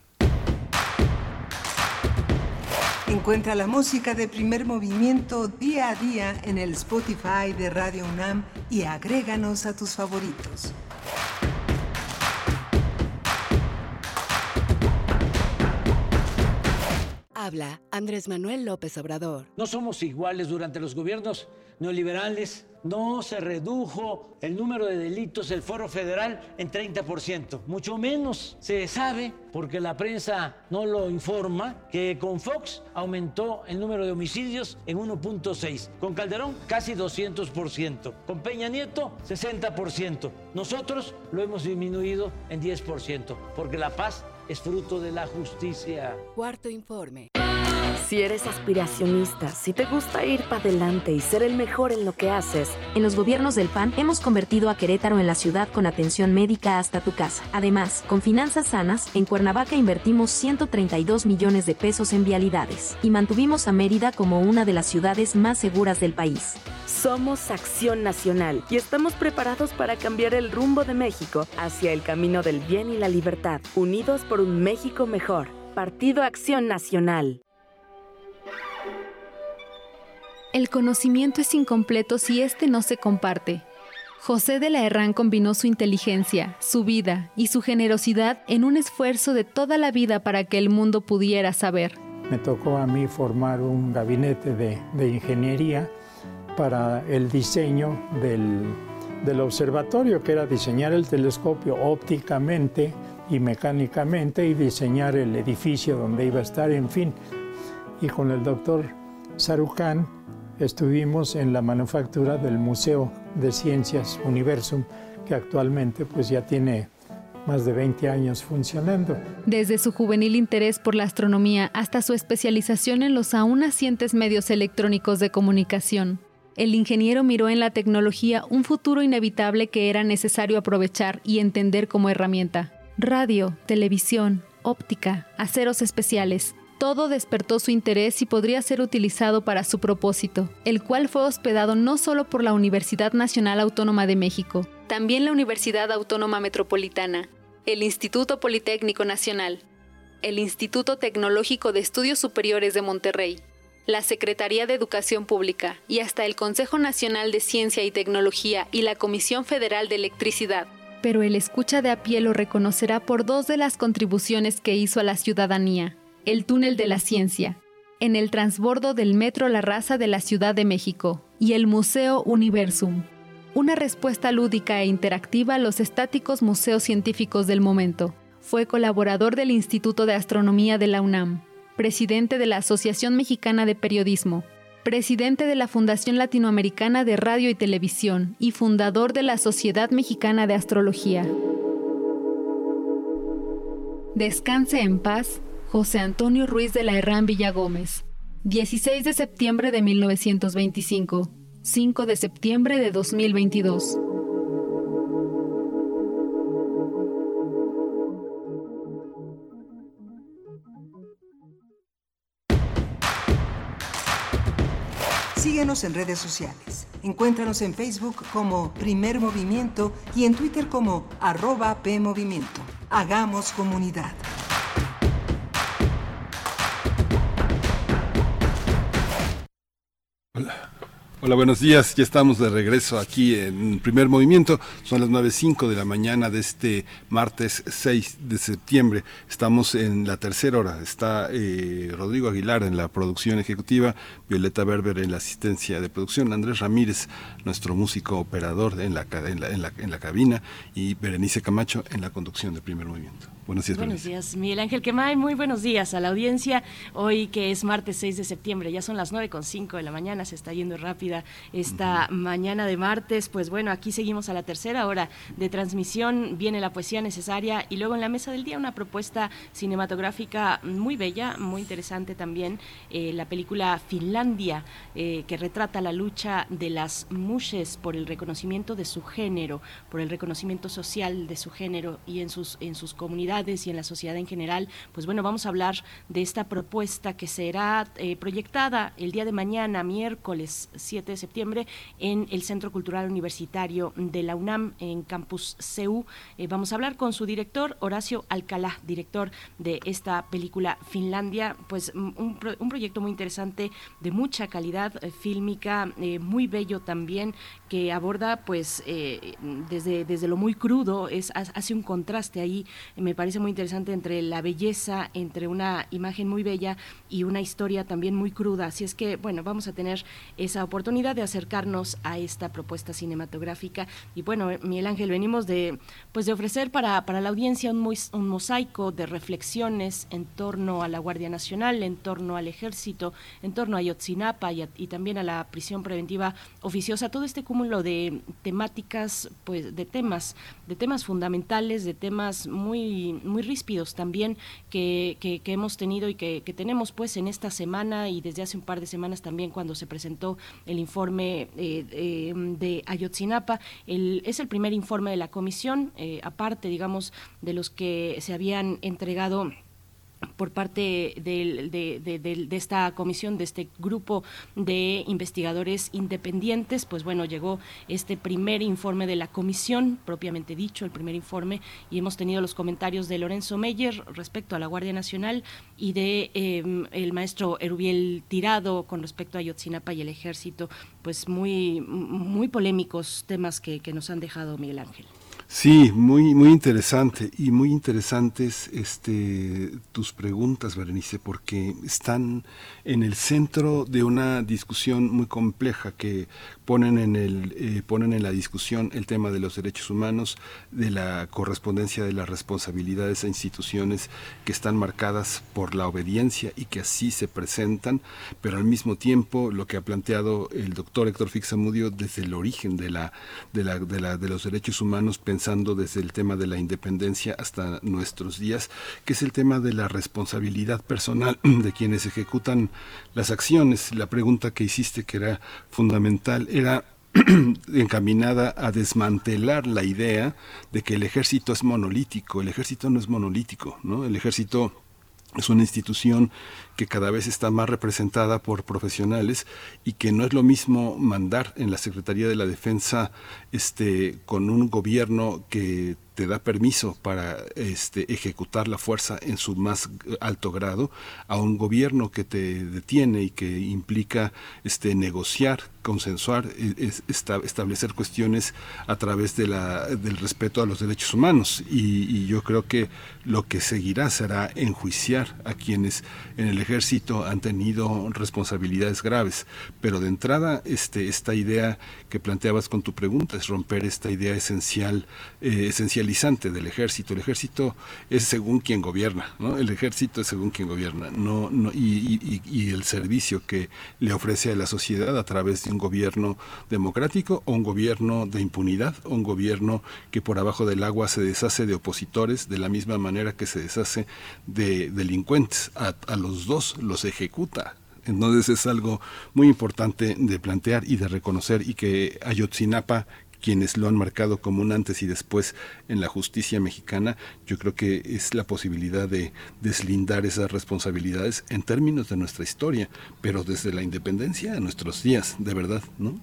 Encuentra la música de primer movimiento día a día en el Spotify de Radio UNAM y agréganos a tus favoritos. Habla Andrés Manuel López Obrador. No somos iguales durante los gobiernos neoliberales no se redujo el número de delitos del foro federal en 30%. Mucho menos se sabe, porque la prensa no lo informa, que con Fox aumentó el número de homicidios en 1.6. Con Calderón casi 200%. Con Peña Nieto 60%. Nosotros lo hemos disminuido en 10%, porque la paz es fruto de la justicia. Cuarto informe. Si eres aspiracionista, si te gusta ir para adelante y ser el mejor en lo que haces. En los gobiernos del PAN hemos convertido a Querétaro en la ciudad con atención médica hasta tu casa. Además, con finanzas sanas, en Cuernavaca invertimos 132 millones de pesos en vialidades y mantuvimos a Mérida como una de las ciudades más seguras del país. Somos Acción Nacional y estamos preparados para cambiar el rumbo de México hacia el camino del bien y la libertad, unidos por un México mejor. Partido Acción Nacional. El conocimiento es incompleto si éste no se comparte. José de la Herrán combinó su inteligencia, su vida y su generosidad en un esfuerzo de toda la vida para que el mundo pudiera saber. Me tocó a mí formar un gabinete de, ingeniería para el diseño del, del observatorio, que era diseñar el telescopio ópticamente y mecánicamente y diseñar el edificio donde iba a estar, en fin. Y con el doctor Sarucán estuvimos en la manufactura del Museo de Ciencias Universum, que actualmente pues ya tiene más de 20 años funcionando. Desde su juvenil interés por la astronomía hasta su especialización en los aún nacientes medios electrónicos de comunicación, el ingeniero miró en la tecnología un futuro inevitable que era necesario aprovechar y entender como herramienta. Radio, televisión, óptica, aceros especiales, todo despertó su interés y podría ser utilizado para su propósito, el cual fue hospedado no solo por la Universidad Nacional Autónoma de México, también la Universidad Autónoma Metropolitana, el Instituto Politécnico Nacional, el Instituto Tecnológico de Estudios Superiores de Monterrey, la Secretaría de Educación Pública y hasta el Consejo Nacional de Ciencia y Tecnología y la Comisión Federal de Electricidad pero el escucha de a pie lo reconocerá por dos de las contribuciones que hizo a la ciudadanía. El túnel de la ciencia, en el transbordo del Metro La Raza de la Ciudad de México, y el Museo Universum, una respuesta lúdica e interactiva a los estáticos museos científicos del momento. Fue colaborador del Instituto de Astronomía de la UNAM, presidente de la Asociación Mexicana de Periodismo, presidente de la Fundación Latinoamericana de Radio y Televisión y fundador de la Sociedad Mexicana de Astrología. Descanse en paz, José Antonio Ruiz de la Herrán Villagómez. 16 de septiembre de 1925, 5 de septiembre de 2022. Síguenos en redes sociales. Encuéntranos en Facebook como Primer Movimiento y en Twitter como arroba PMovimiento. Hagamos comunidad. Hola. Hola, buenos días. Ya estamos de regreso aquí en primer movimiento. Son las 9.05 de la mañana de este martes 6 de septiembre. Estamos en la tercera hora. Está eh, Rodrigo Aguilar en la producción ejecutiva, Violeta Berber en la asistencia de producción, Andrés Ramírez, nuestro músico operador en la, en la, en la, en la cabina, y Berenice Camacho en la conducción de primer movimiento. Buenos días, Buenos días, Miguel Ángel Quemay. Muy buenos días a la audiencia. Hoy que es martes 6 de septiembre, ya son las 9.05 de la mañana, se está yendo rápida esta mañana de martes. Pues bueno, aquí seguimos a la tercera hora de transmisión. Viene la poesía necesaria y luego en la mesa del día una propuesta cinematográfica muy bella, muy interesante también. Eh, la película Finlandia, eh, que retrata la lucha de las mushes por el reconocimiento de su género, por el reconocimiento social de su género y en sus, en sus comunidades y en la sociedad en general, pues bueno, vamos a hablar de esta propuesta que será eh, proyectada el día de mañana, miércoles 7 de septiembre, en el Centro Cultural Universitario de la UNAM, en Campus CEU. Eh, vamos a hablar con su director, Horacio Alcalá, director de esta película Finlandia, pues un, un proyecto muy interesante, de mucha calidad eh, fílmica, muy bello también, que aborda pues desde, desde lo muy crudo, es, hace un contraste ahí, me parece muy interesante entre la belleza, entre una imagen muy bella y una historia también muy cruda. Así es que, bueno, vamos a tener esa oportunidad de acercarnos a esta propuesta cinematográfica. Y bueno, Miguel Ángel, venimos de, pues de ofrecer para, para la audiencia un, un mosaico de reflexiones en torno a la Guardia Nacional, en torno al Ejército, en torno a Ayotzinapa y, y también a la prisión preventiva oficiosa. Todo este cúmulo de temáticas, pues de temas, de temas fundamentales, de temas muy muy, ríspidos también que, que, hemos tenido y que, tenemos pues en esta semana y desde hace un par de semanas también cuando se presentó el informe eh, eh, de Ayotzinapa. El, es el primer informe de la comisión, eh, aparte digamos de los que se habían entregado por parte de, esta comisión, de este grupo de investigadores independientes, pues bueno, llegó este primer informe de la comisión, propiamente dicho, el primer informe, y hemos tenido los comentarios de Lorenzo Meyer respecto a la Guardia Nacional y de em, el maestro Erubiel Tirado con respecto a Ayotzinapa y el Ejército, pues muy, muy polémicos temas que nos han dejado Miguel Ángel. Sí, muy, muy interesante y muy interesantes este, tus preguntas, Berenice, porque están en el centro de una discusión muy compleja que ponen en, el, eh, ponen en la discusión el tema de los derechos humanos, de la correspondencia de las responsabilidades a instituciones que están marcadas por la obediencia y que así se presentan, pero al mismo tiempo lo que ha planteado el doctor Héctor Fixamudio desde el origen de, la, de, la, de, la, de los derechos humanos, pensando desde el tema de la independencia hasta nuestros días, que es el tema de la responsabilidad personal de quienes ejecutan las acciones. La pregunta que hiciste, que era fundamental, era encaminada a desmantelar la idea de que el ejército es monolítico. El ejército no es monolítico, ¿no? El ejército es una institución que cada vez está más representada por profesionales y que no es lo mismo mandar en la Secretaría de la Defensa este con un gobierno que te da permiso para este, ejecutar la fuerza en su más alto grado, a un gobierno que te detiene y que implica este, negociar, consensuar, e, establecer cuestiones a través de la, del respeto a los derechos humanos. Y, yo creo que lo que seguirá será enjuiciar a quienes en el ejército han tenido responsabilidades graves. Pero de entrada, este, esta idea que planteabas con tu pregunta es romper esta idea esencial, eh, esencializante del ejército. El ejército es según quien gobierna, ¿no? El ejército es según quien gobierna, no, no y, el servicio que le ofrece a la sociedad a través de un gobierno democrático o un gobierno de impunidad, un gobierno que por abajo del agua se deshace de opositores de la misma manera que se deshace de delincuentes. A, a los dos los ejecuta. Entonces es algo muy importante de plantear y de reconocer y que Ayotzinapa quienes lo han marcado como un antes y después en la justicia mexicana, yo creo que es la posibilidad de deslindar esas responsabilidades en términos de nuestra historia, pero desde la independencia a nuestros días, de verdad, ¿no?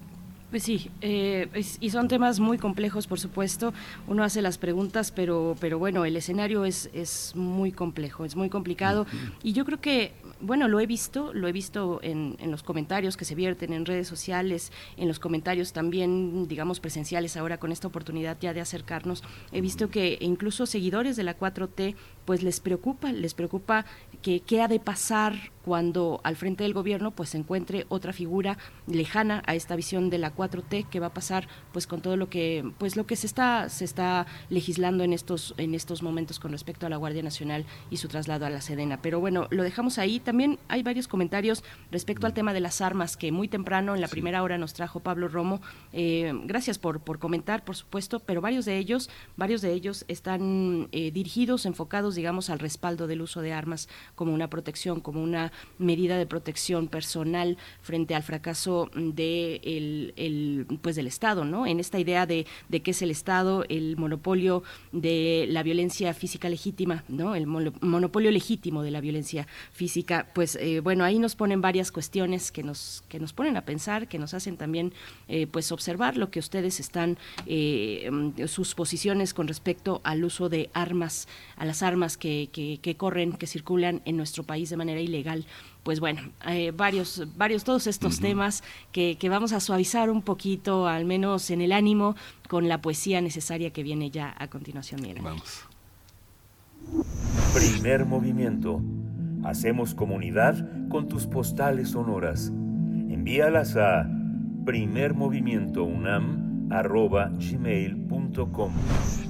Pues sí, eh, y son temas muy complejos, por supuesto. Uno hace las preguntas, pero, pero bueno, el escenario es, es muy complejo, es muy complicado. Y yo creo que bueno, lo he visto, lo he visto en, en, los comentarios que se vierten en redes sociales, en los comentarios también, digamos, presenciales ahora con esta oportunidad ya de acercarnos. He visto que incluso seguidores de la 4T, pues les preocupa, les preocupa que qué ha de pasar cuando al frente del gobierno pues se encuentre otra figura lejana a esta visión de la 4T que va a pasar pues con todo lo que pues lo que se está se está legislando en estos en estos momentos con respecto a la Guardia Nacional y su traslado a la Sedena. Pero bueno, lo dejamos ahí. También hay varios comentarios respecto al tema de las armas que muy temprano en la primera hora nos trajo Pablo Romo. Eh, gracias por, por comentar, por supuesto, pero varios de ellos, varios de ellos están eh, dirigidos, enfocados, digamos, al respaldo del uso de armas como una protección, como una medida de protección personal frente al fracaso de el, pues del Estado, ¿no? En esta idea de, de qué es el Estado, el monopolio de la violencia física legítima, ¿no? El monopolio legítimo de la violencia física, pues eh, bueno, ahí nos ponen varias cuestiones que nos, que nos ponen a pensar, que nos hacen también eh, pues observar lo que ustedes están, eh, sus posiciones con respecto al uso de armas, a las armas que, que, que corren, que circulan en nuestro país de manera ilegal pues bueno, eh, varios, varios, todos estos temas que, que, vamos a suavizar un poquito, al menos en el ánimo, con la poesía necesaria que viene ya a continuación. Miren. Vamos. Primer movimiento. Hacemos comunidad con tus postales sonoras. Envíalas a primermovimientounam.gmail.com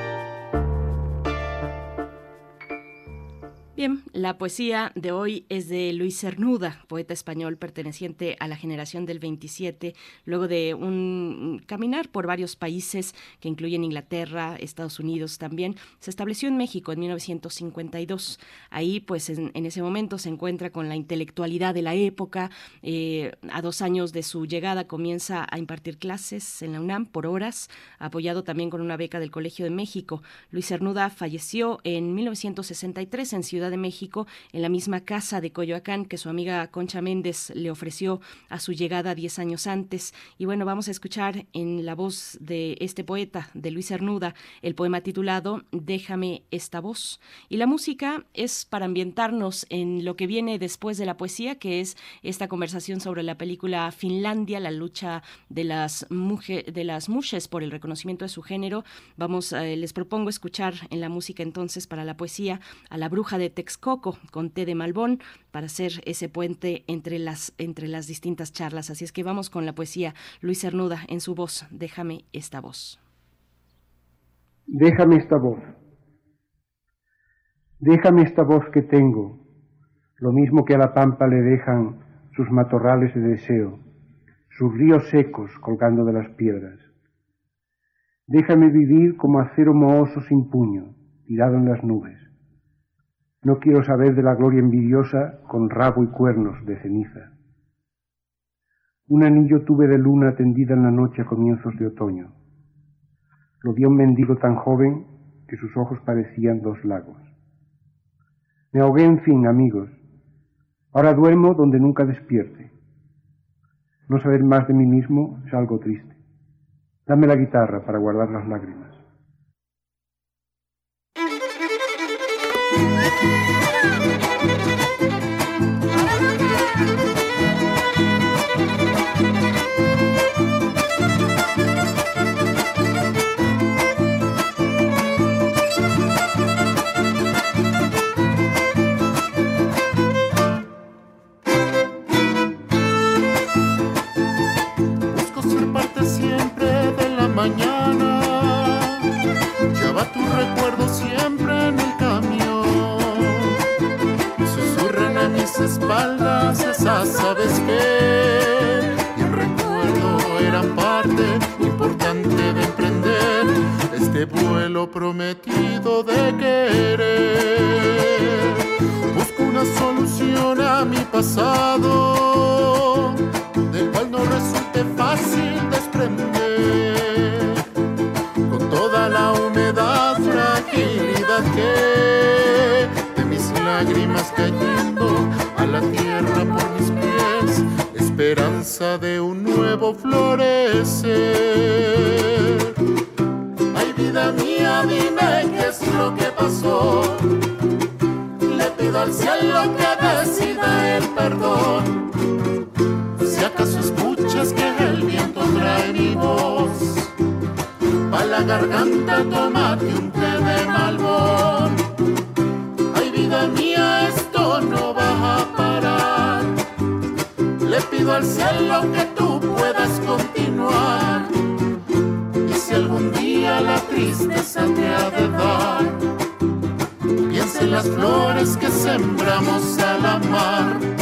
Bien, la poesía de hoy es de Luis Cernuda, poeta español perteneciente a la generación del 27, luego de un caminar por varios países que incluyen Inglaterra, Estados Unidos también, se estableció en México en 1952. Ahí, pues en, ese momento se encuentra con la intelectualidad de la época. Eh, a dos años de su llegada comienza a impartir clases en la UNAM por horas, apoyado también con una beca del Colegio de México. Luis Cernuda falleció en 1963 en Ciudad de México, en la misma casa de Coyoacán que su amiga Concha Méndez le ofreció a su llegada diez años antes. Y bueno, vamos a escuchar en la voz de este poeta, de Luis Cernuda, el poema titulado Déjame esta voz. Y la música es para ambientarnos en lo que viene después de la poesía, que es esta conversación sobre la película Finlandia, la lucha de las, de las mushes por el reconocimiento de su género. Vamos, eh, les propongo escuchar en la música entonces para la poesía a la bruja de Texcoco con té de Malbón para hacer ese puente entre las, entre las distintas charlas. Así es que vamos con la poesía. Luis Cernuda en su voz. Déjame esta voz. Déjame esta voz. Déjame esta voz que tengo, lo mismo que a la pampa le dejan sus matorrales de deseo, sus ríos secos colgando de las piedras. Déjame vivir como acero mohoso sin puño, tirado en las nubes. No quiero saber de la gloria envidiosa con rabo y cuernos de ceniza. Un anillo tuve de luna tendida en la noche a comienzos de otoño. Lo vi un mendigo tan joven que sus ojos parecían dos lagos. Me ahogué en fin, amigos. Ahora duermo donde nunca despierte. No saber más de mí mismo es algo triste. Dame la guitarra para guardar las lágrimas. Thank you. lo prometido de querer. Busco una solución a mi pasado, del cual no resulte fácil desprender. Con toda la humedad, fragilidad que de mis lágrimas cayendo a la tierra por mis pies, esperanza de un nuevo florecer dime qué es lo que pasó. Le pido al cielo que decida el perdón. Si acaso escuchas que el viento trae mi voz, pa' la garganta tomate un té de malbón. Ay, vida mía, esto no va a parar. Le pido al cielo que tú puedas contigo la tristeza te ha de dar. Piensa en las flores que sembramos al amar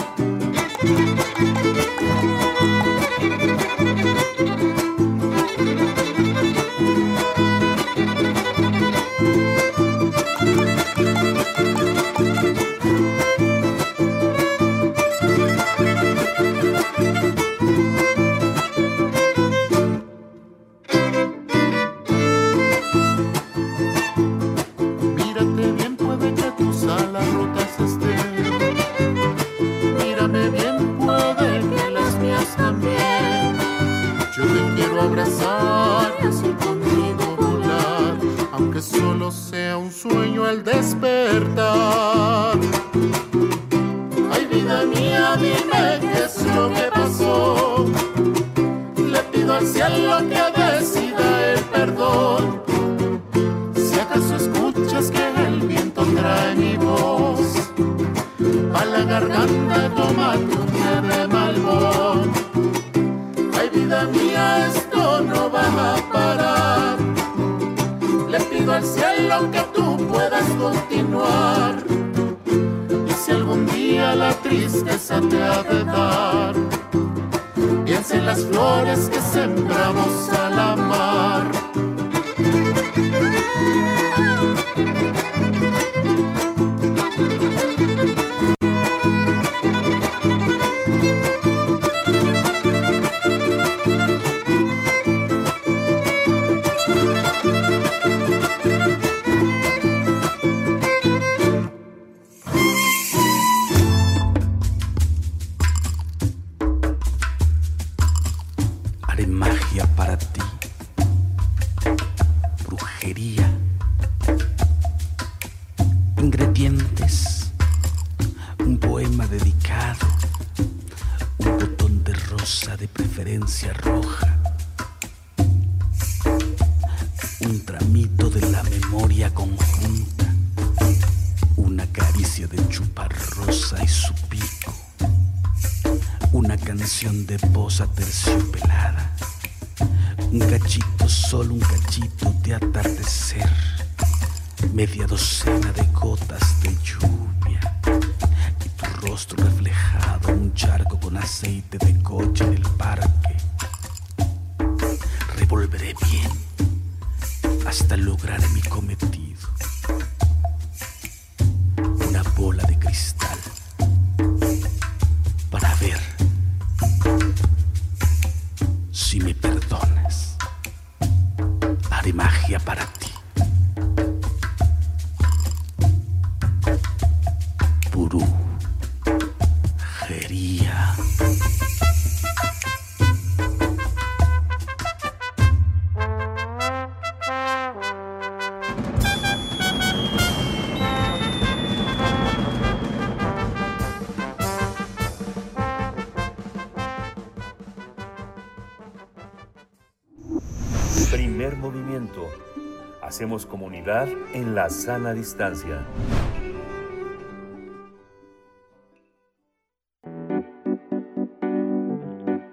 Hacemos comunidad en la sana distancia.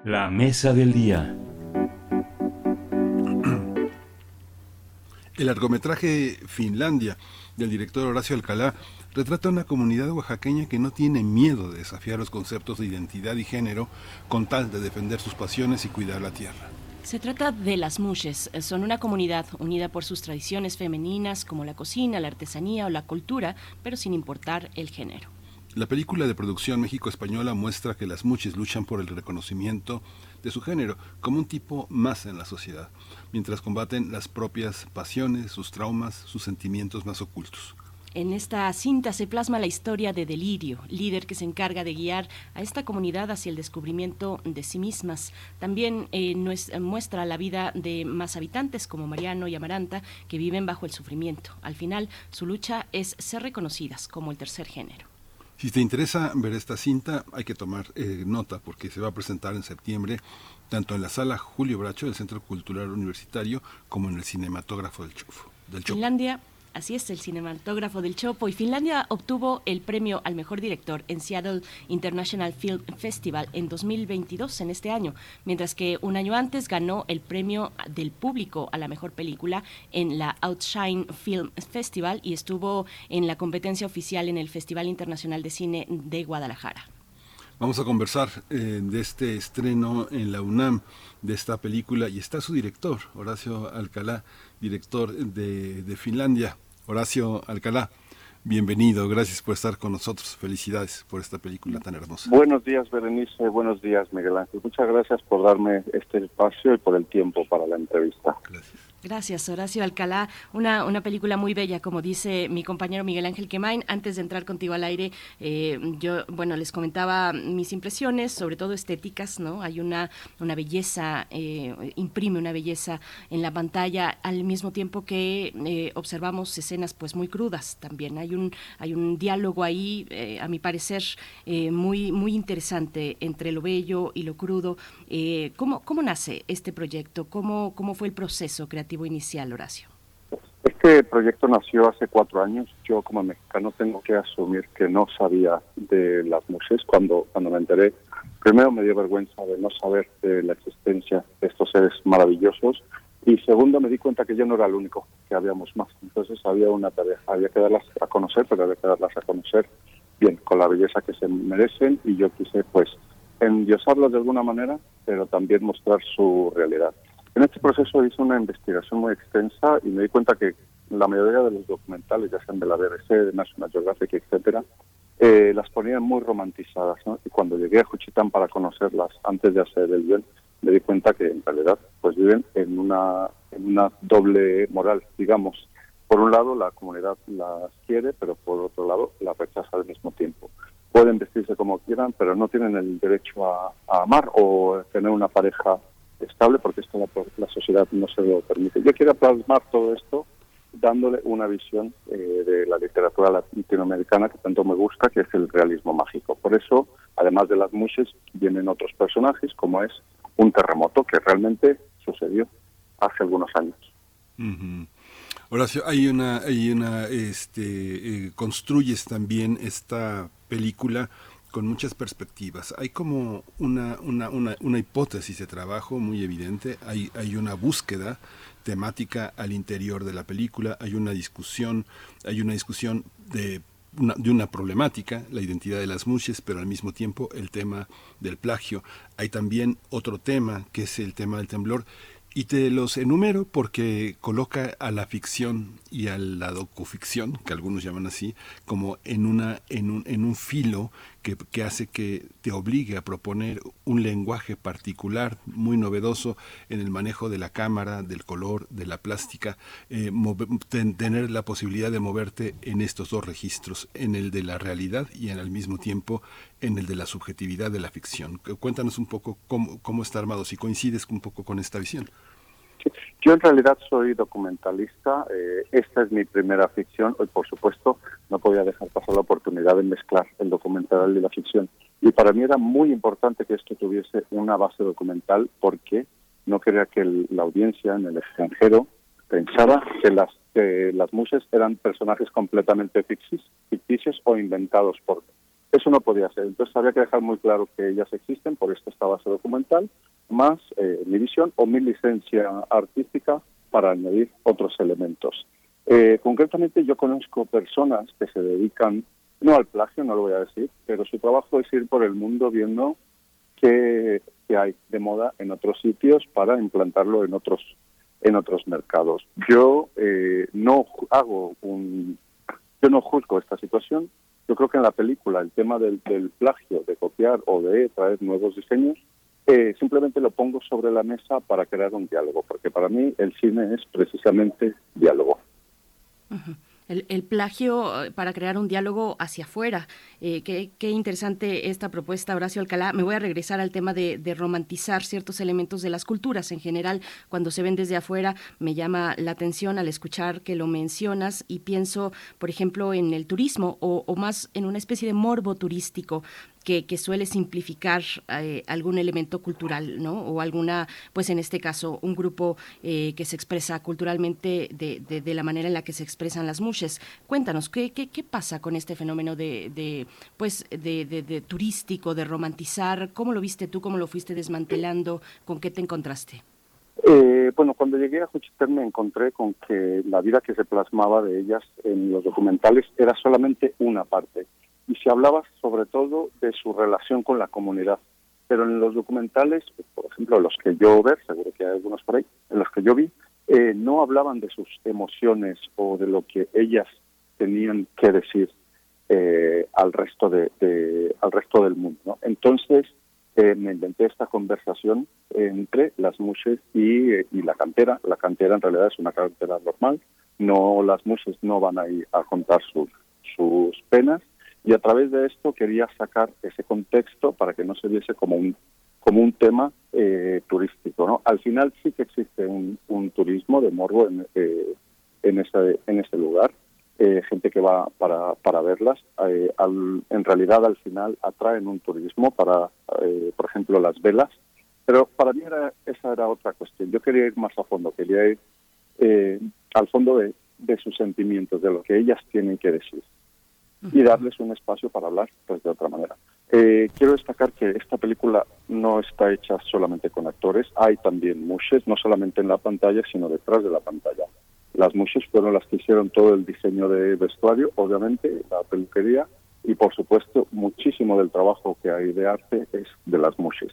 La mesa del día. El largometraje Finlandia del director Horacio Alcalá retrata una comunidad oaxaqueña que no tiene miedo de desafiar los conceptos de identidad y género con tal de defender sus pasiones y cuidar la tierra. Se trata de las Mushes. Son una comunidad unida por sus tradiciones femeninas como la cocina, la artesanía o la cultura, pero sin importar el género. La película de producción México-Española muestra que las Muches luchan por el reconocimiento de su género como un tipo más en la sociedad, mientras combaten las propias pasiones, sus traumas, sus sentimientos más ocultos. En esta cinta se plasma la historia de Delirio, líder que se encarga de guiar a esta comunidad hacia el descubrimiento de sí mismas. También eh, muestra la vida de más habitantes como Mariano y Amaranta que viven bajo el sufrimiento. Al final, su lucha es ser reconocidas como el tercer género. Si te interesa ver esta cinta, hay que tomar eh, nota porque se va a presentar en septiembre tanto en la sala Julio Bracho del Centro Cultural Universitario como en el Cinematógrafo del Chofo. Del Finlandia Así es, el cinematógrafo del Chopo. Y Finlandia obtuvo el premio al mejor director en Seattle International Film Festival en 2022, en este año, mientras que un año antes ganó el premio del público a la mejor película en la Outshine Film Festival y estuvo en la competencia oficial en el Festival Internacional de Cine de Guadalajara. Vamos a conversar eh, de este estreno en la UNAM de esta película y está su director, Horacio Alcalá, director de, de Finlandia. Horacio Alcalá, bienvenido, gracias por estar con nosotros, felicidades por esta película tan hermosa. Buenos días, Berenice, buenos días, Miguel Ángel. Muchas gracias por darme este espacio y por el tiempo para la entrevista. Gracias. Gracias, Horacio Alcalá. Una, una película muy bella, como dice mi compañero Miguel Ángel Quemain. Antes de entrar contigo al aire, eh, yo, bueno, les comentaba mis impresiones, sobre todo estéticas, ¿no? Hay una, una belleza, eh, imprime una belleza en la pantalla, al mismo tiempo que eh, observamos escenas, pues, muy crudas también. Hay un, hay un diálogo ahí, a mi parecer, muy, muy interesante entre lo bello y lo crudo. ¿cómo, ¿Cómo nace este proyecto? ¿Cómo, ¿Cómo fue el proceso creativo? Inicial, Horacio? Este proyecto nació hace cuatro años. Yo como mexicano tengo que asumir que no sabía de las mujeres cuando, cuando me enteré. Primero me dio vergüenza de no saber de la existencia de estos seres maravillosos y segundo me di cuenta que yo no era el único, que habíamos más. Entonces había una tarea, había que darlas a conocer, pero había que darlas a conocer bien, con la belleza que se merecen y yo quise pues endiosarlas de alguna manera, pero también mostrar su realidad. En este proceso hice una investigación muy extensa y me di cuenta que la mayoría de los documentales, ya sean de la BBC, de National Geographic, etcétera, eh, las ponían muy romantizadas. Y cuando llegué a Juchitán para conocerlas antes de hacer el bien, me di cuenta que en realidad pues viven en una, en una doble moral, digamos. Por un lado, la comunidad las quiere, pero por otro lado, las rechaza al mismo tiempo. Pueden vestirse como quieran, pero no tienen el derecho a amar o tener una pareja estable porque esto la, la, sociedad no se lo permite. Yo quiero plasmar todo esto dándole una visión eh, de la literatura latinoamericana que tanto me gusta, que es el realismo mágico. Por eso, además de las muches, vienen otros personajes, como es un terremoto que realmente sucedió hace algunos años. Horacio, hay una, hay una, este, eh, construyes también esta película con muchas perspectivas. Hay como una, una, una, una, hipótesis de trabajo muy evidente, hay, hay una búsqueda temática al interior de la película, hay una discusión, hay una discusión de una, de una problemática, la identidad de las muches, pero al mismo tiempo el tema del plagio. Hay también otro tema, que es el tema del temblor, y te los enumero porque coloca a la ficción y a la docuficción, que algunos llaman así, como en, una, en, un, en un filo que, hace que te obligue a proponer un lenguaje particular, muy novedoso en el manejo de la cámara, del color, de la plástica, eh, tener la posibilidad de moverte en estos dos registros, en el de la realidad y al mismo tiempo en el de la subjetividad de la ficción. Cuéntanos un poco cómo, cómo está armado, si coincides un poco con esta visión. Yo en realidad soy documentalista, eh, esta es mi primera ficción, hoy por supuesto no podía dejar pasar la oportunidad de mezclar el documental y la ficción. Y para mí era muy importante que esto tuviese una base documental porque no quería que la audiencia en el extranjero pensara que las que las muses eran personajes completamente ficticios o inventados por mí. Eso no podía ser. Entonces había que dejar muy claro que ellas existen, por esto esta base documental, más eh, mi visión o mi licencia artística para añadir otros elementos. Eh, concretamente yo conozco personas que se dedican, no al plagio, no lo voy a decir, pero su trabajo es ir por el mundo viendo qué, qué hay de moda en otros sitios para implantarlo en otros en otros mercados. Yo eh, no hago un, yo no juzgo esta situación. Yo creo que en la película el tema del, del plagio, de copiar o de traer nuevos diseños, eh, simplemente lo pongo sobre la mesa para crear un diálogo, porque para mí el cine es precisamente diálogo. El, el plagio eh, para crear un diálogo hacia afuera. Eh, qué, qué interesante esta propuesta, Horacio Alcalá. Me voy a regresar al tema de, de romantizar ciertos elementos de las culturas en general. Cuando se ven desde afuera, me llama la atención al escuchar que lo mencionas y pienso, por ejemplo, en el turismo o, o más en una especie de morbo turístico. Que, suele simplificar eh, algún elemento cultural, ¿no? O alguna, pues en este caso, un grupo eh, que se expresa culturalmente de, de- de la manera en la que se expresan las mushes. Cuéntanos, ¿qué, qué, qué pasa con este fenómeno de, de, pues, de turístico, de romantizar? ¿Cómo lo viste tú? ¿Cómo lo fuiste desmantelando? ¿Con qué te encontraste? Eh, bueno, cuando llegué a Juchitán me encontré con que la vida que se plasmaba de ellas en los documentales era solamente una parte. Y se hablaba sobre todo de su relación con la comunidad. Pero en los documentales, por ejemplo, los que yo ver, seguro que hay algunos por ahí, en los que yo vi, eh, no hablaban de sus emociones o de lo que ellas tenían que decir eh, al resto de, al resto del mundo. ¿no? Entonces eh, me inventé esta conversación entre las mushes y, y la cantera. La cantera en realidad es una cantera normal. No las mushes no van a ir a contar sus sus penas y a través de esto quería sacar ese contexto para que no se viese como un como un tema eh, turístico. ¿no? Al final sí que existe un, un turismo de morbo en, eh, en, ese, en ese lugar, eh, gente que va para, para verlas. Eh, al- en realidad al final atraen un turismo para, eh, por ejemplo, las velas. Pero para mí era, esa era otra cuestión. Yo quería ir más a fondo, quería ir eh, al fondo de, de sus sentimientos, de lo que ellas tienen que decir y darles un espacio para hablar pues de otra manera. Eh, quiero destacar que esta película no está hecha solamente con actores, hay también mushes, no solamente en la pantalla, sino detrás de la pantalla. Las mushes fueron las que hicieron todo el diseño de vestuario, obviamente, la peluquería, y por supuesto, muchísimo del trabajo que hay de arte es de las mushes.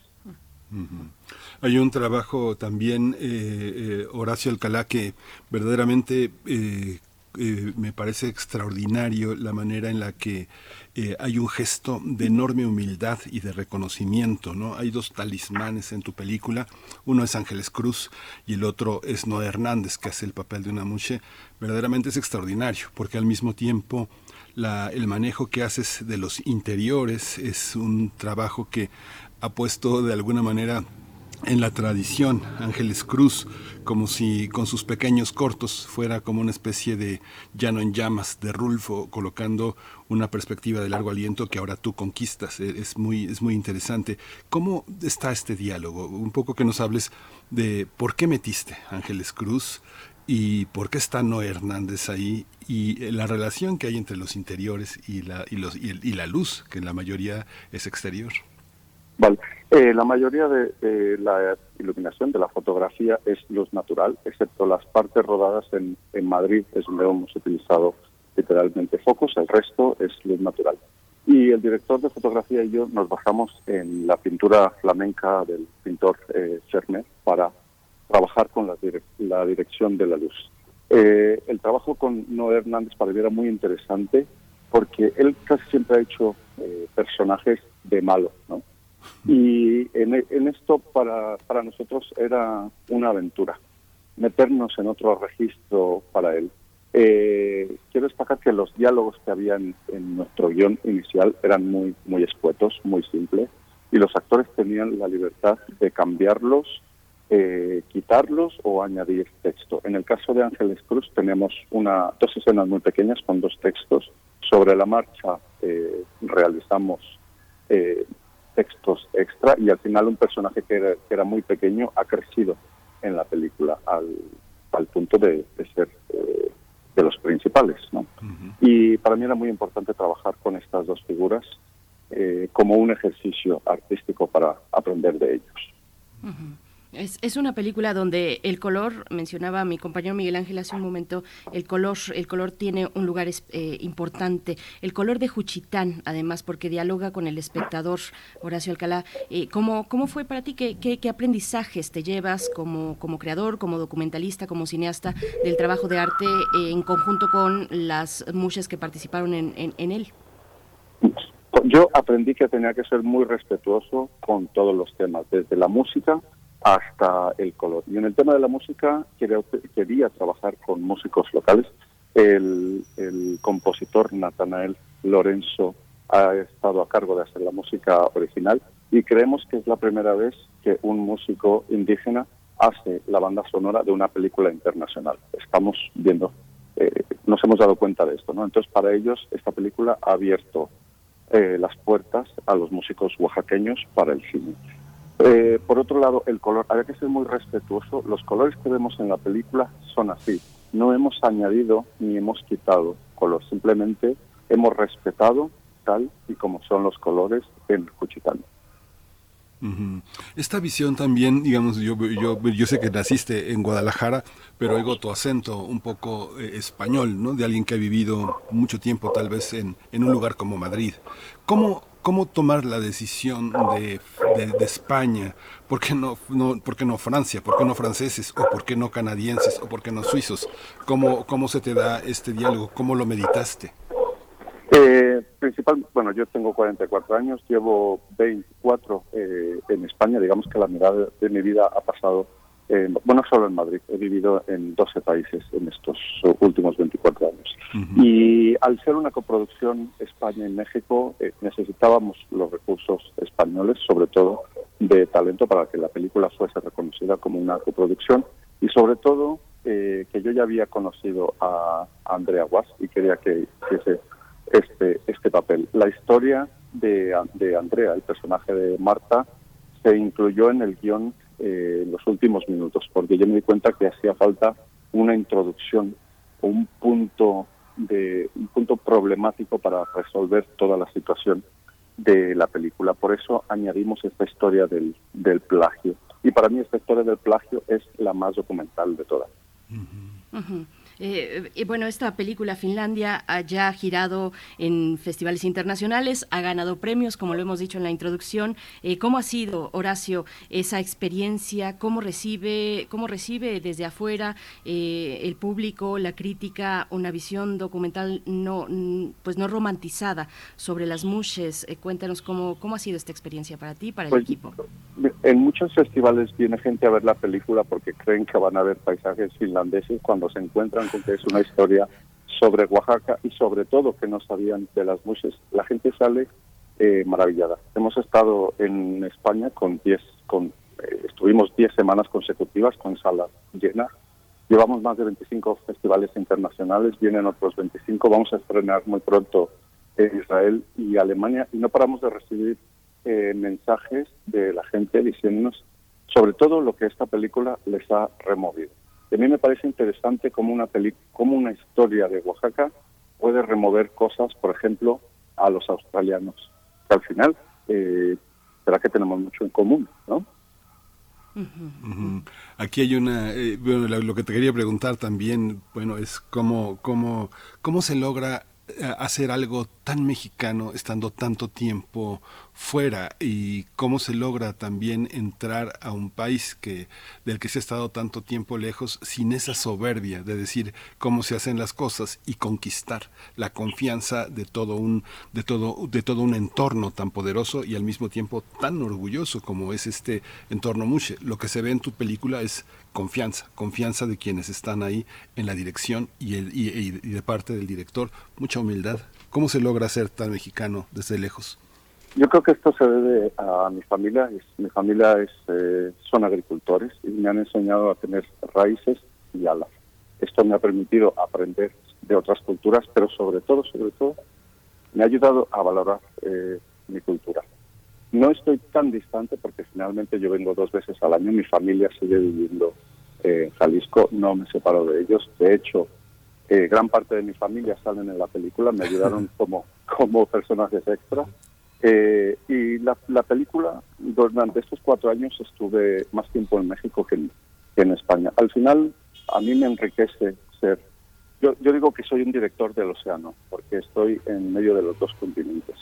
Hay un trabajo también, eh, eh, Horacio Alcalá, que verdaderamente eh, eh, me parece extraordinario la manera en la que eh, hay un gesto de enorme humildad y de reconocimiento, ¿no? Hay dos talismanes en tu película, uno es Ángeles Cruz y el otro es Noé Hernández, que hace el papel de una muche. Verdaderamente es extraordinario, porque al mismo tiempo la- el manejo que haces de los interiores es un trabajo que ha puesto de alguna manera en la tradición Ángeles Cruz, como si con sus pequeños cortos fuera como una especie de llano en llamas de Rulfo, colocando una perspectiva de largo aliento que ahora tú conquistas. E- Es muy, es muy interesante. ¿Cómo está este diálogo? Un poco que nos hables de por qué metiste Ángeles Cruz y por qué está Noé Hernández ahí y la relación que hay entre los interiores y la, y los, y la luz, que en la mayoría es exterior. Vale. Eh, la mayoría de, de la iluminación de la fotografía es luz natural, excepto las partes rodadas en, Madrid, es donde hemos utilizado literalmente focos, el resto es luz natural. Y el director de fotografía y yo nos bajamos en la pintura flamenca del pintor eh, Ferner para trabajar con la dirección de la luz. Eh, el trabajo con Noé Hernández para mí era muy interesante porque él casi siempre ha hecho eh, personajes de malo, ¿no? Y en, en esto para, para nosotros era una aventura, meternos en otro registro para él. Eh, quiero destacar que los diálogos que había en, en nuestro guion inicial eran muy, muy escuetos, muy simples, y los actores tenían la libertad de cambiarlos, eh, quitarlos o añadir texto. En el caso de Ángeles Cruz tenemos una, dos escenas muy pequeñas con dos textos. Sobre la marcha eh, realizamos eh, textos extra y al final un personaje que era, que era muy pequeño ha crecido en la película al, al punto de, de ser eh, de los principales. ¿no? Y para mí era muy importante trabajar con estas dos figuras eh, como un ejercicio artístico para aprender de ellos. Es, es, una película donde el color, mencionaba mi compañero Miguel Ángel hace un momento, el color, el color tiene un lugar eh, importante. El color de Juchitán, además, porque dialoga con el espectador, Horacio Alcalá. Eh, ¿cómo, ¿Cómo fue para ti? ¿Qué, qué, qué aprendizajes te llevas como, como creador, como documentalista, como cineasta del trabajo de arte eh, en conjunto con las muchas que participaron en, en, en él? Yo aprendí que tenía que ser muy respetuoso con todos los temas, desde la música hasta el color. Y en el tema de la música quería, quería trabajar con músicos locales. El, el, compositor Natanael Lorenzo ha estado a cargo de hacer la música original y creemos que es la primera vez que un músico indígena hace la banda sonora de una película internacional. Estamos viendo, eh, nos hemos dado cuenta de esto, ¿no? Entonces para ellos esta película ha abierto eh, las puertas a los músicos oaxaqueños para el cine. Eh, por otro lado, el color, había que ser muy respetuoso. Los colores que vemos en la película son así. No hemos añadido ni hemos quitado color, simplemente hemos respetado tal y como son los colores en Cuchitán. Esta visión también, digamos, yo, yo, yo sé que naciste en Guadalajara, pero oigo tu acento un poco eh, español, ¿no? De alguien que ha vivido mucho tiempo tal vez en, en un lugar como Madrid. ¿Cómo, cómo tomar la decisión de, de, España, ¿por qué, no, no, ¿por qué no Francia? ¿Por qué no franceses? ¿O por qué no canadienses? ¿O por qué no suizos? ¿Cómo, cómo se te da este diálogo? ¿Cómo lo meditaste? Eh, principal, bueno, yo tengo 44 años, llevo 24 eh, en España, digamos que la mitad de mi vida ha pasado, eh, bueno, solo en Madrid, he vivido en 12 países en estos últimos 24 años. Uh -huh. Y al ser una coproducción España y México, eh, necesitábamos los recursos españoles, sobre todo de talento, para que la película fuese reconocida como una coproducción y sobre todo eh, que yo ya había conocido a, Andrea Guas y quería que hiciese este, este papel. La historia de, de, Andrea, el personaje de Marta, se incluyó en el guion eh, en los últimos minutos, porque yo me di cuenta que hacía falta una introducción o un punto de un punto problemático para resolver toda la situación de la película. Por eso añadimos esta historia del, del plagio. Y para mí esta historia del plagio es la más documental de todas. Uh -huh. Uh -huh. Eh, eh, bueno, esta película Finlandia ha ya girado en festivales internacionales, ha ganado premios, como lo hemos dicho en la introducción. Eh, ¿Cómo ha sido, Horacio, esa experiencia? ¿Cómo recibe, cómo recibe desde afuera eh, el público, la crítica, una visión documental no, pues no romantizada sobre las mushes? Cuéntanos cómo, cómo ha sido esta experiencia para ti, para pues, el equipo. En muchos festivales viene gente a ver la película porque creen que van a ver paisajes finlandeses cuando se encuentran que es una historia sobre Oaxaca y sobre todo que no sabían de las mushes. La gente sale eh, maravillada. Hemos estado en España con 10, con, eh, estuvimos 10 semanas consecutivas con salas llenas. Llevamos más de 25 festivales internacionales, vienen otros 25. Vamos a estrenar muy pronto en Israel y Alemania y no paramos de recibir eh, mensajes de la gente diciéndonos sobre todo lo que esta película les ha removido. A mí me parece interesante cómo una, peli cómo una historia de Oaxaca puede remover cosas, por ejemplo, a los australianos. Que al final, eh, será que tenemos mucho en común, ¿no? Uh -huh. Aquí hay una, eh, bueno, lo que te quería preguntar también, bueno, es cómo, cómo, cómo se logra hacer algo tan mexicano estando tanto tiempo fuera y cómo se logra también entrar a un país que del que se ha estado tanto tiempo lejos sin esa soberbia de decir cómo se hacen las cosas y conquistar la confianza de todo un de todo de todo un entorno tan poderoso y al mismo tiempo tan orgulloso como es este entorno Mushe. Lo que se ve en tu película es confianza, confianza de quienes están ahí en la dirección y, el, y, y de parte del director, mucha humildad. ¿Cómo se logra ser tan mexicano desde lejos? Yo creo que esto se debe a mi familia. Mi familia es, eh, son agricultores y me han enseñado a tener raíces y alas. Esto me ha permitido aprender de otras culturas, pero sobre todo, sobre todo, me ha ayudado a valorar eh, mi cultura. no estoy tan distante porque finalmente yo vengo dos veces al año, mi familia sigue viviendo en Jalisco, no me separo de ellos. De hecho, eh, gran parte de mi familia salen en la película, me ayudaron como, como personajes extra. Eh, y la, la, película, durante estos cuatro años estuve más tiempo en México que en, que en España. Al final, a mí me enriquece ser... Yo, yo digo que soy un director del océano, porque estoy en medio de los dos continentes.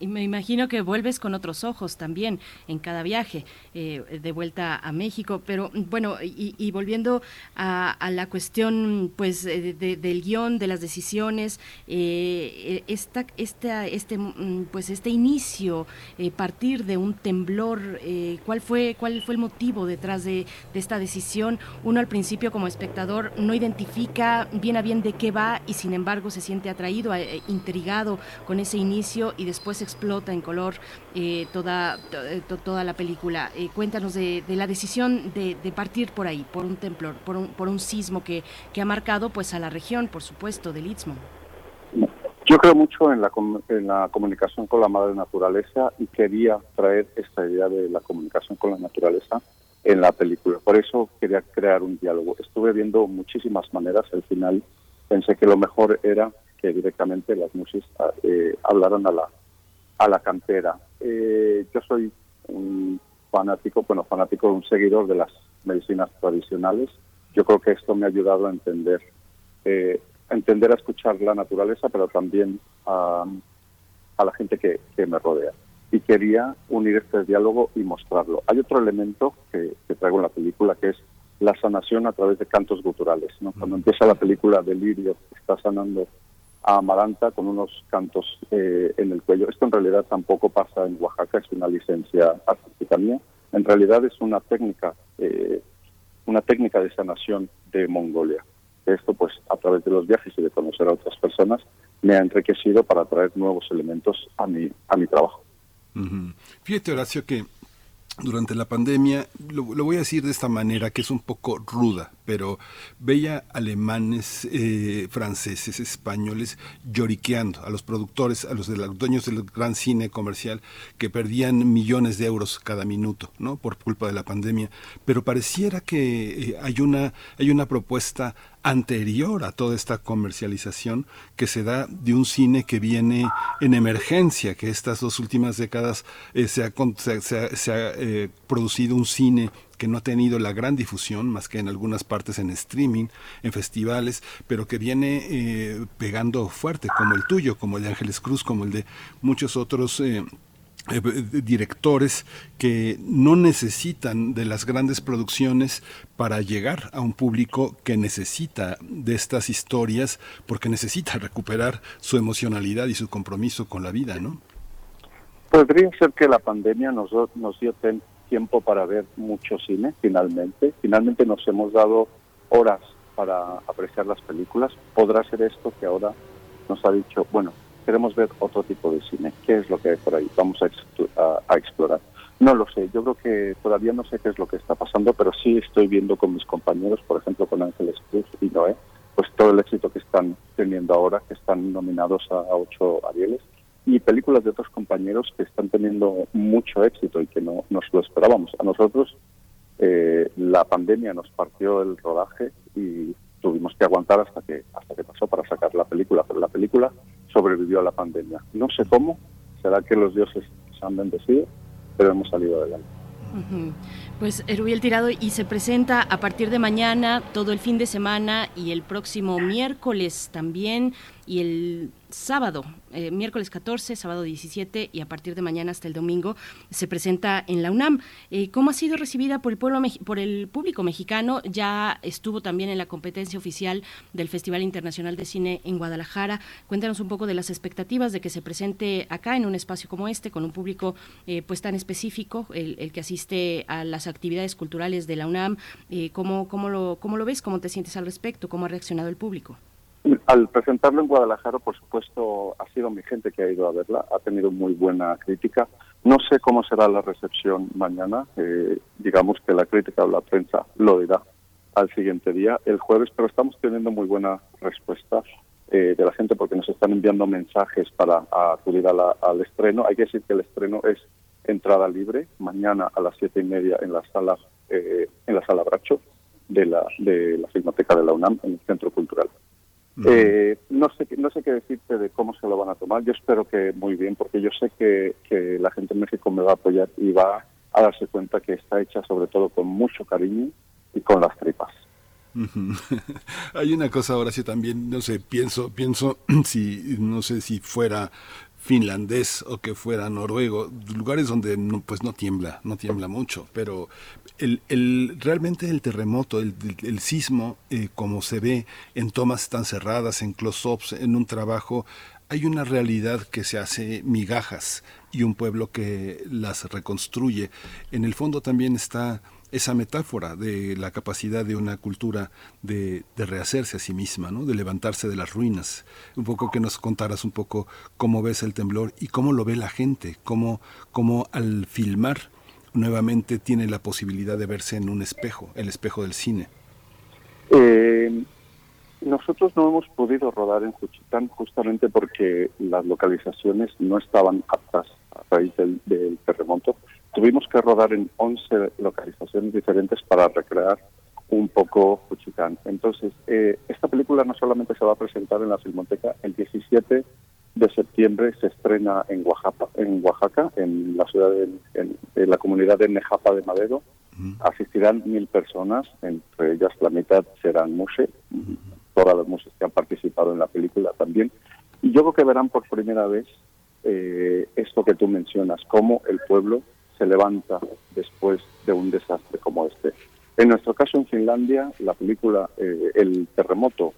Y me imagino que vuelves con otros ojos también en cada viaje eh, de vuelta a México. Pero bueno, y, volviendo a, la cuestión pues de, del guion, de las decisiones, eh, esta, esta, este mm, pues este inicio, eh, partir de un temblor, eh, ¿cuál fue cuál fue el motivo detrás de, de esta decisión? Uno al principio como espectador no identifica bien a bien de qué va y sin embargo se siente atraído, intrigado con ese inicio y después explota en color eh, toda, eh, toda la película. Eh, cuéntanos de, la decisión de, partir por ahí, por un temblor, por un, por un sismo que, que ha marcado pues a la región, por supuesto, del Istmo. Yo creo mucho en la, en la comunicación con la madre naturaleza y quería traer esta idea de la comunicación con la naturaleza en la película. Por eso quería crear un diálogo. Estuve viendo muchísimas maneras. Al final pensé que lo mejor era que directamente las musis eh, hablaran a la, a la cantera. Eh, yo soy un fanático, bueno, fanático, un seguidor de las medicinas tradicionales. Yo creo que esto me ha ayudado a entender, eh, a entender, a escuchar la naturaleza, pero también a, a la gente que, que, me rodea. Y quería unir este diálogo y mostrarlo. Hay otro elemento que, que traigo en la película que es la sanación a través de cantos guturales. ¿no? Cuando empieza la película Delirio, está sanando a Amaranta con unos cantos eh, en el cuello. Esto en realidad tampoco pasa en Oaxaca, es una licencia artística mía. En realidad es una técnica, eh, una técnica de sanación de Mongolia. Esto, pues, a través de los viajes y de conocer a otras personas, me ha enriquecido para traer nuevos elementos a mi, a mi trabajo. Fíjate, Horacio, que durante la pandemia, lo, voy a decir de esta manera que es un poco ruda, pero veía alemanes, eh, franceses, españoles lloriqueando a los productores, a los, de los dueños del gran cine comercial que perdían millones de euros cada minuto, ¿no? Por culpa de la pandemia. Pero pareciera que eh, hay una hay una propuesta anterior a toda esta comercialización que se da de un cine que viene en emergencia, que estas dos últimas décadas eh, se ha, se ha, eh, producido un cine que no ha tenido la gran difusión, más que en algunas partes en streaming, en festivales, pero que viene eh, pegando fuerte, como el tuyo, como el de Ángeles Cruz, como el de muchos otros eh, directores que no necesitan de las grandes producciones para llegar a un público que necesita de estas historias porque necesita recuperar su emocionalidad y su compromiso con la vida, ¿no? Podría ser que la pandemia nos, nos dio tiempo para ver mucho cine, finalmente. Finalmente nos hemos dado horas para apreciar las películas. Podrá ser esto que ahora nos ha dicho, bueno, queremos ver otro tipo de cine. ¿Qué es lo que hay por ahí? Vamos a, explorar. No lo sé, yo creo que todavía no sé qué es lo que está pasando, pero sí estoy viendo con mis compañeros, por ejemplo con Ángeles Cruz y Noé, pues todo el éxito que están teniendo ahora, que están nominados a, ocho Arieles, y películas de otros compañeros que están teniendo mucho éxito y que no nos lo esperábamos. A nosotros eh, la pandemia nos partió el rodaje y tuvimos que aguantar hasta que hasta que pasó para sacar la película, pero la película sobrevivió a la pandemia. No sé cómo, será que los dioses se han bendecido, pero hemos salido adelante. Pues Erubiel Tirado y se presenta a partir de mañana, todo el fin de semana y el próximo miércoles también y el sábado, eh, miércoles 14, sábado 17 y a partir de mañana hasta el domingo se presenta en la UNAM. Eh, ¿Cómo ha sido recibida por el pueblo por el público mexicano? Ya estuvo también en la competencia oficial del Festival Internacional de Cine en Guadalajara. Cuéntanos un poco de las expectativas de que se presente acá en un espacio como este con un público eh, pues tan específico, el, que asiste a las actividades culturales de la UNAM. ¿cómo, cómo, lo, ¿Cómo lo ves? ¿Cómo te sientes al respecto? ¿Cómo ha reaccionado el público? Al presentarlo en Guadalajara, por supuesto, ha sido mi gente que ha ido a verla, ha tenido muy buena crítica. No sé cómo será la recepción mañana, eh, digamos que la crítica o la prensa lo dirá al siguiente día, el jueves, pero estamos teniendo muy buena respuesta. eh, de la gente porque nos están enviando mensajes para acudir al estreno. Hay que decir que el estreno es entrada libre mañana a las siete y media en la sala eh, en la sala Bracho de la de la Filmoteca de la UNAM en el Centro Cultural. Eh, no sé no sé qué decirte de cómo se lo van a tomar. Yo espero que muy bien porque yo sé que, que la gente en México me va a apoyar y va a darse cuenta que está hecha sobre todo con mucho cariño y con las tripas. Hay una cosa, ahora sí también, no sé, pienso, pienso si, no sé si fuera finlandés o que fuera noruego, lugares donde no, pues no tiembla, no tiembla mucho, pero el, realmente el terremoto, el, el sismo, eh, como se ve en tomas tan cerradas, en close-ups, en un trabajo, hay una realidad que se hace migajas y un pueblo que las reconstruye. En el fondo también está esa metáfora de la capacidad de una cultura de, rehacerse a sí misma, ¿no? de levantarse de las ruinas. Un poco que nos contaras un poco cómo ves el temblor y cómo lo ve la gente, cómo, cómo al filmar nuevamente tiene la posibilidad de verse en un espejo, el espejo del cine. Eh, nosotros no hemos podido rodar en Juchitán justamente porque las localizaciones no estaban aptas a raíz del, del terremoto Tuvimos que rodar en 11 localizaciones diferentes para recrear un poco Juchitán. Entonces, eh, esta película no solamente se va a presentar en la Filmoteca, el 17 de septiembre se estrena en Oaxaca, en, Oaxaca, en la ciudad de, en, la comunidad de Nejapa de Madero. Asistirán mil personas, entre ellas la mitad serán mushe, todas las mushes que han participado en la película también. Y yo creo que verán por primera vez eh, esto que tú mencionas, cómo el pueblo se levanta después de un desastre como este. En nuestro caso en Finlandia, la película eh, El terremoto,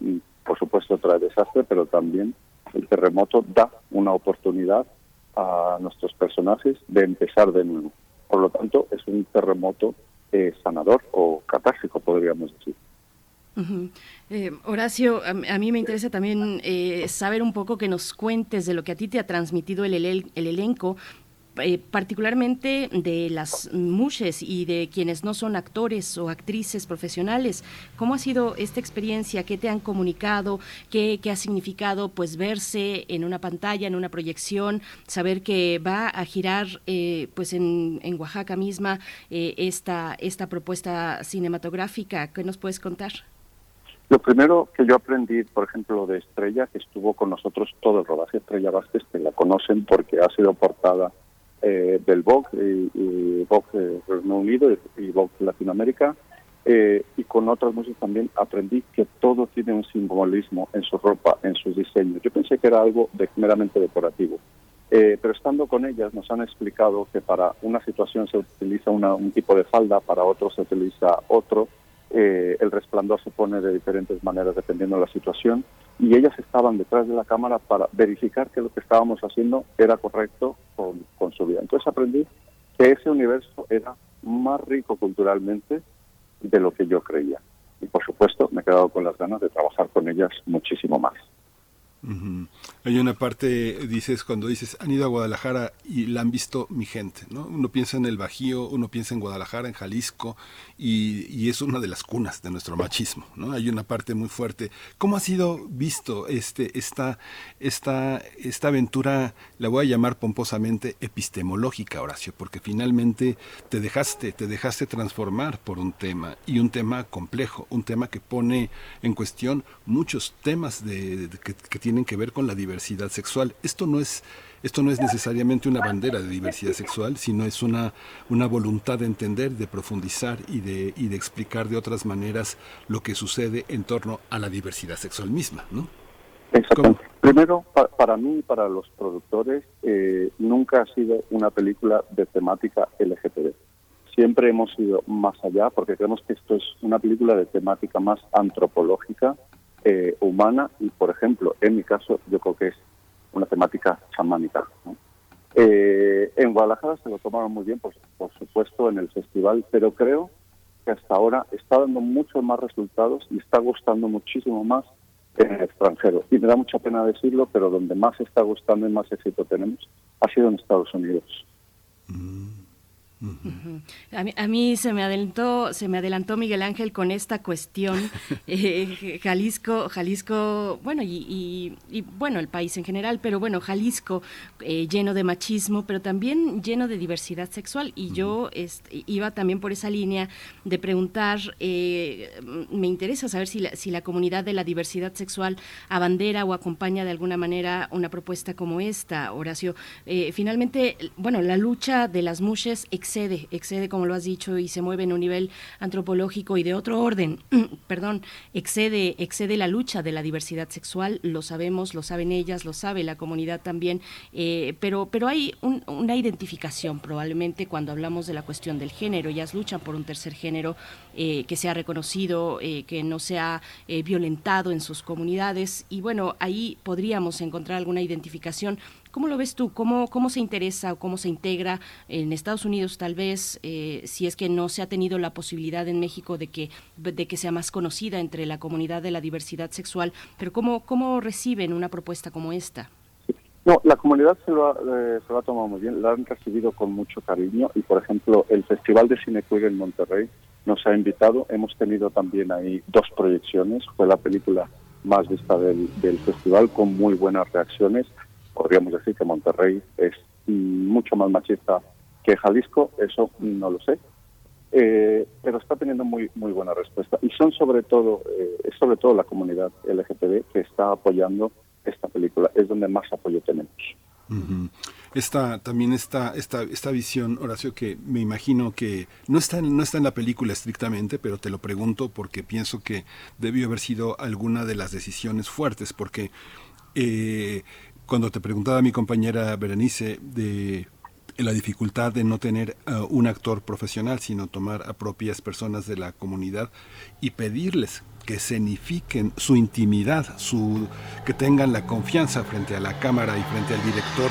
mm, por supuesto, trae desastre, pero también el terremoto da una oportunidad a nuestros personajes de empezar de nuevo. Por lo tanto, es un terremoto eh, sanador o catártico, podríamos decir. Eh, Horacio, a, mí me interesa también saber un poco que nos cuentes de lo que a ti te ha transmitido el, el, el elenco eh, particularmente de las mushes y de quienes no son actores o actrices profesionales. ¿Cómo ha sido esta experiencia? ¿Qué te han comunicado? ¿Qué, ha significado pues verse en una pantalla, en una proyección, saber que va a girar eh, pues en, Oaxaca misma eh, esta, esta propuesta cinematográfica? ¿Qué nos puedes contar? Lo primero que yo aprendí, por ejemplo, de Estrella, que estuvo con nosotros todo el rodaje, Estrella Vázquez, que la conocen porque ha sido portada eh, del Vogue y, y Vogue Reino Unido y, Vogue Latinoamérica. Eh, y con otras músicas también aprendí que todo tiene un simbolismo en su ropa, en sus diseños. Yo pensé que era algo de, meramente decorativo. Eh, pero estando con ellas nos han explicado que para una situación se utiliza un tipo de falda, para otro se utiliza otro, eh, el resplandor se pone de diferentes maneras dependiendo de la situación y ellas estaban detrás de la cámara para verificar que lo que estábamos haciendo era correcto con, con su vida. Entonces aprendí que ese universo era más rico culturalmente de lo que yo creía. Y por supuesto me he quedado con las ganas de trabajar con ellas muchísimo más. Hay una parte, dices, cuando dices, han ido a Guadalajara y la han visto mi gente, ¿no? Uno piensa en el Bajío, uno piensa en Guadalajara, en Jalisco, y, es una de las cunas de nuestro machismo, ¿no? Hay una parte muy fuerte. ¿Cómo ha sido visto este, esta, esta, esta aventura, la voy a llamar pomposamente epistemológica, Horacio, porque finalmente te dejaste, te dejaste transformar por un tema, y un tema complejo, un tema que pone en cuestión muchos temas de, que, que tienen que ver con la diversidad sexual. Esto no es esto no es necesariamente una bandera de diversidad sexual, sino es una, una voluntad de entender, de profundizar y de, y de explicar de otras maneras lo que sucede en torno a la diversidad sexual misma, ¿no? Exactamente. Primero, para mí y para los productores, eh, nunca ha sido una película de temática LGTB. Siempre hemos ido más allá porque creemos que esto es una película de temática más antropológica, eh, humana y, por ejemplo, en mi caso, yo creo que es una temática chamánica. Eh, en Guadalajara se lo tomaron muy bien, por, por supuesto, en el festival, pero creo que hasta ahora está dando muchos más resultados y está gustando muchísimo más en el extranjero. Y me da mucha pena decirlo, pero donde más está gustando y más éxito tenemos ha sido en Estados Unidos. Mm. A, mí, se me adelantó, se me adelantó Miguel Ángel con esta cuestión. Eh, Jalisco, Jalisco, bueno, y, bueno, el país en general, pero bueno, Jalisco eh, lleno de machismo, pero también lleno de diversidad sexual. Y yo este, iba también por esa línea de preguntar, eh, me interesa saber si la, si la comunidad de la diversidad sexual abandera o acompaña de alguna manera una propuesta como esta, Horacio. finalmente, bueno, la lucha de las mujeres excede, excede, como lo has dicho, y se mueve en un nivel antropológico y de otro orden, perdón, excede, excede la lucha de la diversidad sexual, lo sabemos, lo saben ellas, lo sabe la comunidad también, eh, pero, pero hay una identificación probablemente cuando hablamos de la cuestión del género, ellas luchan por un tercer género eh, que sea reconocido, eh, que no sea violentado en sus comunidades, y bueno, ahí podríamos encontrar alguna identificación ¿Cómo lo ves tú? ¿Cómo, cómo se interesa o cómo se integra en Estados Unidos tal vez, eh, si es que no se ha tenido la posibilidad en México de que, de que sea más conocida entre la comunidad de la diversidad sexual? Pero ¿cómo, cómo reciben una propuesta como esta? No, la comunidad se lo, ha, eh, se lo ha tomado muy bien, la han recibido con mucho cariño y, por ejemplo, el Festival de Cine Queer en Monterrey nos ha invitado. Hemos tenido también ahí dos proyecciones. Fue la película más vista del, del festival con muy buenas reacciones podríamos decir que Monterrey es mucho más machista que Jalisco, eso no lo sé, eh, pero está teniendo muy muy buena respuesta. Y son sobre todo eh, es sobre todo la comunidad LGTB que está apoyando esta película, es donde más apoyo tenemos. Esta, también esta, esta, esta visión, Horacio, que me imagino que no está, no está en la película estrictamente, pero te lo pregunto porque pienso que debió haber sido alguna de las decisiones fuertes, porque eh, cuando te preguntaba mi compañera Berenice de la dificultad de no tener uh, un actor profesional, sino tomar a propias personas de la comunidad y pedirles que escenifiquen su intimidad, su, que tengan la confianza frente a la cámara y frente al director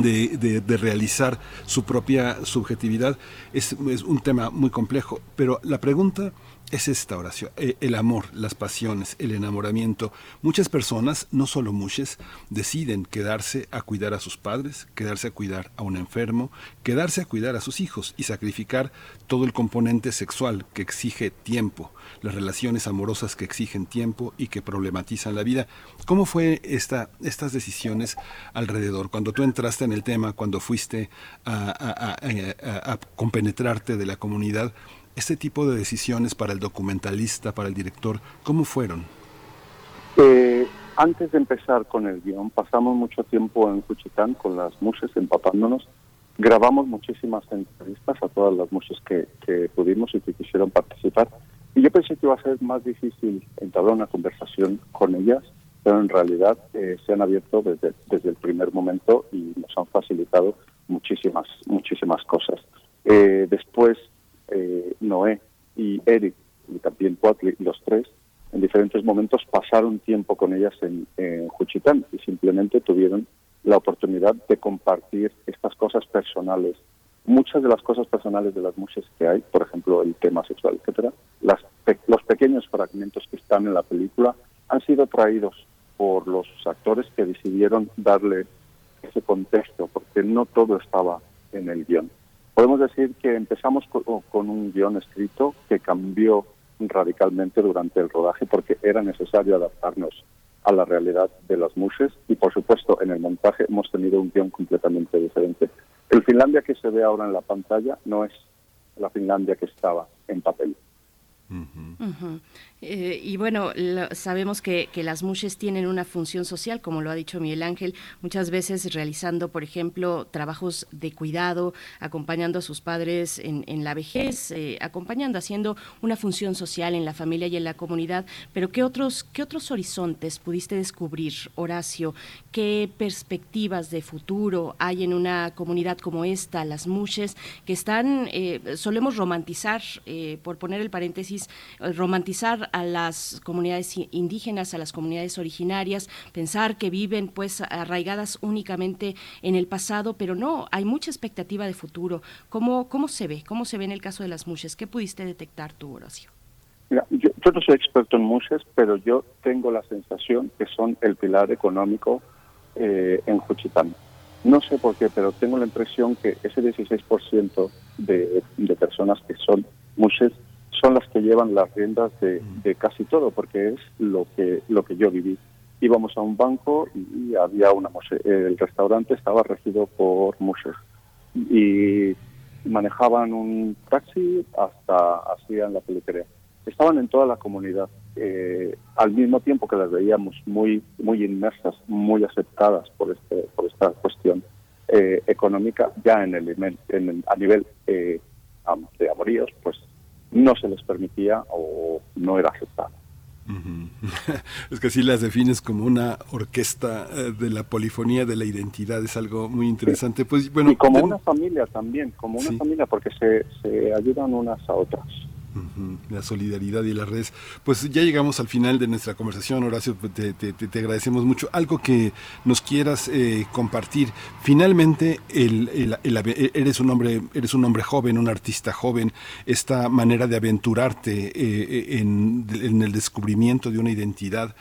de, de, realizar su propia subjetividad, es, es un tema muy complejo. Pero la pregunta es esta oración, eh, el amor, las pasiones, el enamoramiento. Muchas personas, no solo muchas, deciden quedarse a cuidar a sus padres, quedarse a cuidar a un enfermo, quedarse a cuidar a sus hijos y sacrificar todo el componente sexual que exige tiempo, las relaciones amorosas que exigen tiempo y que problematizan la vida. ¿Cómo fue esta, estas decisiones alrededor? Cuando tú entraste en el tema, cuando fuiste a, a compenetrarte de la comunidad, este tipo de decisiones para el documentalista, para el director, ¿cómo fueron? Eh, antes de empezar con el guion, pasamos mucho tiempo en Juchitán con las muses empapándonos. Grabamos muchísimas entrevistas a todas las muses que, pudimos y que quisieron participar. Y yo pensé que iba a ser más difícil entablar una conversación con ellas, pero en realidad eh, se han abierto desde, desde el primer momento y nos han facilitado muchísimas, muchísimas cosas. Eh, después eh, Noé y Eric y también Poatli, los tres, en diferentes momentos pasaron tiempo con ellas en, Juchitán y simplemente tuvieron la oportunidad de compartir estas cosas personales. Muchas de las cosas personales de las mujeres que hay, por ejemplo, el tema sexual, etcétera, los pequeños fragmentos que están en la película han sido traídos por los actores que decidieron darle ese contexto, porque no todo estaba en el guion. Podemos decir que empezamos con, un guion escrito que cambió radicalmente durante el rodaje porque era necesario adaptarnos a la realidad de las muses y por supuesto en el montaje hemos tenido un guion completamente diferente. El Finlandia que se ve ahora en la pantalla no es la Finlandia que estaba en papel. Eh, y bueno, sabemos que, las mujeres tienen una función social, como lo ha dicho Miguel Ángel, muchas veces realizando, por ejemplo, trabajos de cuidado, acompañando a sus padres en, la vejez, eh, acompañando, haciendo una función social en la familia y en la comunidad. Pero ¿qué otros, qué otros horizontes pudiste descubrir, Horacio? ¿Qué perspectivas de futuro hay en una comunidad como esta, las mujeres, que están, eh, solemos romantizar, por poner el paréntesis, romantizar a las comunidades indígenas, a las comunidades originarias, pensar que viven pues arraigadas únicamente en el pasado, pero no, hay mucha expectativa de futuro. ¿Cómo, cómo se ve? ¿Cómo se ve en el caso de las mujeres? ¿Qué pudiste detectar tú, Horacio? Mira, yo, no soy experto en muses, pero yo tengo la sensación que son el pilar económico eh, en Juchitán. No sé por qué, pero tengo la impresión que ese 16% de, personas que son muchas son las que llevan las riendas de, casi todo, porque es lo que lo que yo viví. Íbamos a un banco y había una el restaurante estaba regido por muses y manejaban un taxi hasta hacían la peluquería. Estaban en toda la comunidad, eh, al mismo tiempo que las veíamos muy muy inmersas, muy aceptadas por este por esta cuestión eh, económica, ya en el, en a nivel eh, de amoríos, pues no se les permitía o no era aceptado. Es que así las defines como una orquesta eh, de la polifonía de la identidad, es algo muy interesante. Pues, bueno, y como una familia también, como una familia, porque se, se ayudan unas a otras la solidaridad y las redes. Pues ya llegamos al final de nuestra conversación, Horacio, te, te, agradecemos mucho. Algo que nos quieras eh, compartir. Finalmente, el, eres, un hombre, eres un hombre joven, un artista joven, esta manera de aventurarte eh, en, en el descubrimiento de una identidad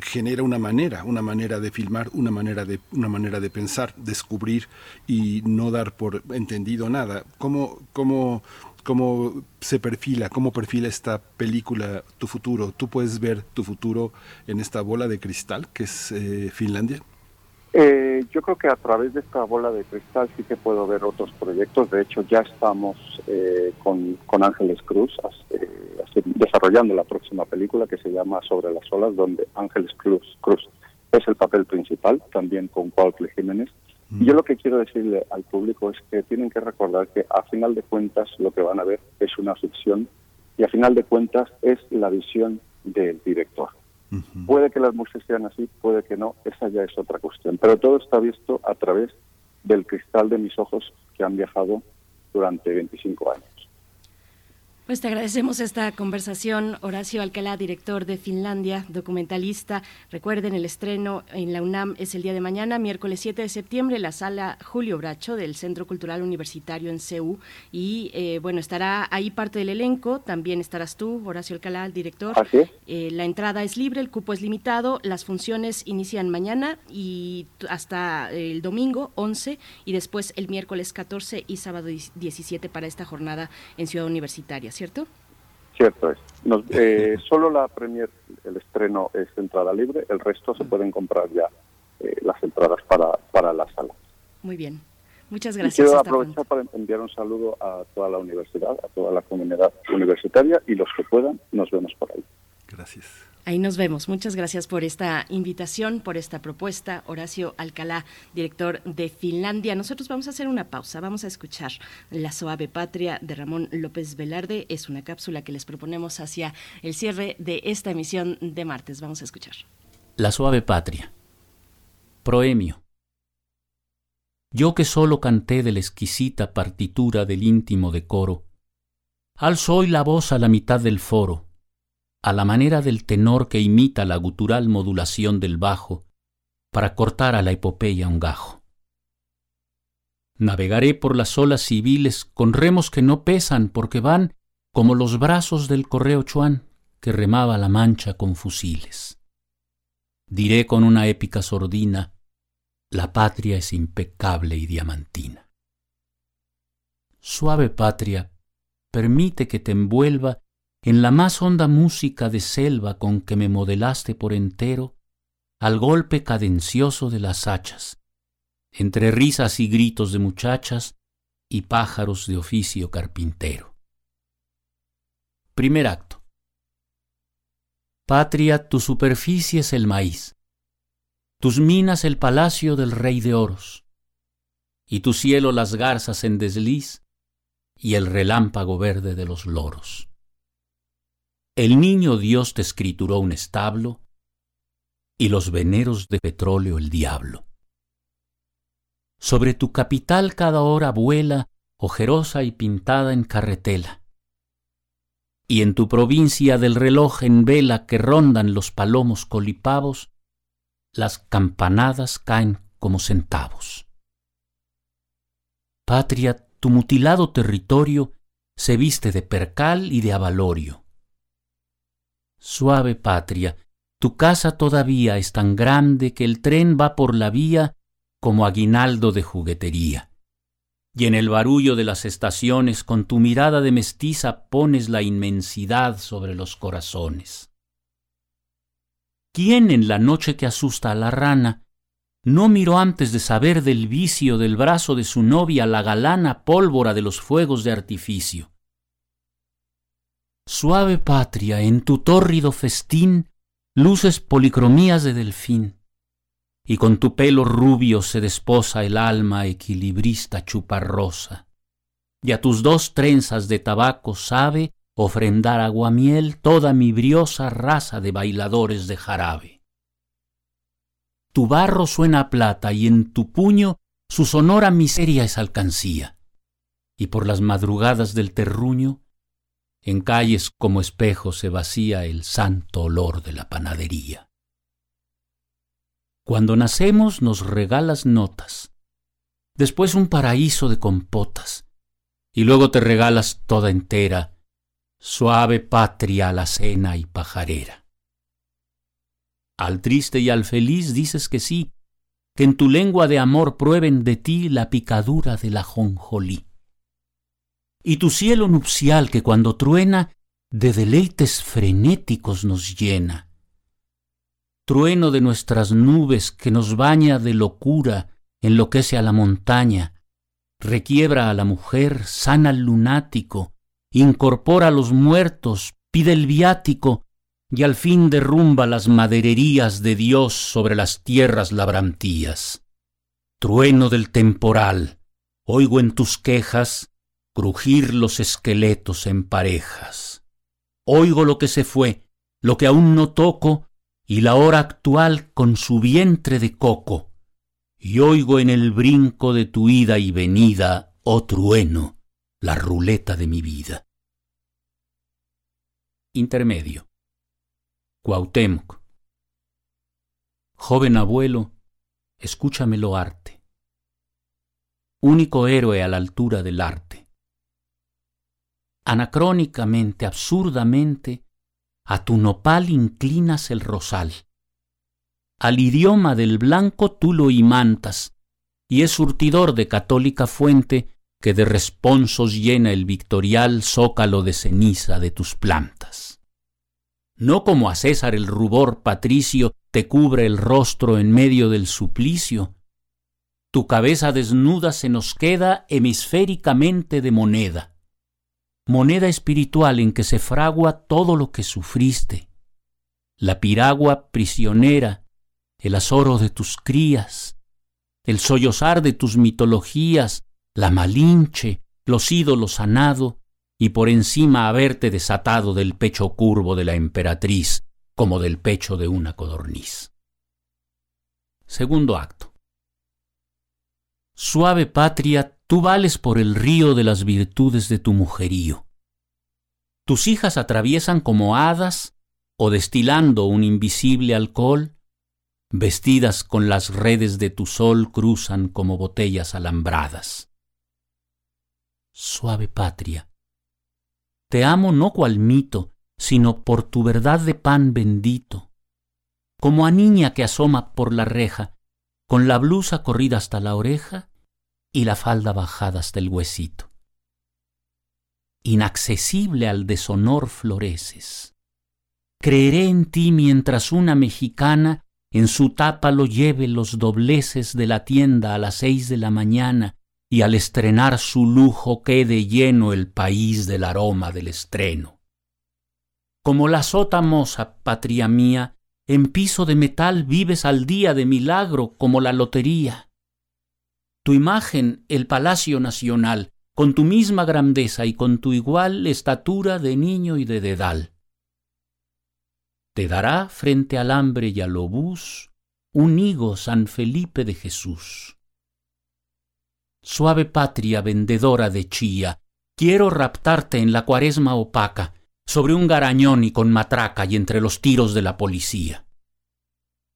genera una manera, una manera de filmar, una manera de, una manera de pensar, descubrir y no dar por entendido nada. ¿Cómo, cómo, cómo se perfila, cómo perfila esta película tu futuro. ¿Tú puedes ver tu futuro en esta bola de cristal que es eh, Finlandia? Eh, yo creo que a través de esta bola de cristal sí que puedo ver otros proyectos. De hecho, ya estamos eh, con, Ángeles Cruz desarrollando la próxima película que se llama Sobre las olas, donde Ángeles Cruz, Cruz es el papel principal, también con Paul Jiménez. Y yo lo que quiero decirle al público es que tienen que recordar que a final de cuentas lo que van a ver es una ficción y a final de cuentas es la visión del director. Puede que las músicas sean así, puede que no, esa ya es otra cuestión. Pero todo está visto a través del cristal de mis ojos que han viajado durante 25 años. Pues te agradecemos esta conversación, Horacio Alcalá, director de Finlandia, documentalista. Recuerden, el estreno en la UNAM es el día de mañana, miércoles 7 de septiembre, la sala Julio Bracho del Centro Cultural Universitario en CEU. Y eh, bueno, estará ahí parte del elenco, también estarás tú, Horacio Alcalá, el director. Así eh, la entrada es libre, el cupo es limitado, las funciones inician mañana y hasta el domingo 11 y después el miércoles 14 y sábado 17 para esta jornada en Ciudad Universitaria. ¿Cierto? Cierto es. Eh, solo la premier, el estreno es entrada libre, el resto se pueden comprar ya eh, las entradas para, para la sala. Muy bien. Muchas gracias. quiero aprovechar para enviar un saludo a toda la universidad, a toda la comunidad universitaria y los que puedan, nos vemos por ahí. Gracias. Ahí nos vemos. Muchas gracias por esta invitación, por esta propuesta. Horacio Alcalá, director de Finlandia. Nosotros vamos a hacer una pausa. Vamos a escuchar La Suave Patria de Ramón López Velarde. Es una cápsula que les proponemos hacia el cierre de esta emisión de martes. Vamos a escuchar. La Suave Patria. Proemio. Yo que solo canté de la exquisita partitura del íntimo decoro, alzo hoy la voz a la mitad del foro a la manera del tenor que imita la gutural modulación del bajo, para cortar a la epopeya un gajo. Navegaré por las olas civiles con remos que no pesan porque van como los brazos del correo Chuan que remaba la mancha con fusiles. Diré con una épica sordina, la patria es impecable y diamantina. Suave patria, permite que te envuelva en la más honda música de selva con que me modelaste por entero, al golpe cadencioso de las hachas, entre risas y gritos de muchachas y pájaros de oficio carpintero. Primer acto. Patria, tu superficie es el maíz, tus minas el palacio del rey de oros, y tu cielo las garzas en desliz y el relámpago verde de los loros. El niño Dios te escrituró un establo y los veneros de petróleo el diablo. Sobre tu capital cada hora vuela, ojerosa y pintada en carretela. Y en tu provincia del reloj en vela que rondan los palomos colipavos, las campanadas caen como centavos. Patria, tu mutilado territorio se viste de percal y de avalorio Suave patria, tu casa todavía es tan grande que el tren va por la vía como aguinaldo de juguetería. y en el barullo de las estaciones con tu mirada de mestiza pones la inmensidad sobre los corazones. ¿Quién en la noche que asusta a la rana no miró antes de saber del vicio del brazo de su novia la galana pólvora de los fuegos de artificio? Suave patria, en tu tórrido festín luces policromías de delfín y con tu pelo rubio se desposa el alma equilibrista chuparrosa, y a tus dos trenzas de tabaco sabe ofrendar aguamiel toda mi briosa raza de bailadores de jarabe. Tu barro suena a plata y en tu puño su sonora miseria es alcancía, y por las madrugadas del terruño, en calles como espejo se vacía el santo olor de la panadería. Cuando nacemos nos regalas notas, después un paraíso de compotas, y luego te regalas toda entera, suave patria alacena y pajarera. Al triste y al feliz dices que sí, que en tu lengua de amor prueben de ti la picadura de la jonjolí. Y tu cielo nupcial que cuando truena, de deleites frenéticos nos llena trueno de nuestras nubes que nos baña de locura, enloquece a la montaña, requiebra a la mujer, sana al lunático, incorpora a los muertos, pide el viático, y al fin derrumba las madererías de Dios sobre las tierras labrantías. Trueno del temporal, oigo en tus quejas crujir los esqueletos en parejas. Oigo lo que se fue, lo que aún no toco, y la hora actual con su vientre de coco, y oigo en el brinco de tu ida y venida, oh trueno, la ruleta de mi vida. Intermedio. Cuauhtémoc. Joven abuelo, escúchamelo arte. Único héroe a la altura del arte. Anacrónicamente, absurdamente, a tu nopal inclinas el rosal. Al idioma del blanco tú lo imantas, y es surtidor de católica fuente que de responsos llena el victorial zócalo de ceniza de tus plantas. No como a César el rubor patricio te cubre el rostro en medio del suplicio, tu cabeza desnuda se nos queda hemisféricamente de moneda moneda espiritual en que se fragua todo lo que sufriste, la piragua prisionera, el azoro de tus crías, el sollozar de tus mitologías, la malinche, los ídolos sanado, y por encima haberte desatado del pecho curvo de la emperatriz, como del pecho de una codorniz. Segundo acto. Suave patria Tú vales por el río de las virtudes de tu mujerío. Tus hijas atraviesan como hadas o destilando un invisible alcohol, vestidas con las redes de tu sol cruzan como botellas alambradas. Suave patria, te amo no cual mito, sino por tu verdad de pan bendito, como a niña que asoma por la reja, con la blusa corrida hasta la oreja y la falda bajada hasta el huesito. Inaccesible al deshonor floreces. Creeré en ti mientras una mexicana en su tapa lo lleve los dobleces de la tienda a las seis de la mañana y al estrenar su lujo quede lleno el país del aroma del estreno. Como la sota moza, patria mía, en piso de metal vives al día de milagro como la lotería tu imagen el Palacio Nacional, con tu misma grandeza y con tu igual estatura de niño y de dedal. Te dará frente al hambre y al obús un higo San Felipe de Jesús. Suave patria vendedora de chía, quiero raptarte en la cuaresma opaca, sobre un garañón y con matraca y entre los tiros de la policía.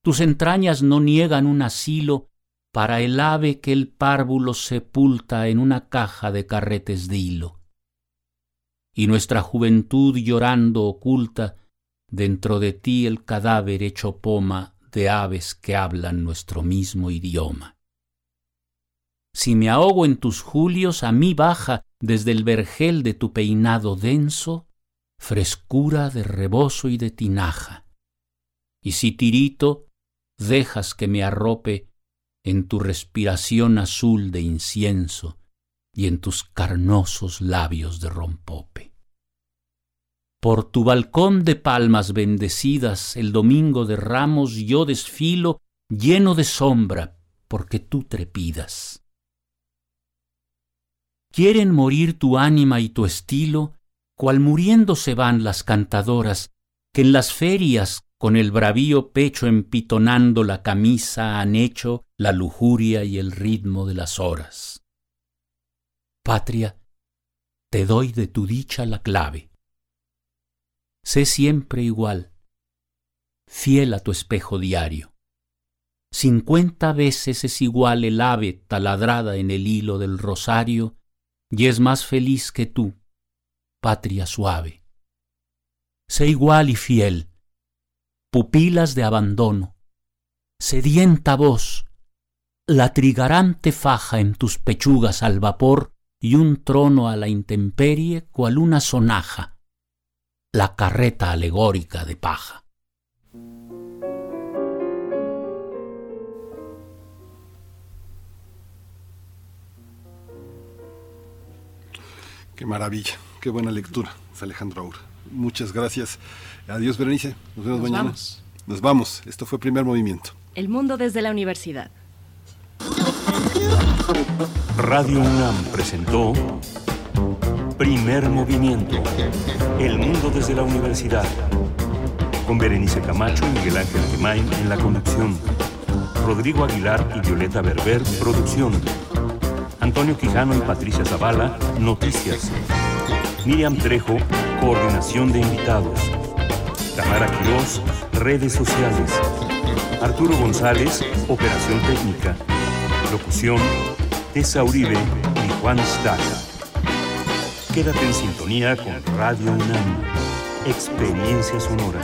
Tus entrañas no niegan un asilo para el ave que el párvulo sepulta en una caja de carretes de hilo. Y nuestra juventud llorando oculta dentro de ti el cadáver hecho poma de aves que hablan nuestro mismo idioma. si me ahogo en tus julios, a mí baja desde el vergel de tu peinado denso, frescura de rebozo y de tinaja. Y si tirito, dejas que me arrope en tu respiración azul de incienso y en tus carnosos labios de rompope. Por tu balcón de palmas bendecidas el domingo de ramos yo desfilo lleno de sombra porque tú trepidas. Quieren morir tu ánima y tu estilo, cual muriendo se van las cantadoras, que en las ferias con el bravío pecho empitonando la camisa han hecho la lujuria y el ritmo de las horas. Patria, te doy de tu dicha la clave. Sé siempre igual, fiel a tu espejo diario. Cincuenta veces es igual el ave taladrada en el hilo del rosario, y es más feliz que tú, patria suave. Sé igual y fiel, pupilas de abandono, sedienta voz, la trigarante faja en tus pechugas al vapor y un trono a la intemperie cual una sonaja, la carreta alegórica de paja. Qué maravilla, qué buena lectura, Alejandro Aura. Muchas gracias. Adiós, Berenice. Nos vemos Nos mañana. vamos. Nos vamos. Esto fue Primer Movimiento. El mundo desde la universidad. Radio UNAM presentó Primer Movimiento. El mundo desde la universidad. Con Berenice Camacho y Miguel Ángel Gemain en la conducción. Rodrigo Aguilar y Violeta Berber, producción. Antonio Quijano y Patricia Zavala, noticias. Miriam Trejo, coordinación de invitados. Tamara Quirós, redes sociales. Arturo González, operación técnica. Locución, Tessa Uribe y Juan Staca. Quédate en sintonía con Radio UNAM. Experiencia sonora.